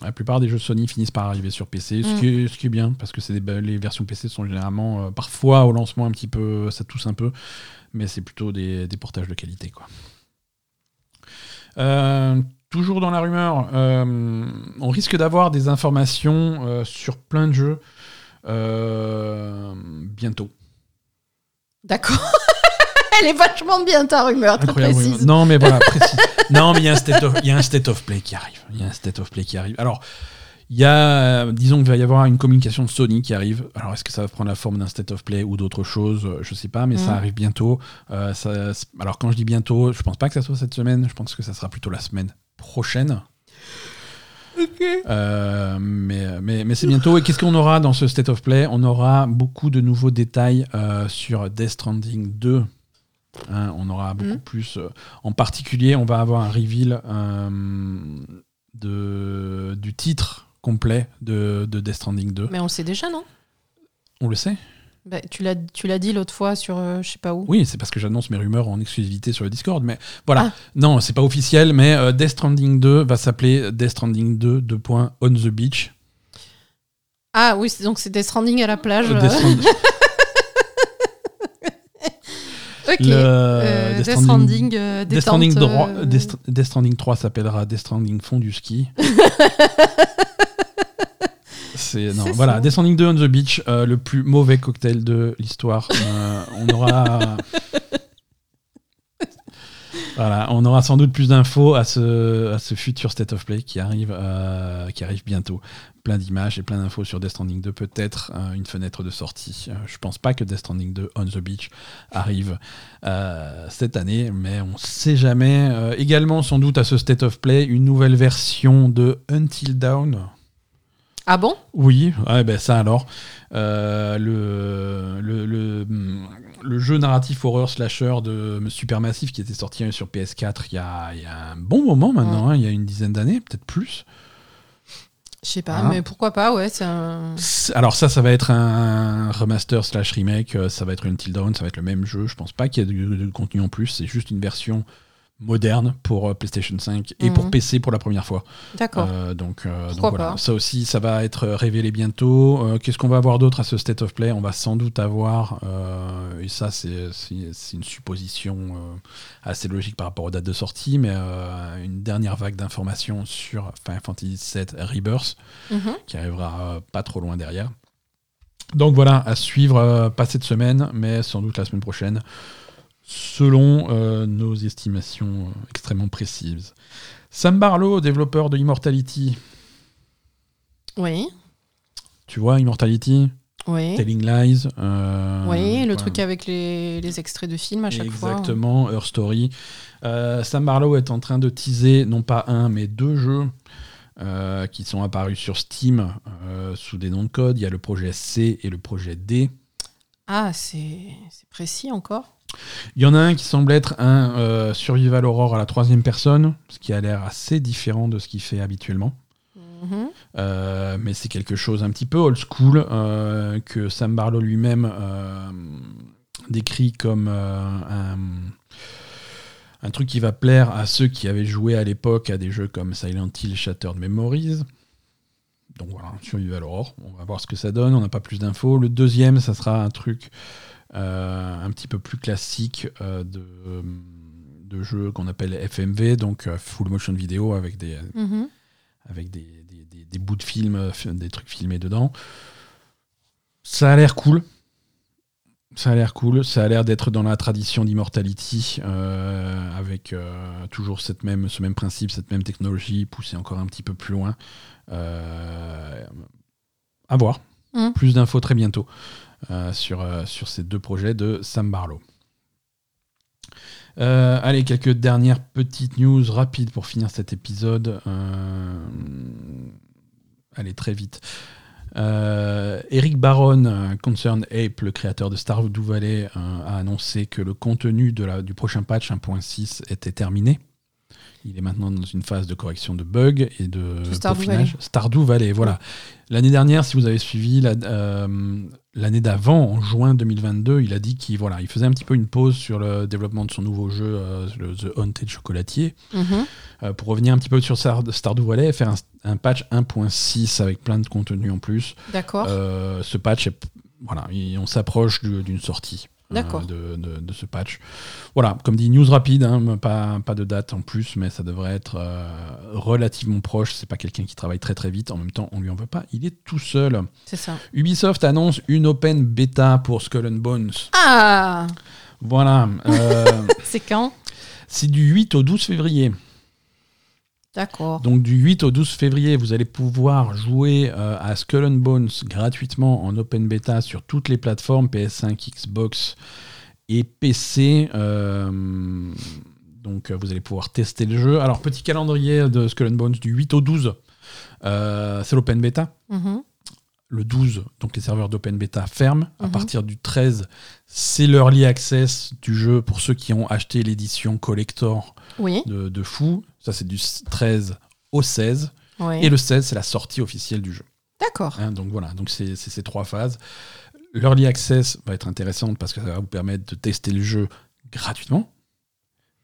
La plupart des jeux Sony finissent par arriver sur PC, ce, Mm. qui, est, ce qui est bien, parce que c'est des- les versions PC sont généralement, euh, parfois au lancement un petit peu, ça tousse un peu, mais c'est plutôt des, des portages de qualité. Quoi. Euh, toujours dans la rumeur, euh, on risque d'avoir des informations sur plein de jeux bientôt. D'accord. Elle est vachement bien ta rumeur, très Incroyable. précise. Non, mais voilà, précis. non, mais il y, a un state of- il y a un state of play qui arrive. Il y a un state of play qui arrive. Alors, il y a, euh, disons qu'il va y avoir une communication de Sony qui arrive. Alors, est-ce que ça va prendre la forme d'un state of play ou d'autre chose Euh, Je sais pas, mais ça Mhm. arrive bientôt. Euh, ça- alors, quand je dis bientôt, je pense pas que ça soit cette semaine. Je pense que ça sera plutôt la semaine prochaine. Euh, mais mais, mais c'est bientôt. Et qu'est-ce qu'on aura dans ce State of Play? On aura beaucoup de nouveaux détails euh, sur Death Stranding 2. Hein, on aura beaucoup Mhm. plus. euh, en particulier, on va avoir un reveal euh, de, du titre complet de, de Death Stranding 2. Mais on le sait déjà, non? On le sait Bah, Tu l'as dit l'autre fois sur euh, je sais pas où. Oui, c'est parce que j'annonce mes rumeurs en exclusivité sur le Discord. Mais voilà, Ah. non, c'est pas officiel. Mais Death Stranding 2 va s'appeler Death Stranding 2 2. On the Beach. Ah oui, donc c'est des stranding à la plage. Death ok. le- Euh, Death Death Stranding- Stranding, euh, Death Stranding, euh, Death, Death Stranding 3 s'appellera Death Stranding fond du ski. C'est non, C'est voilà, ça. Death Stranding 2 on the beach, le plus mauvais cocktail de l'histoire. On aura voilà, on aura sans doute plus d'infos à ce, futur state of play qui arrive, euh, qui arrive bientôt. Plein d'images et plein d'infos sur Death Stranding 2, peut-être euh, une fenêtre de sortie. Euh, je pense pas que Death Stranding 2 on the beach arrive euh, cette année, mais on sait jamais. Également, sans doute à ce state of play, une nouvelle version de Until Dawn. Ah bon? Oui, ouais, ben ça alors. Euh, le, le, le, le jeu narratif horreur slasher de Supermassive qui était sorti sur PS4 il y a, il y a un bon moment maintenant, hein, il y a une dizaine d'années, peut-être plus. Je sais pas, Ah. mais pourquoi pas, ouais. un- Alors ça, ça va être un remaster slash remake, euh, ça va être Until Dawn, ça va être le même jeu. Je pense pas qu'il y ait de, de contenu en plus, c'est juste une version moderne pour euh, PlayStation 5 et pour Mhm. PC pour la première fois. D'accord. Euh, donc, euh, donc voilà, pas. ça aussi, ça va être révélé bientôt. Euh, Qu'est-ce qu'on va avoir d'autre à ce State of Play? On va sans doute avoir, et ça c'est une supposition assez logique par rapport aux dates de sortie, mais une dernière vague d'informations sur Final Fantasy VII Rebirth Mhm. qui arrivera pas trop loin derrière. Donc voilà, à suivre, pas cette semaine, mais sans doute la semaine prochaine, selon euh, nos estimations euh, extrêmement précises. Sam Barlow, développeur de Immortality, Oui, tu vois Immortality, oui. Telling Lies. euh, Oui, le voilà. truc avec les, les extraits de films à chaque fois. Exactement, Her Story. Euh, Sam Barlow est en train de teaser non pas un mais deux jeux euh, qui sont apparus sur Steam sous des noms de code. Il y a le projet C et le projet D. Ah, c'est précis encore. Il y en a un qui semble être un euh, Survival Horror à la troisième personne, ce qui a l'air assez différent de ce qu'il fait habituellement. Mhm. Euh, mais c'est quelque chose un petit peu old school euh, que Sam Barlow lui-même décrit comme un, un truc qui va plaire à ceux qui avaient joué à l'époque à des jeux comme Silent Hill Shattered Memories. Donc voilà, Survival Horror. On va voir ce que ça donne. On n'a pas plus d'infos. Le deuxième, ça sera un truc un petit peu plus classique euh, de, de jeu qu'on appelle FMV, donc euh, Full Motion Video avec des, Mhm. avec des, des- des- des bouts de film, euh, f- des trucs filmés dedans. Ça a l'air cool. Ça a l'air cool. Ça a l'air d'être dans la tradition d'Immortality, euh, avec euh, toujours cette même, ce même principe, cette même technologie, poussée encore un petit peu plus loin. Euh, à voir. Mhm. Plus d'infos très bientôt euh, sur, euh, sur ces deux projets de Sam Barlow. Euh, allez, quelques dernières petites news rapides pour finir cet épisode. Euh, allez, très vite. Euh, Eric Baron, euh, Concern Ape, le créateur de Stardew Valley, euh, a annoncé que le contenu de la, du prochain patch 1.6 était terminé. Il est maintenant dans une phase de correction de bugs et de De Stardew peaufinage. Stardew Valley, voilà. L'année dernière, si vous avez suivi la- euh, l'année d'avant, en juin 2022, il a dit qu'il voilà, il faisait un petit peu une pause sur le développement de son nouveau jeu, euh, le The Haunted Chocolatier, Mhm. euh, pour revenir un petit peu sur Star- Stardew Valley et faire un, un patch 1.6 avec plein de contenu en plus. D'accord. Euh, ce patch, est- voilà, il- on s'approche du- d'une sortie. Euh, D'accord. de, de- de ce patch. Voilà, comme dit, news rapide, hein, pas, pas de date en plus, mais ça devrait être euh, relativement proche. C'est pas quelqu'un qui travaille très très vite. En même temps, on lui en veut pas. Il est tout seul. C'est ça. Ubisoft annonce une open bêta pour Skull and Bones. Ah Voilà. euh, C'est quand? C'est du 8 au 12 février. D'accord. Donc du 8 au 12 février, vous allez pouvoir jouer euh, à Skull and Bones gratuitement en open beta sur toutes les plateformes PS5, Xbox et PC. Euh, donc euh, vous allez pouvoir tester le jeu. Alors petit calendrier de Skull and Bones du 8 au 12, euh, c'est l'open beta. Mhm. Le 12, donc les serveurs d'open beta ferment. À Mhm. partir du 13, c'est l'early access du jeu pour ceux qui ont acheté l'édition collector Oui. de, de fou. Ça, c'est du 13 au 16. oui. Et le 16, c'est la sortie officielle du jeu. D'accord. Hein, donc voilà, donc c'est c'est ces trois phases. L'early access va être intéressante parce que ça va vous permettre de tester le jeu gratuitement.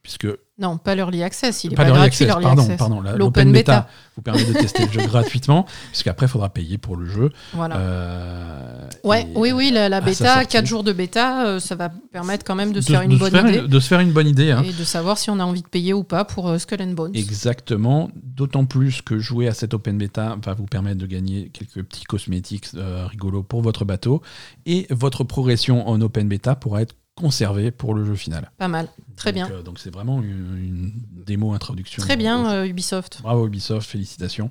Puisque Non, pas l'early access. Il pas pas, gratuit, access, pardon, access. pardon, L'open beta. beta vous permet de tester le jeu gratuitement, puisqu'après il faudra payer pour le jeu. Voilà. Euh, Ouais, oui, oui, la, la bêta, sortie. 4 jours de bêta, euh, ça va permettre quand même de se faire une bonne faire idée de se faire une bonne idée. hein. et de savoir si on a envie de payer ou pas pour euh, Skull and Bones. Exactement, d'autant plus que jouer à cette open beta va vous permettre de gagner quelques petits cosmétiques euh, rigolos pour votre bateau et votre progression en open beta pourra être conservée pour le jeu final. Pas mal. Très Donc, bien. euh, donc c'est vraiment une, une démo introduction. Très bien, euh, Ubisoft. Bravo Ubisoft, félicitations.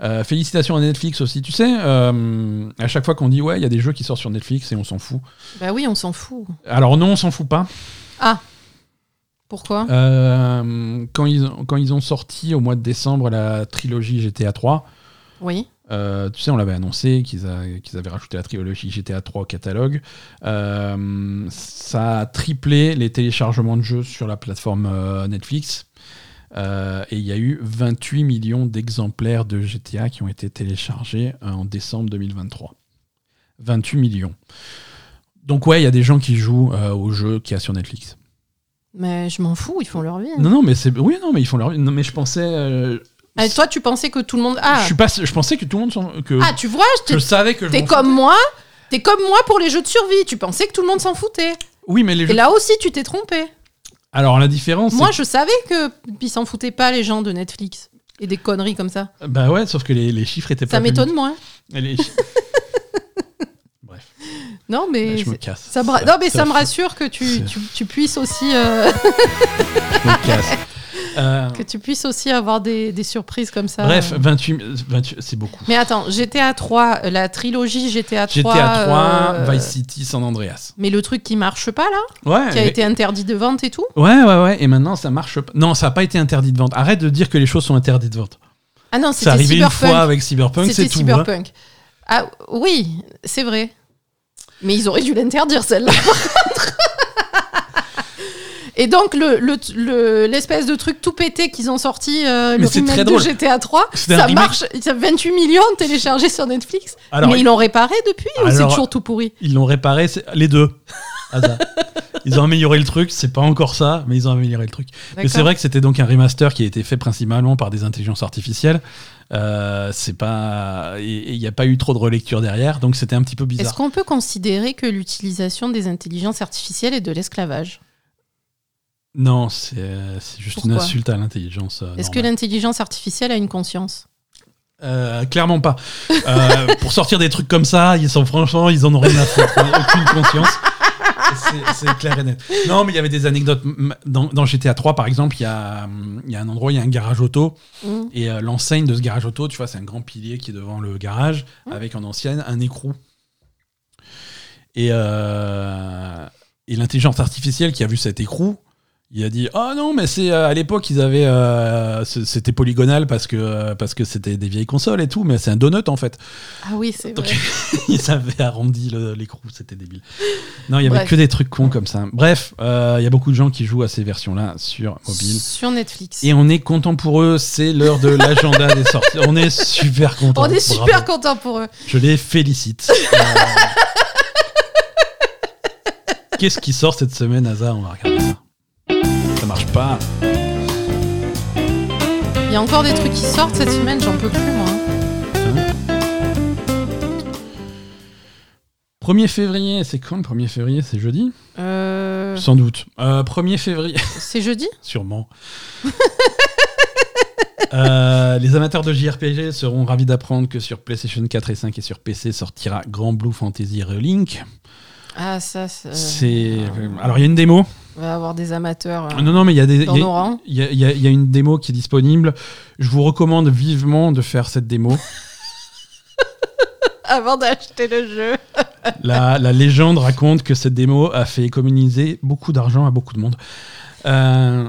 Euh, félicitations à Netflix aussi. Tu sais, à chaque fois qu'on dit ouais, il y a des jeux qui sortent sur Netflix et on s'en fout. Bah oui, on s'en fout. Alors non, on s'en fout pas. Ah Pourquoi? Quand, ils, ont- quand ils ont sorti au mois de décembre la trilogie GTA 3, Oui. Euh, tu sais, on l'avait annoncé qu'ils avaient rajouté la trilogie GTA 3 au catalogue. Euh, ça a triplé les téléchargements de jeux sur la plateforme euh, Netflix. Et il y a eu 28 millions d'exemplaires de GTA qui ont été téléchargés en décembre 2023. 28 millions. Donc ouais, il y a des gens qui jouent euh, au jeu qu'il y a sur Netflix. Mais je m'en fous, ils font leur vie. hein. Non, non, mais c'est oui, non, mais ils font leur. Non, mais je pensais. euh, Ah, toi, tu pensais que tout le monde. Ah, je suis pas. Je pensais que tout le monde. Que, ah tu vois, je savais que. t'es comme moi. T'es comme moi pour les jeux de survie. Tu pensais que tout le monde s'en foutait. Oui, mais les Et jeux. là aussi, tu t'es trompé. Alors la différence. Moi, je savais que ils s'en foutaient pas les gens de Netflix et des conneries comme ça. Bah ouais, sauf que les, les chiffres étaient Ça pas. m'étonne publics. moins. Et les Bref, Non, mais je me casse. ça me, non, mais ça me rassure que tu, tu puisses aussi euh, Je me casse. Euh, que tu puisses aussi avoir des, des surprises comme ça. Bref, Euh. 28, 28 c'est beaucoup. Mais attends, GTA 3, euh, la trilogie GTA 3. GTA 3, euh, Vice City, San Andreas. Mais le truc qui marche pas là, Ouais. qui a été interdit de vente et tout. Ouais, ouais, ouais. Et maintenant, ça marche pas. Non, ça n'a pas été interdit de vente. Arrête de dire que les choses sont interdites de vente. Ah non, C'est c'était arrivé une Cyberpunk. fois avec Cyberpunk, c'est tout. hein. Cyberpunk. Ah oui, c'est vrai. Mais ils auraient dû l'interdire, celle-là. Et donc, le- le- le- l'espèce de truc tout pété qu'ils ont sorti, euh, le remake de. GTA 3, C'était un ça marche. Il y a 28 millions téléchargés sur Netflix. Alors, mais ils l'ont réparé depuis ou c'est toujours tout pourri Ils l'ont réparé, les deux. Hasard. Ils ont amélioré le truc, c'est pas encore ça, mais ils ont amélioré le truc. Mais c'est vrai que c'était donc un remaster qui a été fait principalement par des intelligences artificielles. Euh, c'est pas, il n'y a pas eu trop de relecture derrière, donc c'était un petit peu Est-ce bizarre. qu'on peut considérer que l'utilisation des intelligences artificielles est de l'esclavage? Non, c'est euh, c'est juste une insulte à l'intelligence. euh, Est-ce que l'intelligence artificielle a une conscience Euh, clairement pas. Euh, pour sortir des trucs comme ça, ils sont franchement, ils en ont rien à foutre, aucune conscience. C'est- clair et net. Non, mais il y avait des anecdotes. Dans, dans GTA 3, par exemple, il y a, il y a un endroit, il y a un garage auto. Mm. Et euh, l'enseigne de ce garage auto, tu vois, c'est un grand pilier qui est devant le garage, Mmh. avec en ancienne un écrou. Et, et l'intelligence artificielle qui a vu cet écrou, il a dit Ah non, mais c'est euh, à l'époque, ils avaient. euh, c'était polygonal parce que euh, parce que c'était des vieilles consoles et tout, mais c'est un donut en fait. Ah oui, c'est vrai. ils avaient arrondi l'écrou, c'était débile. Non, il y avait Bref. que des trucs cons comme ça. Bref, il y a beaucoup de gens qui jouent à ces versions-là sur mobile. Sur Netflix. Et on est content pour eux, c'est l'heure de l'agenda des sorties. On est super content. On est super Bravo. contents pour eux. Je les félicite. Qu'est-ce qui sort cette semaine, Asa On va regarder ça. Ça marche pas. Il y a encore des trucs qui sortent cette semaine, j'en peux plus moi. 1er février, c'est quand le 1er février? C'est jeudi? Euh, Sans doute. Euh, 1er février, c'est jeudi? Sûrement. Euh, les amateurs de JRPG seront ravis d'apprendre que sur PlayStation 4 et 5 et sur PC sortira Grand Blue Fantasy Relink. Ah ça, c'est- C'est alors il y a une démo. On va avoir des amateurs euh, Non non mais il y a des il y a- y, a- y a- y a une démo qui est disponible. Je vous recommande vivement de faire cette démo. Avant d'acheter le jeu. la, la légende raconte que cette démo a fait économiser beaucoup d'argent à beaucoup de monde. Euh,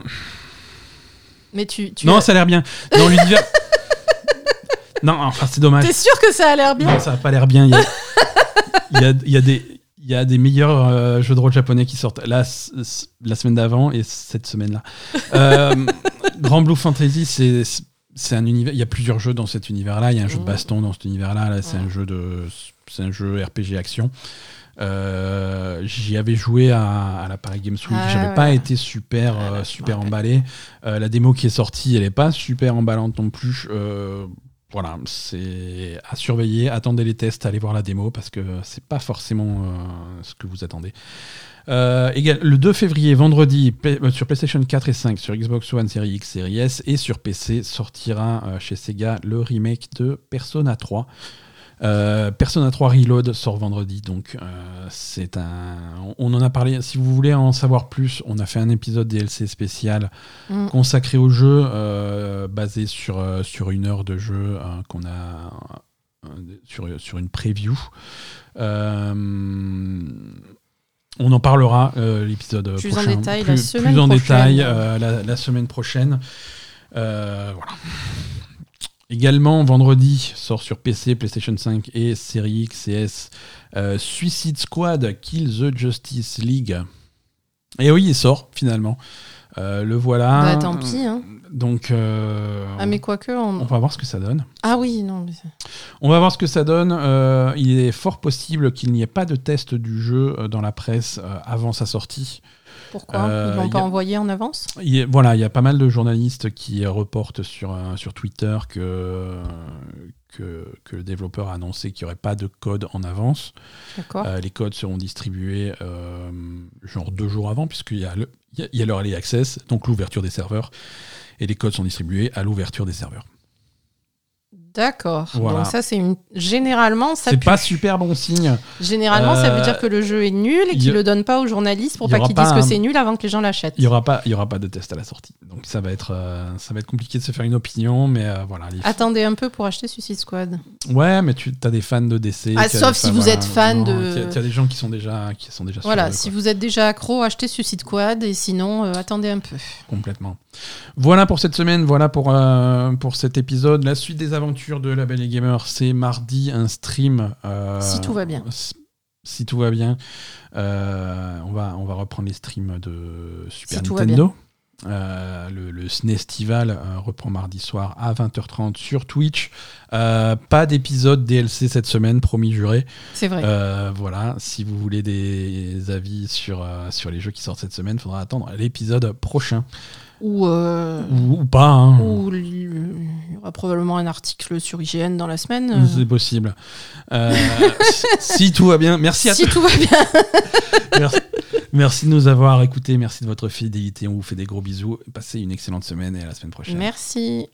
Mais tu, tu non, as- ça a l'air bien. Dans l'univers. non, enfin, c'est dommage. T'es sûr que ça a l'air bien Non, ça n'a pas l'air bien. Il y a, il y a- il y a des. Il y a des meilleurs euh, jeux de rôle japonais qui sortent là, la semaine d'avant et cette semaine-là. Euh, Grand Blue Fantasy, c'est c'est un univers. Il y a plusieurs jeux dans cet univers-là. Il y a un jeu de Mhm. baston dans cet univers-là. Là, c'est Ouais. un jeu de, c'est un jeu RPG action. Euh, J'y avais joué à, à la Paris Games Week. Ah, J'avais ouais. pas été super, Ah, super emballé. Euh, la démo qui est sortie, elle est pas super emballante non plus. Euh, voilà, c'est à surveiller. Attendez les tests, allez voir la démo parce que c'est pas forcément euh, ce que vous attendez. Euh, le 2 février, vendredi, euh, sur PlayStation 4 et 5, sur Xbox One, Série X, Série S et sur PC sortira chez Sega le remake de Persona 3. Euh, Persona 3 Reload sort vendredi, donc euh, c'est un. On en a parlé. Si vous voulez en savoir plus, on a fait un épisode DLC spécial Mm. consacré au jeu, euh, basé sur, euh, sur une heure de jeu qu'on a sur, sur une preview. On en parlera l'épisode Plus en prochain. détail la plus, semaine plus en prochaine. détail la, la semaine prochaine. Voilà. Également, vendredi, sort sur PC, PlayStation 5 et Série X et S euh, Suicide Squad Kill the Justice League. Et oui, il sort finalement. Euh, le voilà. Bah tant pis. Hein. Donc, euh, Ah mais quoique on on... va voir ce que ça donne. Ah oui, non. Mais... On va voir ce que ça donne. Euh, il est fort possible qu'il n'y ait pas de test du jeu dans la presse avant sa sortie. Pourquoi Euh, Ils l'ont y pas a- envoyé en avance Il y a- voilà, il y a pas mal de journalistes qui reportent sur, euh, sur Twitter que, que, que le développeur a annoncé qu'il n'y aurait pas de code en avance. Euh, les codes seront distribués euh, genre deux jours avant, puisqu'il y a le- il y a- il y a leur early access, donc l'ouverture des serveurs. Et les codes sont distribués à l'ouverture des serveurs. D'accord. Voilà. Donc ça, c'est une... généralement ça C'est pas super bon signe. Généralement, ça veut Euh, dire que le jeu est nul et y- qu'ils le donnent pas aux journalistes pour y pas qu'ils disent un- que c'est nul avant que les gens l'achètent. Il y aura pas, il y aura pas de test à la sortie. Donc ça va être, euh, ça va être compliqué de se faire une opinion, mais euh, voilà. les- Attendez un peu pour acheter Suicide Squad. Ouais, mais tu as des fans de DC. Ah, sauf si fans- vous voilà, êtes fan de- as, tu as des gens qui sont déjà, qui sont déjà Voilà, si vous êtes déjà accro, achetez Suicide Squad et sinon, euh, attendez un peu. complètement. Voilà pour cette semaine, voilà pour, euh, pour cet épisode. La suite des aventures de La Belle et Gamer, c'est mardi, un stream. euh, Si tout va bien. Si, si tout va bien. Euh, on, va, on va reprendre les streams de Super Si Nintendo. Euh, le, le SNEStival euh, reprend mardi soir à 20h30 sur Twitch. Euh, pas d'épisode DLC cette semaine, promis juré. C'est vrai. Voilà, si vous voulez des avis sur, sur les jeux qui sortent cette semaine, il faudra attendre l'épisode prochain. Ou, euh, Ou, ou pas, hein. ou il y aura probablement un article sur IGN dans la semaine. euh, c'est possible. Euh, si tout va bien, merci à si tout va bien. merci, merci de nous avoir écoutés, merci de votre fidélité, on vous fait des gros bisous, passez une excellente semaine et à la semaine prochaine. Merci.